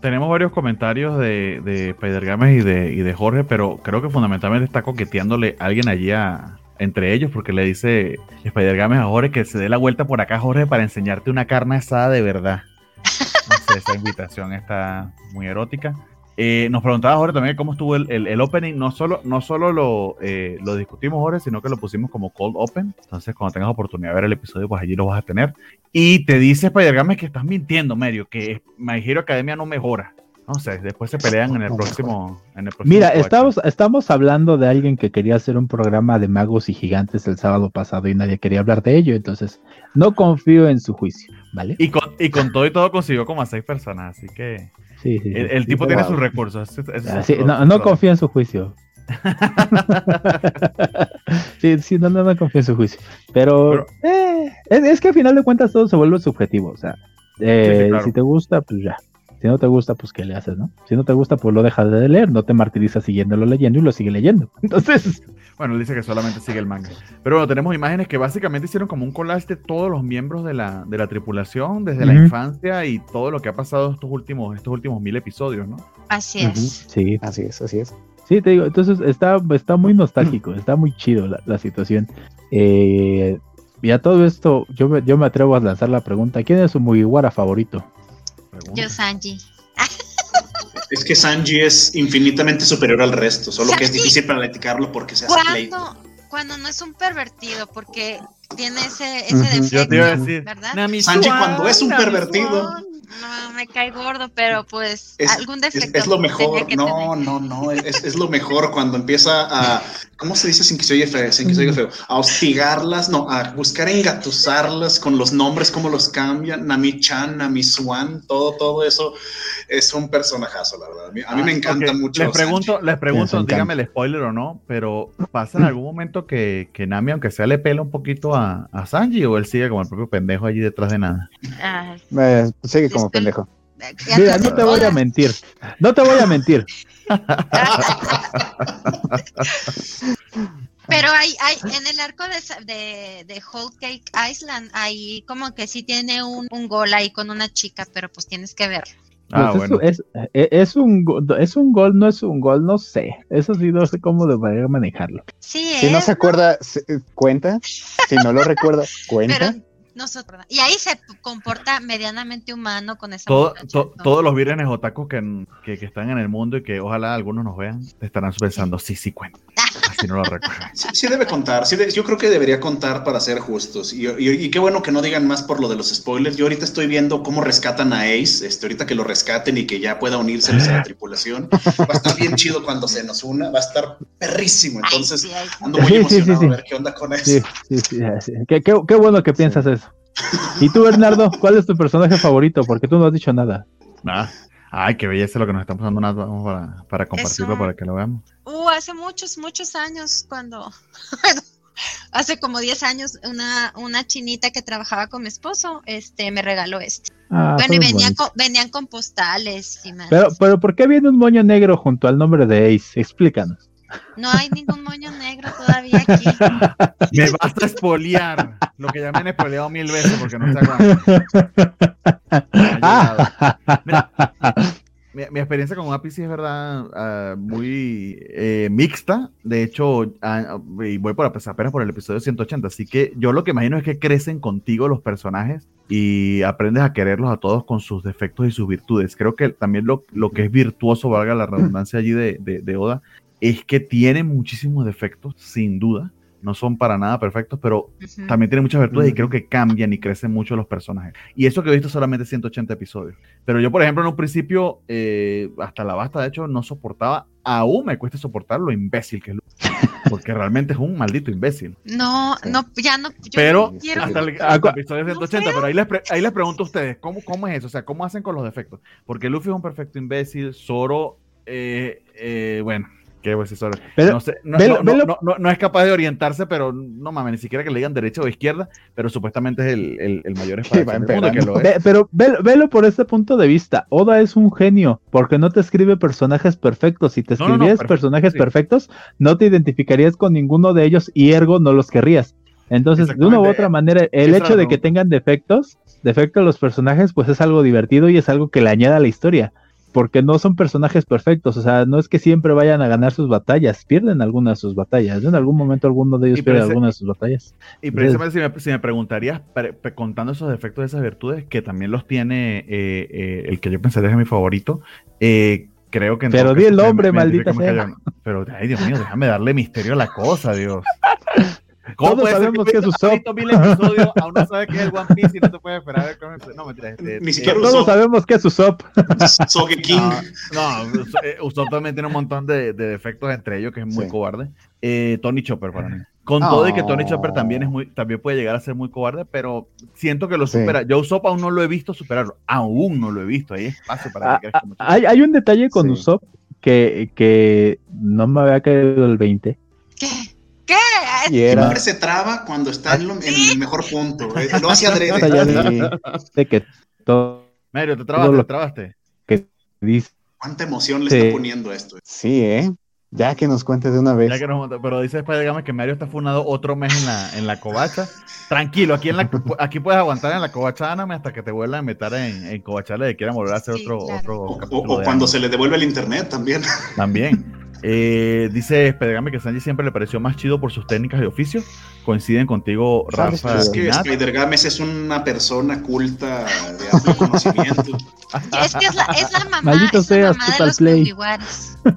Tenemos varios comentarios de, de Spider-Games y de, y de Jorge, pero creo que fundamentalmente está coqueteándole alguien allí a- entre ellos, porque le dice Spider-Games a Jorge que se dé la vuelta por acá, Jorge, para enseñarte una carne asada de verdad. No sé, esa invitación está muy erótica. Eh, nos preguntaba Jorge también cómo estuvo el, el- el opening. No solo, no solo lo, eh, lo discutimos, Jorge, sino que lo pusimos como cold open. Entonces, cuando tengas oportunidad de ver el episodio, pues allí lo vas a tener. Y te dice Spider-Games que estás mintiendo, Mario, que My Hero Academia no mejora. No sé, después se pelean en el próximo. En el próximo Mira, estamos, estamos hablando de alguien que quería hacer un programa de magos y gigantes el sábado pasado y nadie quería hablar de ello, entonces no confío en su juicio, ¿vale? Y con, y con todo y todo consiguió como a seis personas, así que Sí, el, el sí, tipo tiene wow. sus recursos. es no, confío en su juicio. [LAUGHS] sí, sí, no, no, no confío en su juicio. Pero, eh, es, es que al final de cuentas todo se vuelve subjetivo. O sea, eh, claro. si te gusta, pues ya. Si no te gusta, pues ¿qué le haces, no? Si no te gusta, pues lo dejas de leer, no te martirizas siguiéndolo leyendo y lo sigue leyendo. [LAUGHS] Entonces, Bueno, él dice que solamente sigue el manga. Pero bueno, tenemos imágenes que básicamente hicieron como un collage de todos los miembros de la, de la tripulación, desde la infancia y todo lo que ha pasado estos últimos, estos últimos mil episodios, ¿no? Así es. sí, así es, así es. Sí, te digo, entonces está, está muy nostálgico, está muy chido la, la situación. Eh, y a todo esto, yo me, yo me atrevo a lanzar la pregunta, ¿quién es su Mugiwara favorito? Pregunta. Yo, Sanji. Es que Sanji es infinitamente superior al resto, solo que es difícil platicarlo porque se hace. Cuando, cuando no es un pervertido, porque tiene ese, ese defecto, Yo te iba a decir, ¿verdad? Nami Sanji cuando es un pervertido. No, me cae gordo, pero pues Es, algún defecto. es lo mejor, no, tener. no, no, es, es lo mejor cuando empieza a, ¿cómo se dice sin que se oye feo? Sin que se oiga feo, a hostigarlas, no, a buscar engatusarlas con los nombres, cómo los cambian, Nami-chan, Nami-swan, todo, todo eso es un personajazo, la verdad. A mí, a mí me Ah, encanta mucho. Les pregunto, Sanji. les pregunto, dígame el spoiler o no, pero ¿pasa en algún momento que, que Nami, aunque sea, le pela un poquito a, a Sanji o él sigue como el propio pendejo allí detrás de nada? Ah, Eh, sigue como pendejo. Mira, no te voy a mentir. No te voy a mentir. [LAUGHS] Pero hay, hay, en el arco de, de Whole Cake Island, ahí como que sí tiene un, un gol ahí con una chica, pero pues tienes que verlo. Ah, Pues bueno. es, es, es un, es un gol, no es un gol, no sé. Eso sí, no sé cómo debería manejarlo. Sí, Si no es, se acuerda, se- ¿cuenta? Si no lo recuerda, [LAUGHS] ¿cuenta? pero nosotros. Y ahí se comporta medianamente humano con esa Todo- to- todos los vírgenes otakus que, que, que están en el mundo y que ojalá algunos nos vean, estarán pensando, sí, sí cuenta. Así no lo recuerdo. Sí, sí debe contar, sí de- yo creo que debería contar para ser justos. Y, y- y qué bueno que no digan más por lo de los spoilers. Yo ahorita estoy viendo cómo rescatan a Ace, este, ahorita que lo rescaten y que ya pueda unirse a la tripulación. Va a estar bien chido cuando se nos una, va a estar perrísimo. Entonces, ando muy Sí, sí, sí, emocionado sí. a ver qué onda con eso. Sí, sí, sí, sí. Qué, qué- qué bueno que piensas eso. ¿Y tú, Bernardo, cuál es tu personaje favorito? Porque tú no has dicho nada. Ah, ay, qué belleza lo que nos está pasando. Nat. Vamos para, para compartirlo Eso. para que lo veamos. Uh, hace muchos, muchos años, cuando, [LAUGHS] bueno, hace como 10 años, una, una chinita que trabajaba con mi esposo, este, me regaló este. Ah, bueno, y todo venía bonito. con, venían con postales y más. Pero, pero, ¿por qué viene un moño negro junto al nombre de Ace? Explícanos. No hay ningún moño negro todavía aquí. [LAUGHS] Me basta espolear. Lo que ya me han espoleado mil veces porque no se aguanta. Ah, Mira, mi, mi experiencia con sí es verdad ah, muy eh, mixta. De hecho, ah, y voy por apenas apenas por el episodio 180. Así que yo lo que imagino es que crecen contigo los personajes y aprendes a quererlos a todos con sus defectos y sus virtudes. Creo que también lo, lo que es virtuoso, valga la redundancia allí de, de, de Oda, es que tiene muchísimos defectos, sin duda. No son para nada perfectos, pero también tiene muchas virtudes y creo que cambian y crecen mucho los personajes. Y eso que he visto solamente 180 episodios. Pero yo, por ejemplo, en un principio, eh, hasta la basta, de hecho, no soportaba, aún me cuesta soportar lo imbécil que es Luffy. [LAUGHS] Porque realmente es un maldito imbécil. No, Sí. no, ya no. Yo Pero no quiero. hasta el, hasta el cu- episodio 180, feo. pero ahí les, pre- ahí les pregunto a ustedes, ¿cómo, ¿cómo es eso? O sea, ¿cómo hacen con los defectos? Porque Luffy es un perfecto imbécil, Zoro, eh, eh, bueno, no, sé, no, velo- no- no- velo- no- no- no es capaz de orientarse, pero no mames, ni siquiera que le digan derecha o izquierda, pero supuestamente es el, el, el mayor mundo, que lo es. Pero velo, velo por este punto de vista. Oda es un genio porque no te escribe personajes perfectos. Si te escribieras perfecto, personajes sí. perfectos, no te identificarías con ninguno de ellos y ergo no los querrías. Entonces, de una u otra manera, el hecho de que tengan defectos, defectos los personajes, pues es algo divertido y es algo que le añade a la historia. Porque no son personajes perfectos, o sea, no es que siempre vayan a ganar sus batallas, pierden algunas de sus batallas. En algún momento alguno de ellos pierde ese- alguna de sus batallas. Y precisamente si me, si me preguntarías, pre- pre- contando esos defectos y esas virtudes, que también los tiene eh, eh, el que yo pensaría es mi favorito, eh, creo que... en Pero di el me maldita sea. Pero, ay, Dios mío, déjame darle misterio a la cosa, Dios. [LAUGHS] ¿Cómo Todos puede sabemos que es Usopp. visto mil episodios, aún no sabes qué es el One Piece y no te puedes esperar a ver cómo es- No, mentira. Este, Ni eh, siquiera Todos Usopp. sabemos que es Usopp. [LAUGHS] Soge King. No, no eh, Usopp también tiene un montón de, de defectos entre ellos, que es muy Sí. cobarde. Eh, Tony Chopper para mí. Con todo y que Tony Oh. Chopper también es muy, también puede llegar a ser muy cobarde, pero siento que lo Sí. supera. Yo Usopp aún no lo he visto superarlo. Aún no lo he visto. Hay espacio para Ah, que mucho. Hay, hay un detalle con Sí. Usopp que, que no me había caído el 20. ¿Qué? ¿Qué? Y era Siempre se traba cuando está en, lo- en el mejor punto. Lo hace [LAUGHS] adrede. de, de que todo Mario, te trabaste, te trabaste. dice. ¿Cuánta emoción le Sí. está poniendo esto? Sí, ¿eh? Ya que nos cuente de una vez. Ya que nos monta- pero dice después, digamos que Mario está funado otro mes en la, en la covacha. Tranquilo, aquí en la aquí puedes aguantar en la covacha Anime hasta que te vuelvan a meter en, en covachales y quieran volver a hacer Sí, otro, claro. otro O, cuando se le devuelve el internet también. También. Eh, dice Pedregame que Sanji siempre le pareció más chido por sus técnicas de oficio. Coinciden contigo, Rafa. Es que y Nat. Spider Games es una persona culta de amplio [LAUGHS] conocimiento. Es que es la, es la mamá, Maldito es la seas, mamá de Total los Play. Mugiwaras. No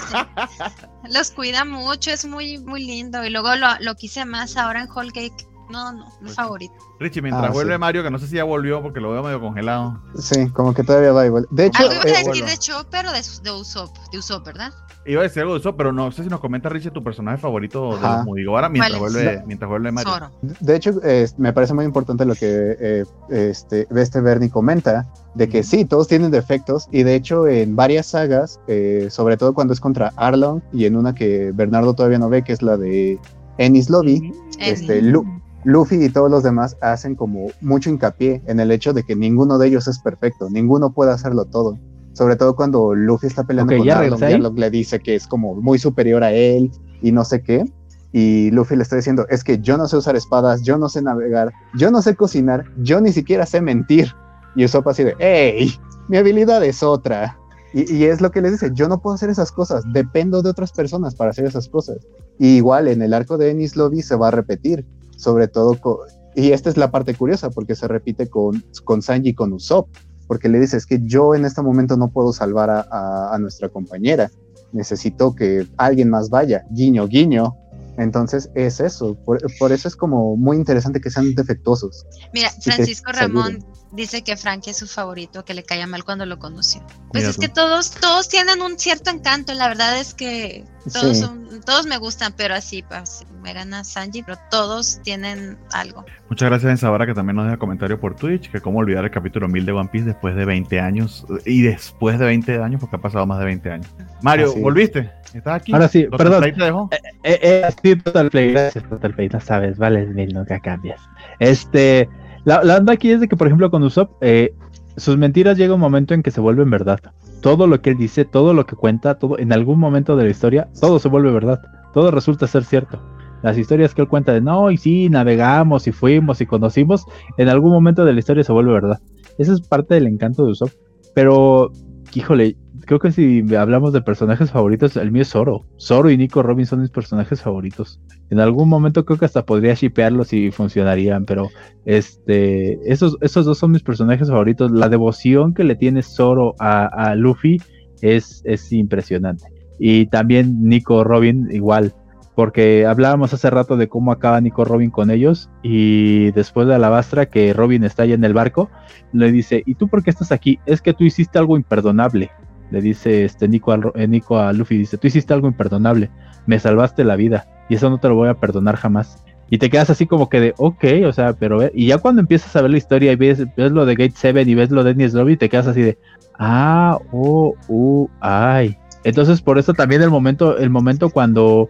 sé. Los cuida mucho, es muy, muy lindo. Y luego lo, lo quise más ahora en Whole Cake. No, no, mi favorito. Richie, mientras Ah, vuelve sí. Mario, que no sé si ya volvió porque lo veo medio congelado. Sí, como que todavía va igual. De hecho, Algo ibas a eh, decir bueno. de Chopper o de, de Usopp, de Usopp, ¿verdad? Iba a decir algo de eso, pero no sé si nos comenta Richie tu personaje favorito de Ajá. los mientras vuelve, mientras vuelve Mario. Zoro. De hecho, eh, me parece muy importante lo que eh, este, este Bernie comenta, de que sí, todos tienen defectos, y de hecho en varias sagas, eh, sobre todo cuando es contra Arlong, y en una que Bernardo todavía no ve, que es la de Ennis Lobby, este, Lu- Luffy y todos los demás hacen como mucho hincapié en el hecho de que ninguno de ellos es perfecto, ninguno puede hacerlo todo. Sobre todo cuando Luffy está peleando Ok, con ¿ya Arlong? Arlong le dice que es como muy superior a él y no sé qué. Y Luffy le está diciendo, es que yo no sé usar espadas, yo no sé navegar, yo no sé cocinar, yo ni siquiera sé mentir. Y Usopp así de, hey, mi habilidad es otra. Y, y es lo que les dice, yo no puedo hacer esas cosas, dependo de otras personas para hacer esas cosas. Y igual en el arco de Ennis Lobby se va a repetir, sobre todo con... Y esta es la parte curiosa, porque se repite con, con Sanji y con Usopp, porque le dice, es que yo en este momento no puedo salvar a, a- a nuestra compañera, necesito que alguien más vaya, guiño, guiño. Entonces es eso, por, por eso es como muy interesante que sean defectuosos. Mira, Francisco Ramón dice que Frankie es su favorito, que le caía mal cuando lo conoció. Pues Mira es tú. que todos, todos tienen un cierto encanto, la verdad es que todos, Sí. son- todos me gustan, pero así, pues, me gana Sanji, pero todos tienen algo. Muchas gracias a Sabara que también nos deja comentario por Twitch, que cómo olvidar el capítulo 1000 de One Piece después de 20 años, y después de 20 años, porque ha pasado más de 20 años. Mario, Así. ¿volviste? ¿Estás aquí? Ahora sí, ¿Lo perdón. Te dejó? Eh, eh, sí, Total Play, gracias Total Play, no sabes, vale mil, nunca cambias. Este, la, la onda aquí es de que, por ejemplo, con Usopp, eh, sus mentiras llega un momento en que se vuelven verdad. Todo lo que él dice, todo lo que cuenta, todo, en algún momento de la historia, todo se vuelve verdad. Todo resulta ser cierto. Las historias que él cuenta de no, y sí, navegamos y fuimos y conocimos, en algún momento de la historia se vuelve verdad. Esa es parte del encanto de Usopp. Pero, híjole, creo que si hablamos de personajes favoritos, el mío es Zoro. Zoro y Nico Robin son mis personajes favoritos. En algún momento creo que hasta podría shipearlos y funcionarían, pero este, esos, esos dos son mis personajes favoritos. La devoción que le tiene Zoro a, a Luffy es, es impresionante. Y también Nico Robin igual, porque hablábamos hace rato de cómo acaba Nico Robin con ellos y después de Alabastra que Robin está ya en el barco, le dice, ¿y tú por qué estás aquí? Es que tú hiciste algo imperdonable. Le dice este Nico a, eh, Nico a Luffy, dice, tú hiciste algo imperdonable, me salvaste la vida y eso no te lo voy a perdonar jamás. Y te quedas así como que de, ok, o sea, pero y ya cuando empiezas a ver la historia y ves, ves lo de Gate 7 y ves lo de Enies Lobby, te quedas así de, ah, oh, uh, ay. Entonces por eso también el momento, el momento cuando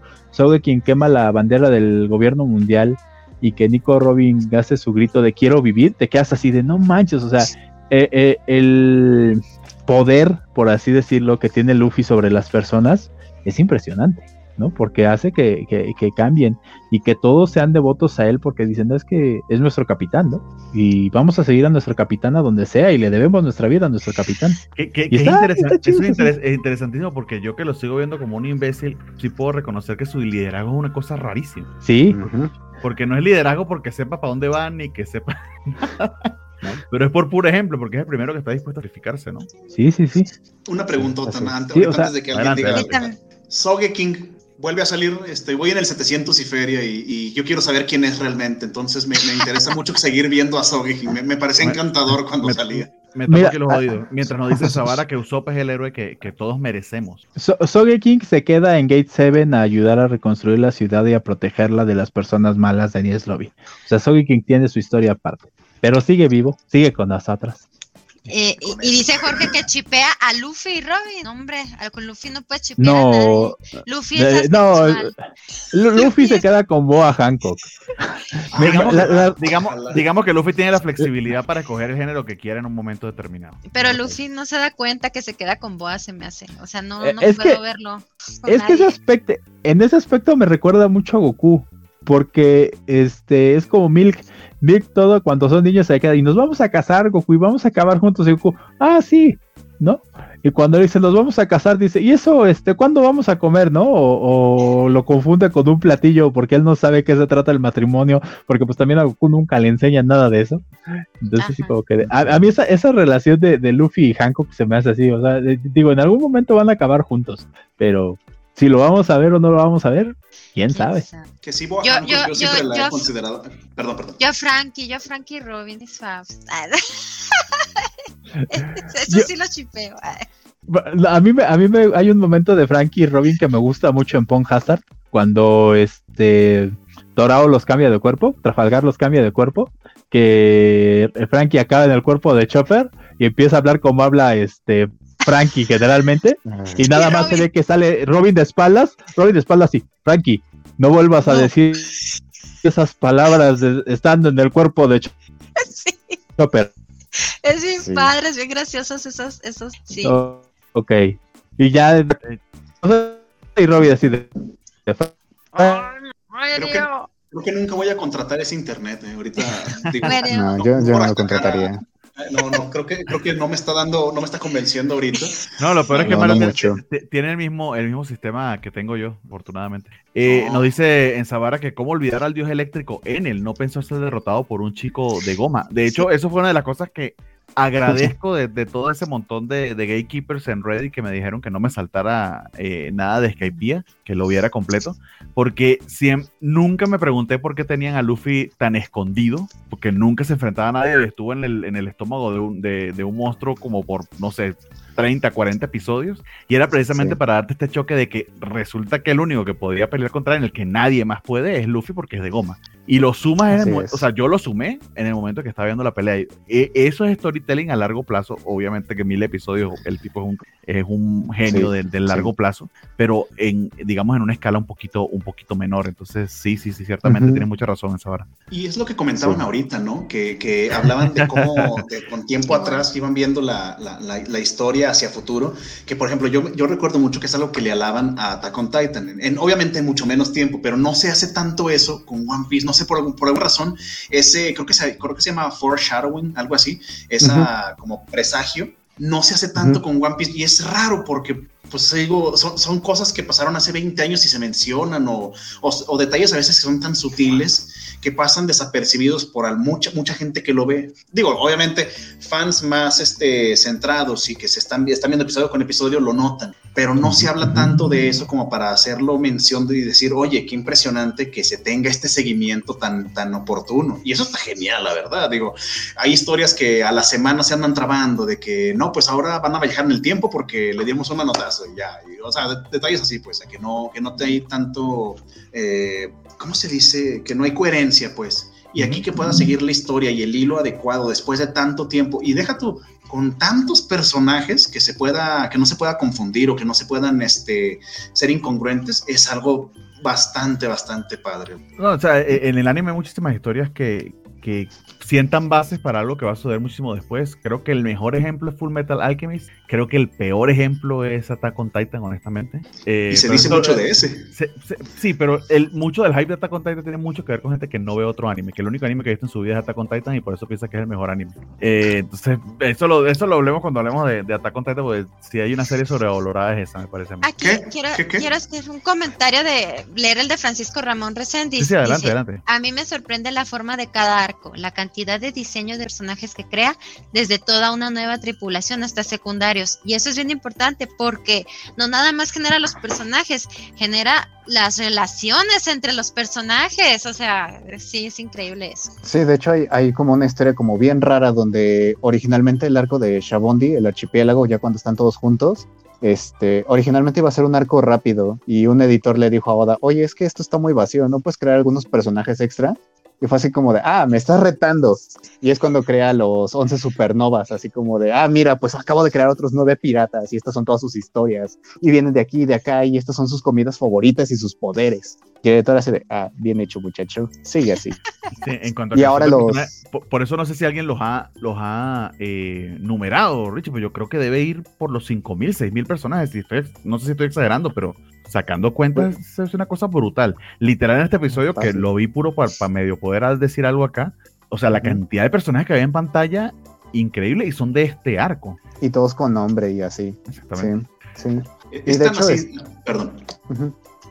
quien quema la bandera del gobierno mundial y que Nico Robin hace su grito de quiero vivir, te quedas así de no manches, o sea, eh, eh, el poder, por así decirlo, que tiene Luffy sobre las personas es impresionante, ¿no? Porque hace que, que- que cambien y que todos sean devotos a él porque dicen, "No, es que es nuestro capitán, ¿no? Y vamos a seguir a nuestro capitán a donde sea y le debemos nuestra vida a nuestro capitán. Que, Y está- interesante- está chido eso es, eso. interes- es interesantísimo porque yo que lo sigo viendo como un imbécil, sí puedo reconocer que su liderazgo es una cosa rarísima. Sí. Porque no es liderazgo porque sepa para dónde van ni que sepa. [LAUGHS] Pero es por puro ejemplo, porque es el primero que está dispuesto a sacrificarse, ¿no? sí, sí, sí. Una preguntota es. antes, Sí, o sea, antes de que alguien adelante, diga. Sogeking vuelve a salir, este, voy en el 700 y feria y, y yo quiero saber quién es realmente, entonces me, me interesa mucho [LAUGHS] seguir viendo a Sogeking, me, me parecía Bueno, encantador cuando me- salía. Me Mira, aquí los ah, oídos. Mientras nos dice Zavara que Usopp es el héroe que, que todos merecemos. So Sogeking se queda en Gate 7 a ayudar a reconstruir la ciudad y a protegerla de las personas malas de Lobby. O sea, Sogeking tiene su historia aparte. Pero sigue vivo, sigue con nosotras. Eh, y, y dice Jorge que chipea a Luffy y Robin. Hombre, al- con Luffy no puedes chipear a No, nadie. Luffy es eh, no, Luffy se queda con Boa Hancock. Digamos, la- la- digamos, digamos que Luffy tiene la flexibilidad para escoger el género que quiera en un momento determinado. Pero Luffy no se da cuenta que se queda con Boa, se me hace. O sea, no, Eh, no es puedo que- verlo. Es que ese aspecto, en ese aspecto me recuerda mucho a Goku. Porque este es como Milk. Milk todo cuando son niños se queda y nos vamos a casar, Goku, y vamos a acabar juntos. Y Goku, ah, sí. ¿no? Y cuando dice, nos vamos a casar, dice, ¿y eso, este, cuándo vamos a comer, no? O, o lo confunde con un platillo porque él no sabe qué se trata el matrimonio, porque pues también a Goku nunca le enseñan nada de eso. Entonces, sí, como que, a, a mí esa, esa relación de, de Luffy y Hancock se me hace así, o sea, de- digo, en algún momento van a acabar juntos, pero si lo vamos a ver o no lo vamos a ver, quién sabe. Que sí, Yo- Hancock, yo- yo, siempre yo- la yo- he considerado. Perdón, perdón. Yo Frankie, yo Frankie Robin is Fabs. [LAUGHS] Eso Yo- sí lo chipeo. A mí, me, a mí me, hay un momento de Frankie y Robin que me gusta mucho en Pong Hazard, cuando este Dorao los cambia de cuerpo, Trafalgar los cambia de cuerpo, que Frankie acaba en el cuerpo de Chopper y empieza a hablar como habla este Frankie generalmente, y nada Y más se ve que sale Robin de espaldas, Robin de espaldas sí, Frankie, no vuelvas a No. decir esas palabras de- estando en el cuerpo de Ch- Sí, Chopper. es bien Sí. padre, es bien graciosos esos, esos, sí. Oh, ok. Y ya. Y Robin así de. de- Creo que, creo que nunca voy a contratar ese internet. eh, Ahorita [LAUGHS] digo. No, yo, yo no lo contrataría. No, no, creo que, creo que no me está dando, no me está convenciendo ahorita. No, lo peor es que No, tiene el mismo, el mismo sistema que tengo yo, afortunadamente. Eh, No. Nos dice en Zavara que cómo olvidar al dios eléctrico. En él no pensó ser derrotado por un chico de goma. De hecho, eso fue una de las cosas que agradezco de, de todo ese montón de, de gatekeepers en Reddit que me dijeron que no me saltara eh, nada de Skypiea, que lo viera completo. Porque siem- nunca me pregunté por qué tenían a Luffy tan escondido, porque nunca se enfrentaba a nadie y estuvo en el, en el estómago de un, de, de un monstruo como por, no sé, 30, 40 episodios. Y era precisamente Sí. para darte este choque de que resulta que el único que podría pelear contra él, en el que nadie más puede, es Luffy porque es de goma. Y lo sumas en el Así mo- es. o sea, yo lo sumé en el momento que estaba viendo la pelea. E- eso es storytelling a largo plazo. Obviamente que mil episodios, el tipo es un, es un genio Sí, del, del largo plazo, pero en, digamos, en una escala un poquito, un poquito menor. Entonces, sí, sí, sí, ciertamente Ujú. tienes mucha razón esa hora. Y es lo que comentaban Sí. ahorita, ¿no? Que, que hablaban de cómo [LAUGHS] de- con tiempo atrás iban viendo la, la- la- la historia hacia futuro. Que, por ejemplo, yo, yo recuerdo mucho que es algo que le alaban a Attack on Titan. En, en- obviamente en mucho menos tiempo, pero no se hace tanto eso con One Piece. No sé, por, alguna razón, ese, creo que, se, creo que se llama foreshadowing, algo así, esa como presagio. No se hace tanto con One Piece y es raro porque, pues digo, son, son cosas que pasaron hace 20 años y se mencionan o, o, o detalles a veces que son tan sutiles que pasan desapercibidos por al- mucha, mucha gente que lo ve. Digo, obviamente, fans más este, centrados y que se están, están viendo episodio con episodio lo notan, pero no se habla tanto de eso como para hacerlo mención de- y decir, oye, qué impresionante que se tenga este seguimiento tan, tan oportuno. Y eso está genial, la verdad. Digo, hay historias que a la semana se andan trabando de que no, pues ahora van a viajar en el tiempo porque le dimos un manotazo y ya. Y, o sea, de- detalles así, pues, a que no, que no te hay tanto, eh, ¿cómo se dice? Que no hay coherencia, pues. Y aquí que pueda seguir la historia y el hilo adecuado después de tanto tiempo. Y deja tú, con tantos personajes que se pueda, que no se pueda confundir o que no se puedan este, ser incongruentes, es algo bastante, bastante padre. No, o sea, e- en el anime hay muchísimas historias que, que sientan bases para algo que va a suceder muchísimo después. Creo que el mejor ejemplo es Full Metal Alchemist. Creo que el peor ejemplo es Attack on Titan, honestamente. Eh, Y se dice esto- mucho de ese. se- se- sí, pero el, mucho del hype de Attack on Titan tiene mucho que ver con gente que no ve otro anime, que el único anime que ha visto en su vida es Attack on Titan y por eso piensa que es el mejor anime. Eh, entonces, eso lo, eso lo hablemos cuando hablemos de, de Attack on Titan, porque si hay una serie sobrevalorada es esa, me parece a mí. Aquí ¿Qué? quiero, ¿Qué, qué? quiero hacer un comentario de leer el de Francisco Ramón Reséndiz. Sí, sí, adelante, Dice, adelante. A mí me sorprende la forma de cada arco, la cantidad de diseño de personajes que crea, desde toda una nueva tripulación hasta secundarios. Y eso es bien importante porque no nada más genera los personajes, genera las relaciones entre los personajes. O sea, sí, es increíble eso. Sí, de hecho hay, hay como una historia como bien rara donde originalmente el arco de Shabondi, el archipiélago, ya cuando están todos juntos, este, originalmente iba a ser un arco rápido y un editor le dijo a Oda, oye, es que esto está muy vacío, ¿no puedes crear algunos personajes extra? Y fue así como de, ah, me estás retando. Y es cuando crea los 11 supernovas, así como de, ah, mira, pues acabo de crear otros nueve piratas y estas son todas sus historias. Y vienen de aquí y de acá y estas son sus comidas favoritas y sus poderes. Y editor hace de, ah, bien hecho muchacho, sigue así. Sí, en cuanto a Y que ahora los- Por, por eso no sé si alguien los ha, los ha eh, numerado, Richie, pero yo creo que debe ir por los 5.000, 6.000 personajes. No sé si estoy exagerando, pero sacando cuentas eso es una cosa brutal. Literal en este episodio, que lo vi puro para medio poder decir algo acá, o sea, la cantidad de personajes que había en pantalla increíble y son de este arco. Y todos con nombre y así. Exactamente. Sí, sí. Es Y de hecho así- Perdón.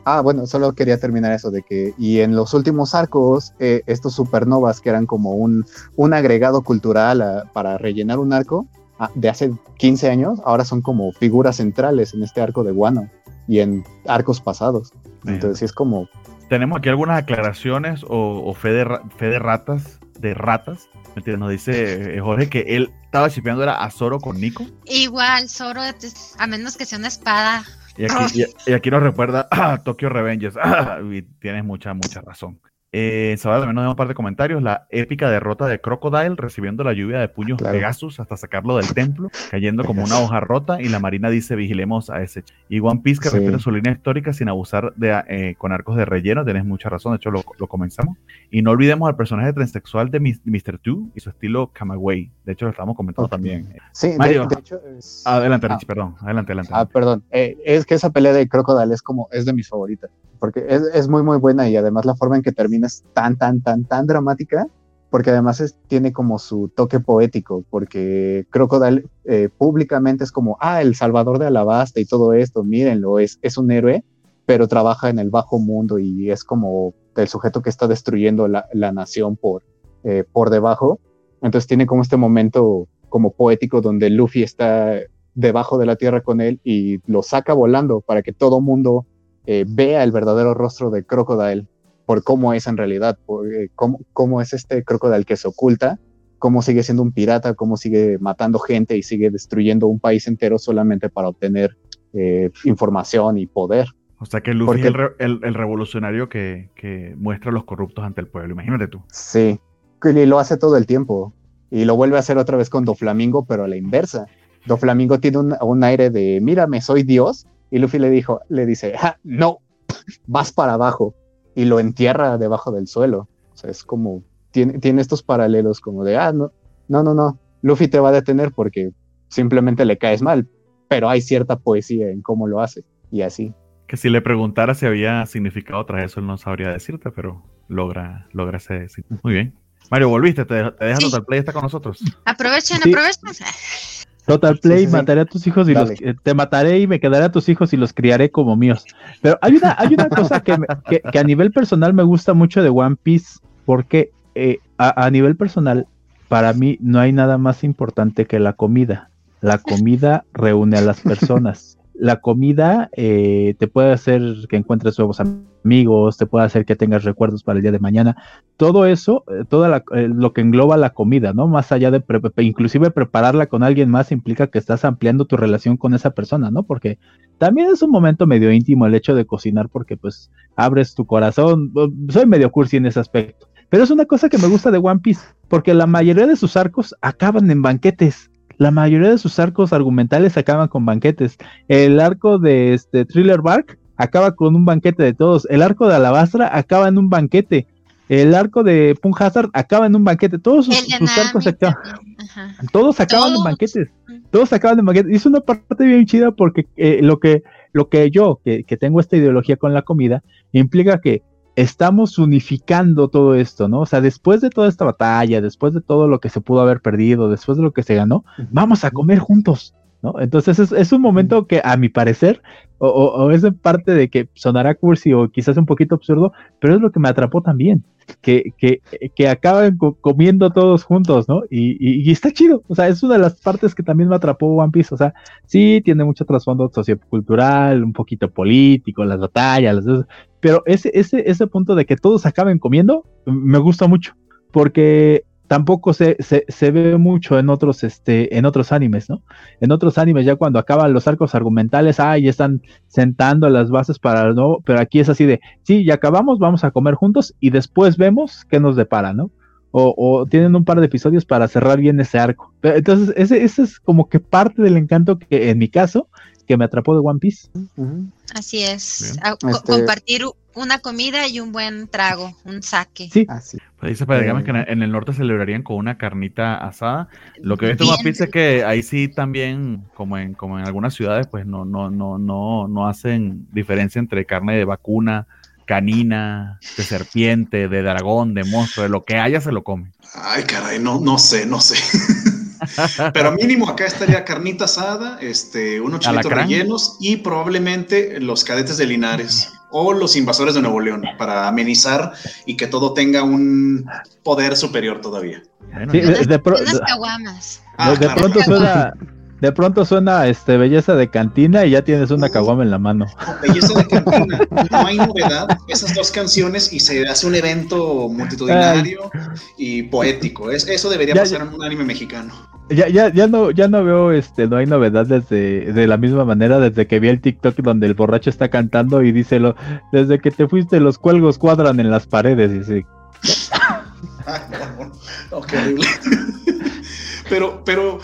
Ah, bueno, solo quería terminar eso de que, y en los últimos arcos, eh, estos supernovas que eran como un, un agregado cultural a- para rellenar un arco ah, de hace 15 años, ahora son como figuras centrales en este arco de Guano y en arcos pasados. Entonces sí es como, Tenemos aquí algunas aclaraciones o, o fe, de, fe de ratas, de ratas. Mentira, Nos dice eh, Jorge que él estaba chipeando era a Zoro con Nico. Igual, Zoro, es- a menos que sea una espada. Y aquí, y- y aquí nos recuerda a Tokyo Revengers. [CLEARS THROAT] y tienes mucha, mucha razón. Eh, Sabado también nos un par de comentarios. La épica derrota de Crocodile recibiendo la lluvia de puños Claro. Pegasus hasta sacarlo del [LAUGHS] templo, cayendo como una hoja rota. Y la marina dice: Vigilemos a ese. ch-". Y One Piece que Sí. refiere su línea histórica sin abusar de eh, con arcos de relleno. Tienes mucha razón. De hecho, lo, lo comenzamos. Y no olvidemos al personaje transexual de Mr. Two y su estilo Kamagüey. De hecho, lo estamos comentando Ok. también. sí, de, Mario. de hecho... es- Adelante, Ah. Richie, perdón. Adelante, adelante. Ah, perdón. Eh, es que esa pelea de Crocodile es como, es de mis favoritas. Porque es, es muy, muy buena y además la forma en que termina es tan, tan, tan, tan dramática. Porque además tiene como su toque poético. Porque Crocodile eh, públicamente es como, ah, el salvador de Alabasta y todo esto, mírenlo, es, es un héroe, pero trabaja en el bajo mundo y es como el sujeto que está destruyendo la, la nación por, eh, por debajo. Entonces tiene como este momento como poético donde Luffy está debajo de la tierra con él y lo saca volando para que todo mundo eh, vea el verdadero rostro de Crocodile por cómo es en realidad, por, eh, cómo, cómo es este Crocodile que se oculta, cómo sigue siendo un pirata, cómo sigue matando gente y sigue destruyendo un país entero solamente para obtener eh, información y poder. O sea que Luffy Porque- es el, re- el- el revolucionario que, que muestra a los corruptos ante el pueblo. Imagínate tú. Sí, y lo hace todo el tiempo. Y lo vuelve a hacer otra vez con Doflamingo, pero a la inversa. Doflamingo tiene un, un aire de, mírame, soy Dios. Y Luffy le, dijo, le dice, "Ja, no, [LAUGHS] vas para abajo. Y lo entierra debajo del suelo. O sea, es como, tiene, tiene estos paralelos como de, ah, no, no, no, no. Luffy te va a detener porque simplemente le caes mal. Pero hay cierta poesía en cómo lo hace. Y así. Que si le preguntara si había significado tras eso, él no sabría decirte, pero logra, logra ese. Muy bien. Mario, volviste, te, te deja Sí. Play, está con nosotros. Aprovechen, Sí. aprovechen. Total Play, Sí, sí, sí. mataré a tus hijos y los, eh, te mataré y me quedaré a tus hijos y los criaré como míos. Pero hay una, hay una cosa que, me- que, que a nivel personal me gusta mucho de One Piece, porque eh, a, a nivel personal, para mí no hay nada más importante que la comida. La comida reúne a las personas. La comida eh, te puede hacer que encuentres nuevos amigos, te puede hacer que tengas recuerdos para el día de mañana. Todo eso, eh, toda la- eh, lo que engloba la comida, ¿no? Más allá de inclusive prepararla con alguien más implica que estás ampliando tu relación con esa persona, ¿no? Porque también es un momento medio íntimo el hecho de cocinar porque pues abres tu corazón. Soy medio cursi en ese aspecto. Pero es una cosa que me gusta de One Piece, porque la mayoría de sus arcos acaban en banquetes. La mayoría de sus arcos argumentales acaban con banquetes. El arco de este Thriller Bark acaba con un banquete de todos. El arco de Alabastra acaba en un banquete. El arco de Punk Hazard acaba en un banquete. Todos sus, arcos acaban. ajá. Todos acaban en banquetes. Todos acaban en banquetes. Y es una parte bien chida porque eh, lo que lo que yo, que, que tengo esta ideología con la comida, implica que estamos unificando todo esto, ¿no? O sea, después de toda esta batalla, después de todo lo que se pudo haber perdido, después de lo que se ganó, vamos a comer juntos, ¿no? Entonces es, es un momento que a mi parecer, o, o- o es en parte de que sonará cursi o quizás un poquito absurdo, pero es lo que me atrapó también, que, que, que acaban co- comiendo todos juntos, ¿no? Y, y- y está chido, o sea, es una de las partes que también me atrapó One Piece, o sea, sí tiene mucho trasfondo sociocultural, un poquito político, las batallas, las- pero ese, ese, ese punto de que todos acaben comiendo, me gusta mucho, porque tampoco se, se, se ve mucho en otros, este, en otros animes, ¿no? En otros animes, ya cuando acaban los arcos argumentales, ah, ya están sentando las bases para el nuevo, pero aquí es así de, sí, ya acabamos, vamos a comer juntos y después vemos qué nos depara, ¿no? O, o tienen un par de episodios para cerrar bien ese arco. Entonces, ese, ese es como que parte del encanto que, en mi caso, que me atrapó de One Piece. Así es. Bien. A- co- Este- Compartir una comida y un buen trago, un saque. Sí, Así. Pues dice Padre Games Eh. que en el, norte celebrarían con una carnita asada. Lo que he visto en. One Piece es que ahí sí también, como en, como en algunas ciudades, pues no, no, no, no, no hacen diferencia entre carne de vacuna, canina, de serpiente, de dragón, de monstruo, de lo que haya se lo come. Ay, caray, no, no sé, no sé. [LAUGHS] Pero mínimo acá estaría carnita asada, este, unos chilitos rellenos y probablemente los cadetes de Linares o los invasores de Nuevo León para amenizar y que todo tenga un poder superior todavía. Sí, de, de pro- pronto suena, de pronto suena este belleza de cantina y ya tienes una caguama en la mano. Belleza de cantina. No hay novedad. Esas dos canciones y se hace un evento multitudinario y poético. Es, eso debería Ya, pasar en un anime mexicano. Ya, ya, ya no, ya no veo este, no hay novedad desde, de la misma manera desde que vi el TikTok donde el borracho está cantando y dice lo, desde que te fuiste los cuelgos cuadran en las paredes y dice, Ah, no, no, qué horrible. Pero, pero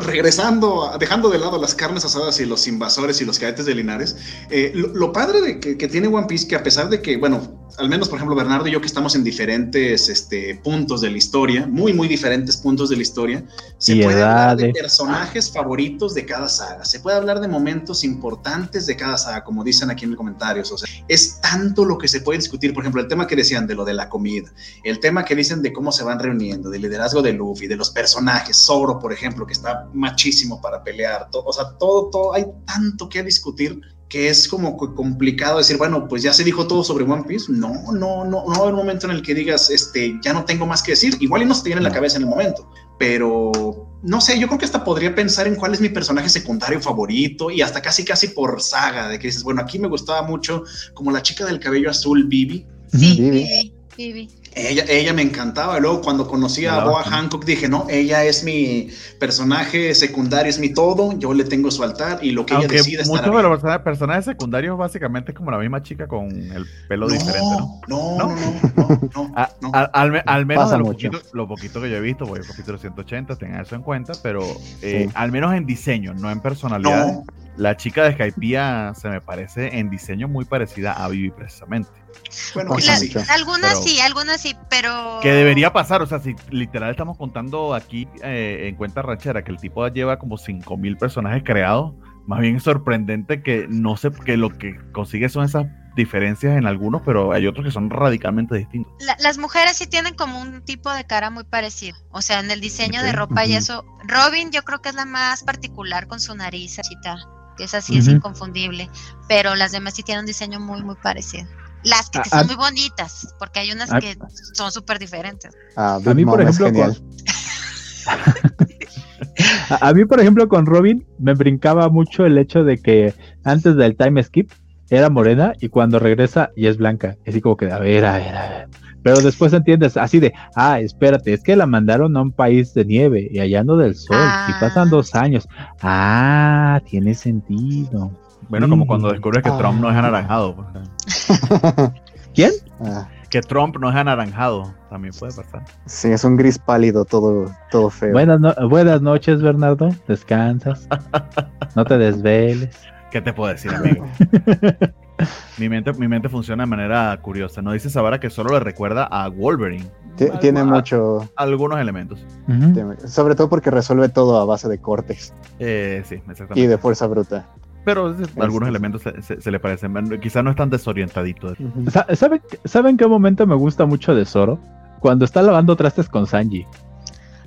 regresando, dejando de lado las carnes asadas y los invasores y los cadetes de Linares, eh, lo, lo padre de que, que tiene One Piece, que a pesar de que, bueno, al menos por ejemplo Bernardo y yo que estamos en diferentes este, puntos de la historia, muy, muy diferentes puntos de la historia, se Y puede hablar de personajes favoritos de cada saga, se puede hablar de momentos importantes de cada saga, como dicen aquí en los comentarios, o sea, es tanto lo que se puede discutir, por ejemplo, el tema que decían de lo de la comida, el tema que dicen de cómo se van reuniendo, del liderazgo de Luffy, de los personajes, Zoro, por ejemplo, que está machísimo para pelear, o sea, todo, todo, hay tanto que discutir que es como co- complicado decir, bueno, pues ya se dijo todo sobre One Piece. No, no, no, no va a haber un momento en el que digas, este, ya no tengo más que decir. Igual y no se te viene en la No. cabeza en el momento, pero no sé, yo creo que hasta podría pensar en cuál es mi personaje secundario favorito y hasta casi, casi por saga, de que dices, bueno, aquí me gustaba mucho como la chica del cabello azul, Bibi. Sí, Vivi. Vivi. Ella, ella me encantaba. Luego, cuando conocí a Boa. Hancock, dije, no, ella es mi personaje secundario, es mi todo. Yo le tengo su altar y lo que ella Aunque decida muchos de los persona- personajes secundarios básicamente es como la misma chica con el pelo diferente, ¿no? No, ¿No? no, no, no, no, [LAUGHS] A- no. al, al me- al menos de lo poquito, lo poquito que yo he visto, voy al capítulo 180, tengan eso en cuenta, pero eh, Sí. al menos en diseño, no en personalidad. No. La chica de Skypiea se me parece en diseño muy parecida a Vivi precisamente. Bueno, La- sí. algunas Pero- sí, algunas sí, pero. Que debería pasar, o sea, si literal estamos contando aquí eh, en cuenta ranchera que el tipo lleva como 5000 personajes creados, más bien es sorprendente que no sé, que lo que consigue son esas diferencias en algunos, pero hay otros que son radicalmente distintos. La- las mujeres sí tienen como un tipo de cara muy parecido. O sea, en el diseño de Ok. ropa y Ujú. eso. Robin, yo creo que es la más particular con su nariz, chita, que es así, es inconfundible. Pero las demás sí tienen un diseño muy, muy parecido. Las que Ah, son ah. muy bonitas, porque hay unas Ah. que son súper diferentes. Ah, A mí, por ejemplo, genial. [LAUGHS] A, a mí, por ejemplo, con Robin me brincaba mucho el hecho de que antes del time skip era morena y cuando regresa ya es blanca. Así como que, a ver, a ver, a ver. Pero después entiendes, así de, ah, espérate, es que la mandaron a un país de nieve y allá no del sol. Y Ah. pasan dos años. Ah, tiene sentido. Bueno, como Mm. cuando descubres que Ah. Trump no es anaranjado. pues. [LAUGHS] ¿Quién? Ah, Que Trump no es anaranjado, también puede pasar. sí, es un gris pálido, todo, todo feo. Buenas, no- buenas noches, Bernardo. Descansas. No te desveles. ¿Qué te puedo decir, amigo? [LAUGHS] mi, mente, mi mente funciona de manera curiosa. No dice Sabara que solo le recuerda a Wolverine. Ti- tiene mucho, Algunos elementos. Sobre todo porque resuelve todo a base de cortes Eh, sí, y exactamente. de fuerza bruta. Pero sí, algunos Este- elementos se, se- se le parecen. Quizá no es tan desorientadito. Sa- ¿Saben, ¿Saben qué momento me gusta mucho de Zoro? Cuando está lavando trastes con Sanji.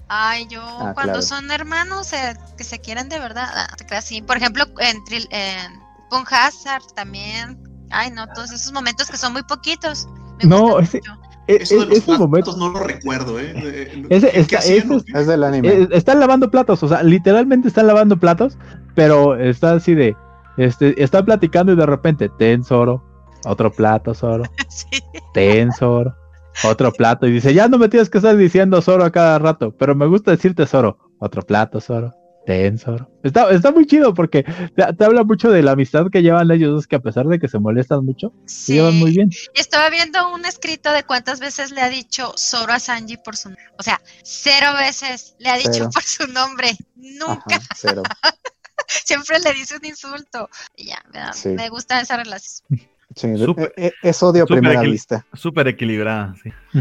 Ay, yo, Ah, cuando claro. son hermanos eh, que se quieren de verdad, ah, así. Por ejemplo, en, Tril- en Punk Hazard también. Ay, no, todos esos momentos que son muy poquitos. me No, ese-. E- Eso de e- los ese momento. platos no lo recuerdo, ¿eh? Ese ¿qué- está- hacían, ese? Es del anime. Eh, están lavando platos, o sea, literalmente están lavando platos, pero está así de, este, están platicando y de repente, ten Zoro, otro plato Zoro, [LAUGHS] Sí. ten Zoro, otro plato, y dice, ya no me tienes que estar diciendo Zoro a cada rato, pero me gusta decirte Zoro, otro plato Zoro, ten Zoro. Está, está muy chido porque te, te habla mucho de la amistad que llevan ellos dos, que a pesar de que se molestan mucho, se llevan muy bien. Estaba viendo un escrito de cuántas veces le ha dicho Zoro a Sanji por su nombre. O sea, cero veces le ha dicho Cero. por su nombre. Nunca. Ajá, cero. [LAUGHS] Siempre le dice un insulto. Y ya, me, da- Sí. me gusta esa relación. Sí, eh, eh, es odio a primera vista. Súper equilibrada, sí. [LAUGHS]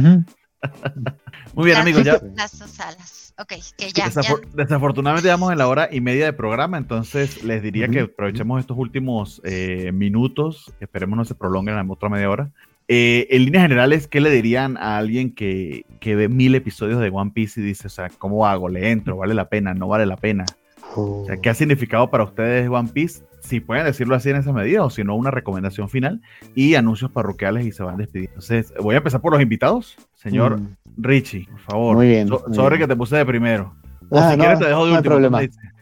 Muy bien, amigos. Ya, Las dos alas. Ok, que ya, ya. Desafor- Desafortunadamente vamos en la hora y media de programa, entonces les diría que aprovechemos estos últimos eh, minutos, esperemos no se prolonguen en otra media hora, Eh, en líneas generales, ¿qué le dirían a alguien que, que ve mil episodios de One Piece y dice, o sea, ¿cómo hago? ¿Le entro? ¿Vale la pena? ¿No vale la pena? O sea, ¿qué ha significado para ustedes One Piece? Si pueden decirlo así en esa medida, o si no, una recomendación final y anuncios parroquiales y se van despidiendo. Entonces, voy a empezar por los invitados. Señor Mm. Richie, por favor. Muy bien, So- muy bien. que te puse de primero. O Ah, si no, quieres te dejo de no hay problema.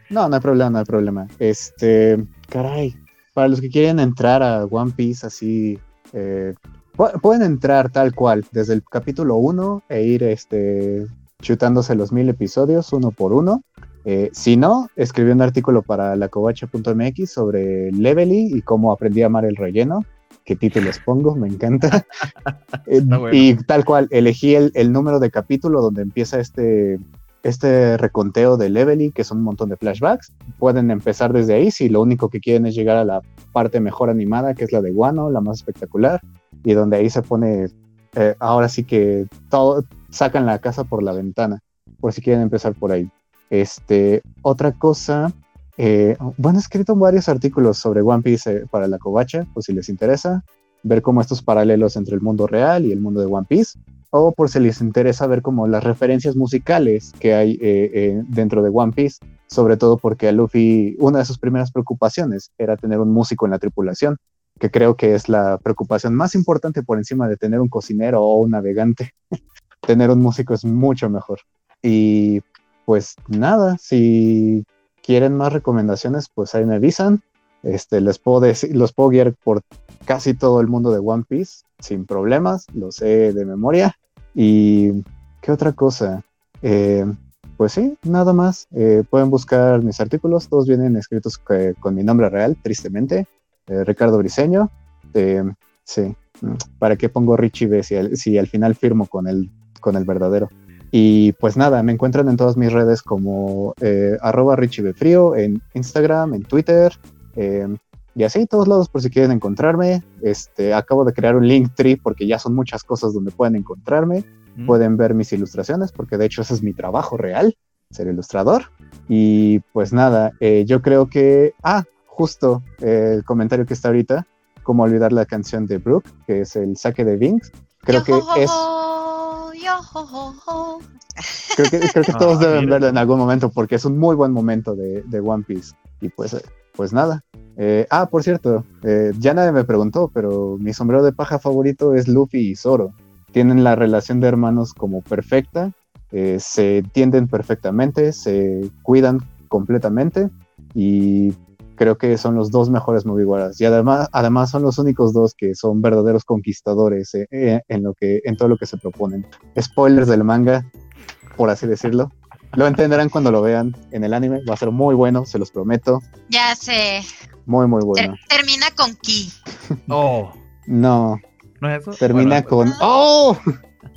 No, no hay problema, no hay problema. Este, caray, para los que quieren entrar a One Piece así, eh, pu- pueden entrar tal cual, desde el capítulo 1 e ir este, chutándose los mil episodios uno por uno. Eh, si no, escribí un artículo para lacovacha.mx sobre Levely y cómo aprendí a amar el relleno. ¿Qué títulos pongo? Me encanta. [LAUGHS] Eh, bueno. Y tal cual, elegí el, el número de capítulo donde empieza este, este reconteo de Levely, que son un montón de flashbacks. Pueden empezar desde ahí si lo único que quieren es llegar a la parte mejor animada, que es la de Guano, la más espectacular, y donde ahí se pone, eh, ahora sí que todo, sacan la casa por la ventana, por si quieren empezar por ahí. Este, otra cosa, eh, bueno, he escrito varios artículos sobre One Piece eh, para la covacha, pues si les interesa, ver como estos paralelos entre el mundo real y el mundo de One Piece, o por si les interesa ver como las referencias musicales que hay eh, eh, dentro de One Piece, sobre todo porque a Luffy una de sus primeras preocupaciones era tener un músico en la tripulación, que creo que es la preocupación más importante por encima de tener un cocinero o un navegante. [LAUGHS] tener un músico es mucho mejor. Y pues nada, si quieren más recomendaciones, pues ahí me avisan. Este, les puedo decir, los puedo guiar por casi todo el mundo de One Piece sin problemas, lo sé de memoria. Y qué otra cosa, Eh, pues sí, nada más. Eh, pueden buscar mis artículos, todos vienen escritos eh, con mi nombre real, tristemente, Ricardo Briseño. Sí, mm, ¿para qué pongo Richie B si al, si al final firmo con el, con el verdadero? Y pues nada, me encuentran en todas mis redes como eh, arroba Richie B Frío, en Instagram, en Twitter, eh, y así, todos lados por si quieren encontrarme. Este, acabo de crear un link tree porque ya son muchas cosas donde pueden encontrarme. Mm. Pueden ver mis ilustraciones porque de hecho ese es mi trabajo real, ser ilustrador. Y pues nada, eh, yo creo que, ah, justo eh, el comentario que está ahorita, como olvidar la canción de Brooke, que es el saque de Vinx. Creo que es, [LAUGHS] Creo que, creo que Ah, todos deben mira. verlo en algún momento porque es un muy buen momento de, de One Piece. Y pues, eh, pues nada. Eh, ah, por cierto, eh, ya nadie me preguntó, pero mi sombrero de paja favorito es Luffy y Zoro. Tienen la relación de hermanos como perfecta, eh, se entienden perfectamente, se cuidan completamente y creo que son los dos mejores Mugiwaras. Y además, además son los únicos dos que son verdaderos conquistadores eh, eh, en, lo que, en todo lo que se proponen. Spoilers del manga, por así decirlo. Lo entenderán cuando lo vean en el anime. Va a ser muy bueno, se los prometo. Ya sé. Muy, muy Ter- bueno. termina con Ki. [LAUGHS] Oh, No, ¿no es eso? termina Bueno, con. ¡Oh!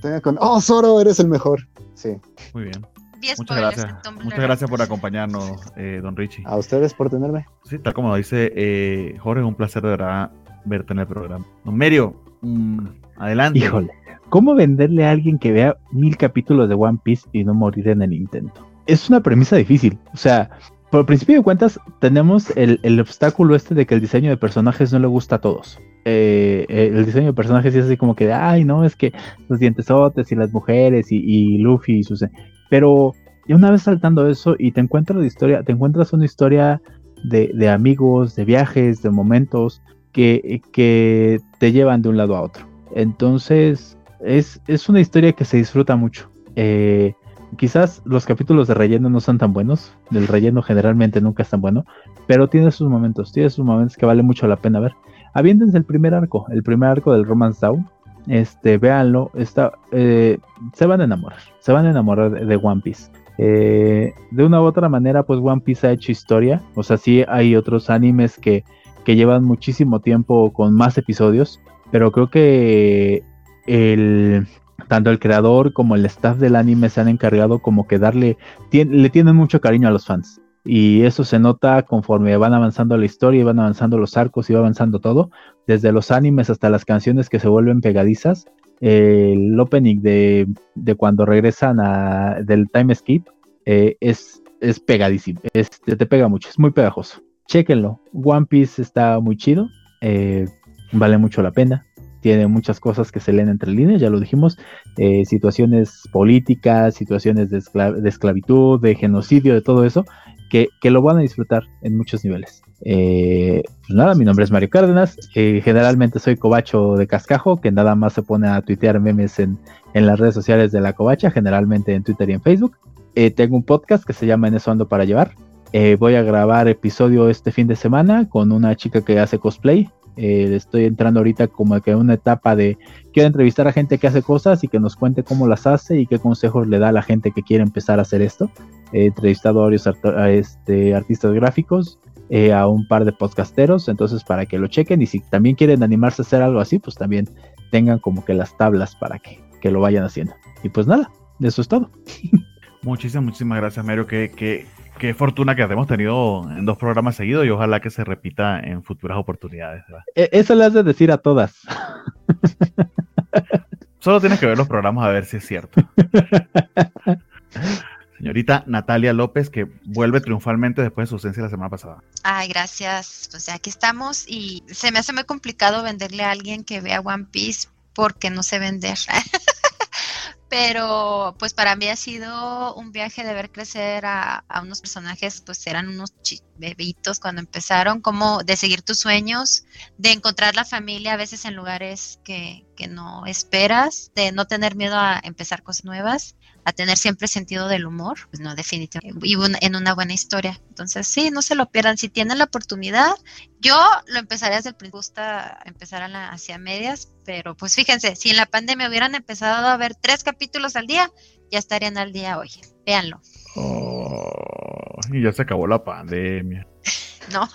Termina con. ¡Oh, Zoro, eres el mejor! Sí. Muy bien. 10 Muchas gracias. en Tumblr. Muchas gracias por acompañarnos, eh, don Richie. A ustedes por tenerme. Sí, tal como lo dice eh, Jorge, un placer de verdad verte en el programa. Don Merio, mm, adelante. Híjole, ¿cómo venderle a alguien que vea mil capítulos de One Piece y no morir en el intento? Es una premisa difícil. O sea, por principio de cuentas, tenemos el, el obstáculo este de que el diseño de personajes no le gusta a todos. Eh, eh, el diseño de personajes es así como que, ay, no, es que los dientesotes y las mujeres y, y Luffy y sus... Pero una vez saltando eso y te encuentras la historia, te encuentras una historia de, de amigos, de viajes, de momentos que, que te llevan de un lado a otro. Entonces, es, es una historia que se disfruta mucho. Eh, quizás los capítulos de relleno no son tan buenos, el relleno generalmente nunca es tan bueno, pero tiene sus momentos, tiene sus momentos que vale mucho la pena ver. Aviéntense el primer arco, el primer arco del Romance Down. Este, véanlo, está, eh, se van a enamorar, se van a enamorar de, One Piece. Eh, de una u otra manera, pues One Piece ha hecho historia. O sea, sí hay otros animes que, que llevan muchísimo tiempo con más episodios, pero creo que el, tanto el creador como el staff del anime se han encargado como que darle, le tienen mucho cariño a los fans. Y eso se nota conforme van avanzando la historia y van avanzando los arcos y va avanzando todo, desde los animes hasta las canciones que se vuelven pegadizas. El opening de, de cuando regresan a, del time skip eh, es, es pegadísimo, es- te pega mucho, es muy pegajoso. Chéquenlo, One Piece está muy chido, eh, vale mucho la pena. Tiene muchas cosas que se leen entre líneas, ya lo dijimos, eh, situaciones políticas, situaciones de, esclavitud, de genocidio, de todo eso, que, que, lo van a disfrutar en muchos niveles. Eh, pues nada, mi nombre es Mario Cárdenas, eh, generalmente soy cobacho de cascajo, que nada más se pone a tuitear memes en, en las redes sociales de la covacha, generalmente en Twitter y en Facebook. tengo un podcast que se llama En eso ando para llevar, voy a grabar episodio este fin de semana con una chica que hace cosplay. Eh, estoy entrando ahorita como que en una etapa de quiero entrevistar a gente que hace cosas y que nos cuente cómo las hace y qué consejos le da a la gente que quiere empezar a hacer esto. He entrevistado a varios este, artistas gráficos, eh, a un par de podcasteros, entonces para que lo chequen y si también quieren animarse a hacer algo así, pues también tengan como que las tablas para que, que lo vayan haciendo. Y pues nada, eso es todo. Muchísimas, muchísimas gracias, Mario. Que, que qué fortuna que hemos tenido en dos programas seguidos y ojalá que se repita en futuras oportunidades. E, eso le has de decir a todas. [LAUGHS] Solo tienes que ver los programas a ver si es cierto. [LAUGHS] Señorita Natalia López, que vuelve triunfalmente después de su ausencia la semana pasada. Ay, gracias. Pues aquí estamos y se me hace muy complicado venderle a alguien que vea One Piece porque no sé vender. [LAUGHS] pero pues para mí ha sido un viaje de ver crecer a, unos personajes, pues eran unos bebitos cuando empezaron, como de seguir tus sueños, de encontrar la familia a veces en lugares que, que no esperas, de no tener miedo a empezar cosas nuevas a tener siempre sentido del humor, pues no, definitivamente, y en una buena historia. Entonces, sí, no se lo pierdan. Si tienen la oportunidad, yo lo empezaré desde el principio, gusta empezar a la, hacia medias, pero pues fíjense, si en la pandemia hubieran empezado a ver tres capítulos al día, ya estarían al día hoy. Véanlo. Oh, y ya se acabó la pandemia. [LAUGHS] no, [LAUGHS]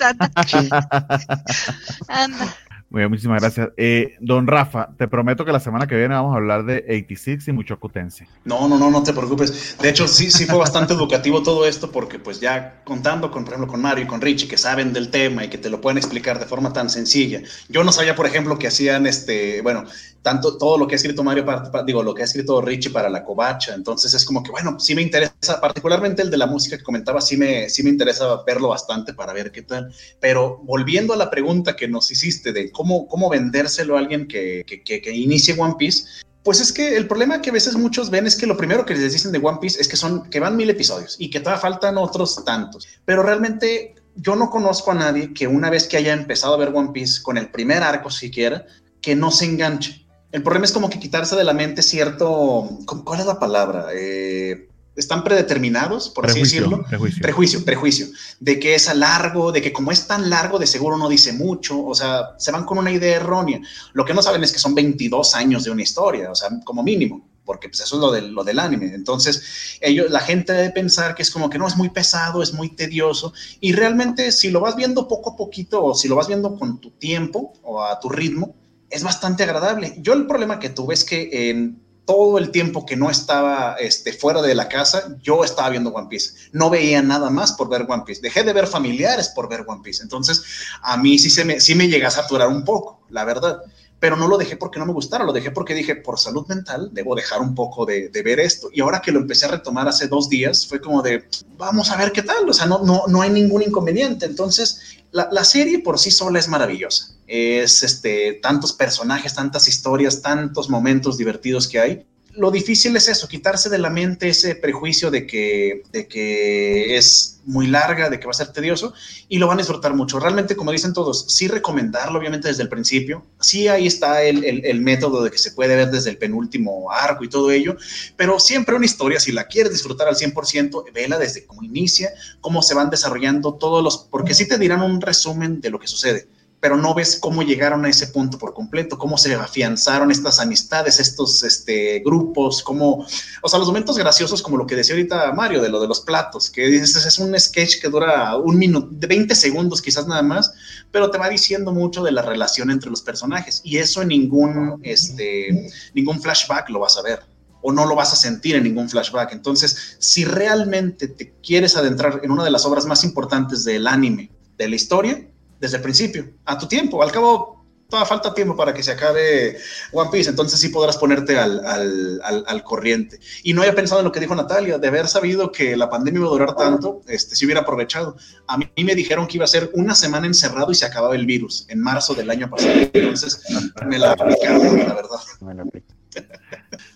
[LAUGHS] Anda. Muy bien, muchísimas gracias. Eh, don Rafa, te prometo que la semana que viene vamos a hablar de 86 y mucho acutense. No, no, no, no te preocupes. De hecho, sí, sí fue bastante educativo todo esto porque pues ya contando con, por ejemplo, con Mario y con Richie que saben del tema y que te lo pueden explicar de forma tan sencilla. Yo no sabía, por ejemplo, que hacían este, bueno, tanto todo lo que ha escrito Mario, para, digo, lo que ha escrito Richie para la covacha. Entonces es como que, bueno, sí me interesa, particularmente el de la música que comentaba, sí me, sí me interesa verlo bastante para ver qué tal. Pero volviendo a la pregunta que nos hiciste de cómo, cómo vendérselo a alguien que, que, que, inicie One Piece, pues es que el problema que a veces muchos ven es que lo primero que les dicen de One Piece es que son que van mil episodios y que todavía faltan otros tantos. Pero realmente yo no conozco a nadie que una vez que haya empezado a ver One Piece con el primer arco siquiera, que no se enganche. El problema es como que quitarse de la mente cierto, ¿cuál es la palabra? Eh, están predeterminados, por así decirlo. Prejuicio. prejuicio. Prejuicio, de que es a largo, de que como es tan largo, de seguro no dice mucho, o sea, se van con una idea errónea. Lo que no saben es que son 22 años de una historia, o sea, como mínimo, porque pues eso es lo del, lo del anime. Entonces, ellos, la gente debe pensar que es como que no, es muy pesado, es muy tedioso, y realmente si lo vas viendo poco a poquito, o si lo vas viendo con tu tiempo o a tu ritmo, es bastante agradable. Yo el problema que tuve es que en todo el tiempo que no estaba este, fuera de la casa, yo estaba viendo One Piece. No veía nada más por ver One Piece. Dejé de ver familiares por ver One Piece. Entonces, a mí sí, se me, sí me llega a saturar un poco, la verdad. Pero no lo dejé porque no me gustara, lo dejé porque dije, por salud mental, debo dejar un poco de, de, ver esto. Y ahora que lo empecé a retomar hace dos días, fue como de, vamos a ver qué tal. O sea, no, no, no hay ningún inconveniente. Entonces, la, serie por sí sola es maravillosa. Es este, tantos personajes, tantas historias, tantos momentos divertidos que hay. Lo difícil es eso, quitarse de la mente ese prejuicio de que, de que es muy larga, de que va a ser tedioso, y lo van a disfrutar mucho. Realmente, como dicen todos, sí recomendarlo, obviamente, desde el principio. Sí, ahí está el, el, método de que se puede ver desde el penúltimo arco y todo ello, pero siempre una historia, si la quieres disfrutar al 100%, vela desde cómo inicia, cómo se van desarrollando todos los, porque sí te dirán un resumen de lo que sucede pero no ves cómo llegaron a ese punto por completo, cómo se afianzaron estas amistades, estos este, grupos, cómo, o sea, los momentos graciosos como lo que decía ahorita Mario de lo de los platos, que dices, es un sketch que dura un minuto, de 20 segundos quizás nada más, pero te va diciendo mucho de la relación entre los personajes y eso en ningún, este, ningún flashback lo vas a ver o no lo vas a sentir en ningún flashback. Entonces, si realmente te quieres adentrar en una de las obras más importantes del anime, de la historia, desde el principio, a tu tiempo. Al cabo, todavía falta tiempo para que se acabe One Piece, entonces sí podrás ponerte al, al, al, corriente. Y no había pensado en lo que dijo Natalia, de haber sabido que la pandemia iba a durar tanto, este, si hubiera aprovechado. A mí me dijeron que iba a ser una semana encerrado y se acababa el virus en marzo del año pasado, entonces me la aplicaron, la verdad. Me la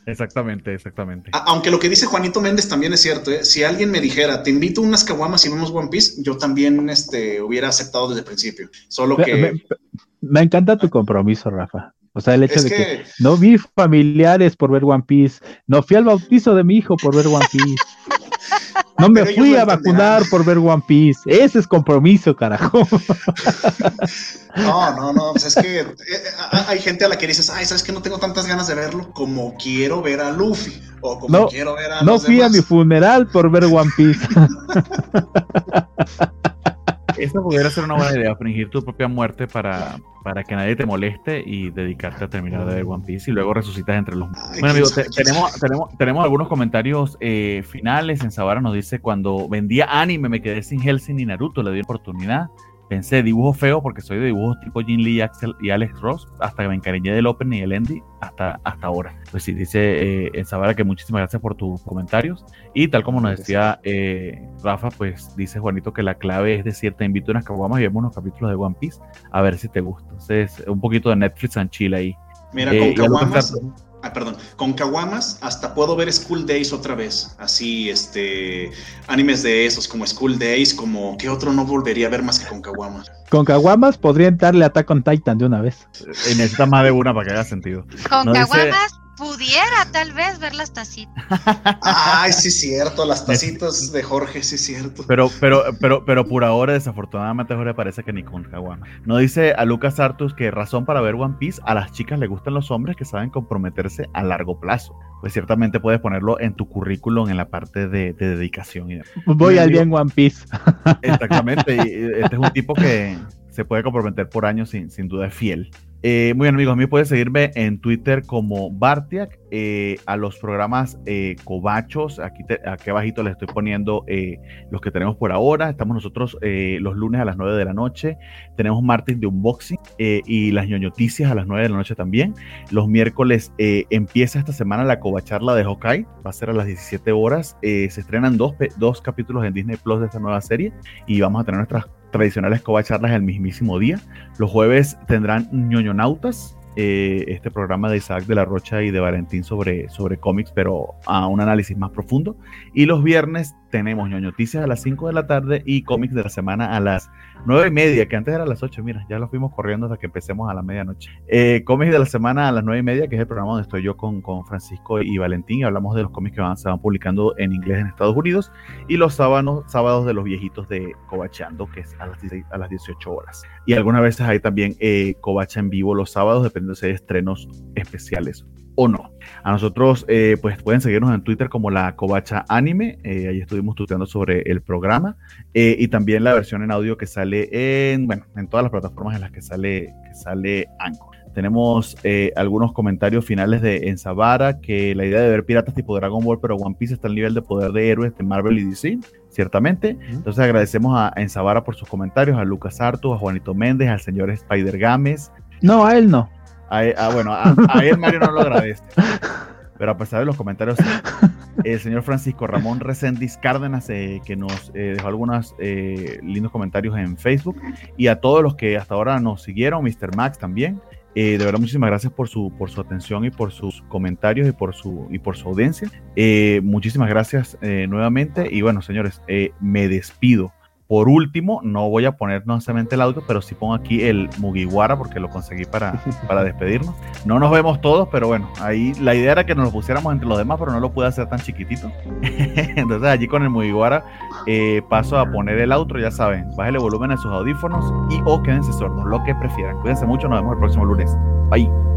Exactamente, exactamente. Aunque lo que dice Juanito Méndez también es cierto, ¿eh? si alguien me dijera, te invito a unas caguamas y vemos One Piece, yo también este, hubiera aceptado desde el principio. Solo que... Me, me encanta tu compromiso, Rafa. O sea, el hecho es de que... que... no vi familiares por ver One Piece, no fui al bautizo de mi hijo por ver One Piece. [LAUGHS] No me fui a vacunar por ver One Piece. Ese es compromiso, carajo. [LAUGHS] No, no, no. Pues es que eh, hay gente a la que dices, ay, sabes que no tengo tantas ganas de verlo como quiero ver a Luffy. O como no, quiero ver a. No fui demás. a mi funeral por ver One Piece. [LAUGHS] Esa pudiera ser una buena idea, fingir tu propia muerte para, para que nadie te moleste y dedicarte a terminar de ver One Piece y luego resucitas entre los... Bueno amigos, te, tenemos, tenemos, tenemos algunos comentarios eh, finales. En Sabara nos dice, cuando vendía anime me quedé sin Helsing y Naruto, le di oportunidad. Pensé dibujo feo porque soy de dibujos tipo Jin Lee Axel y Alex Ross, hasta que me encariñé del Open y el Endy hasta, hasta ahora. Pues sí, dice eh, Sabara que muchísimas gracias por tus comentarios. Y tal como nos decía eh, Rafa, pues dice Juanito que la clave es decir, te invito a unas caguamas y vemos unos capítulos de One Piece a ver si te gusta. Entonces, un poquito de Netflix and chill ahí. Mira, eh, con caguamas, ah, perdón, con Kawamas hasta puedo ver School Days otra vez. Así, este, animes de esos, como School Days, como, ¿qué otro no volvería a ver más que con Kawamas? Con Kawamas podrían darle Attack on Titan de una vez. Y necesita más de una para que haga sentido. Con Kawamas dice... pudiera tal vez ver las tacitas. Ay, sí, cierto, las tacitas de Jorge, sí, cierto. Pero, pero, pero, pero por ahora, desafortunadamente, Jorge parece que ni con Kawama. No dice a Lucas Artus que razón para ver One Piece, a las chicas le gustan los hombres que saben comprometerse a largo plazo. Pues ciertamente puedes ponerlo en tu currículum en la parte de, de dedicación. Y Voy al bien One Piece. Exactamente, y este es un tipo que se puede comprometer por años, sin, sin duda es fiel. Eh, muy bien, amigos, a mí pueden seguirme en Twitter como Bartiak, eh, a los programas eh, Cobachos, aquí, te, aquí abajito les estoy poniendo eh, los que tenemos por ahora. Estamos nosotros los lunes a las 9 de la noche, tenemos martes de unboxing y las ñoñoticias a las 9 de la noche también. Los miércoles empieza esta semana la Cobacharla de Hawkeye, va a ser a las 17 horas. se estrenan dos, dos capítulos en Disney Plus de esta nueva serie y vamos a tener nuestras tradicionales covacharlas el mismísimo día. Los jueves tendrán ñoñonautas, eh, este programa de Isaac de la Rocha y de Valentín sobre, sobre cómics, pero a un análisis más profundo. Y los viernes tenemos ñoñoticias a las 5 de la tarde y cómics de la semana a las 9 y media, que antes era a las 8, mira, ya lo fuimos corriendo hasta que empecemos a la medianoche. Eh, cómics de la semana a las 9 y media, que es el programa donde estoy yo con, con Francisco y Valentín, y hablamos de los cómics que van, se van publicando en inglés en Estados Unidos, y los sábados, sábados de los viejitos de Cobacheando, que es a las, 16, a las 18 horas. Y algunas veces hay también eh, Covacha en vivo los sábados, dependiendo hay estrenos especiales o no. A nosotros, eh, pues pueden seguirnos en Twitter como la Covacha Anime. Eh, ahí estuvimos tuteando sobre el programa. Eh, y también la versión en audio que sale en, bueno, en todas las plataformas en las que sale, que sale Anchor. Tenemos eh, algunos comentarios finales de Enzabara, que la idea de ver piratas tipo Dragon Ball, pero One Piece está al nivel de poder de héroes de Marvel y DC, ciertamente. Entonces agradecemos a Enzabara por sus comentarios, a Lucas Arto, a Juanito Méndez, al señor Spider Games. No, a él no. A, a, bueno, a, él Mario no lo agradece. Pero a pesar de los comentarios, el señor Francisco Ramón Recendis Cárdenas, eh, que nos eh, dejó algunos eh, lindos comentarios en Facebook, y a todos los que hasta ahora nos siguieron, Mr. Max también. de verdad, muchísimas gracias por su, por su atención y por sus comentarios y por su, y por su audiencia. muchísimas gracias nuevamente. Y bueno, señores, me despido. Por último, no voy a poner no solamente el audio, pero sí pongo aquí el Mugiwara porque lo conseguí para, [LAUGHS] para despedirnos. No nos vemos todos, pero bueno, ahí la idea era que nos lo pusiéramos entre los demás, pero no lo pude hacer tan chiquitito. [LAUGHS] Entonces allí con el Mugiwara eh, paso a poner el outro, ya saben, bájale volumen a sus audífonos y o quédense sordos, lo que prefieran. Cuídense mucho, nos vemos el próximo lunes. Bye.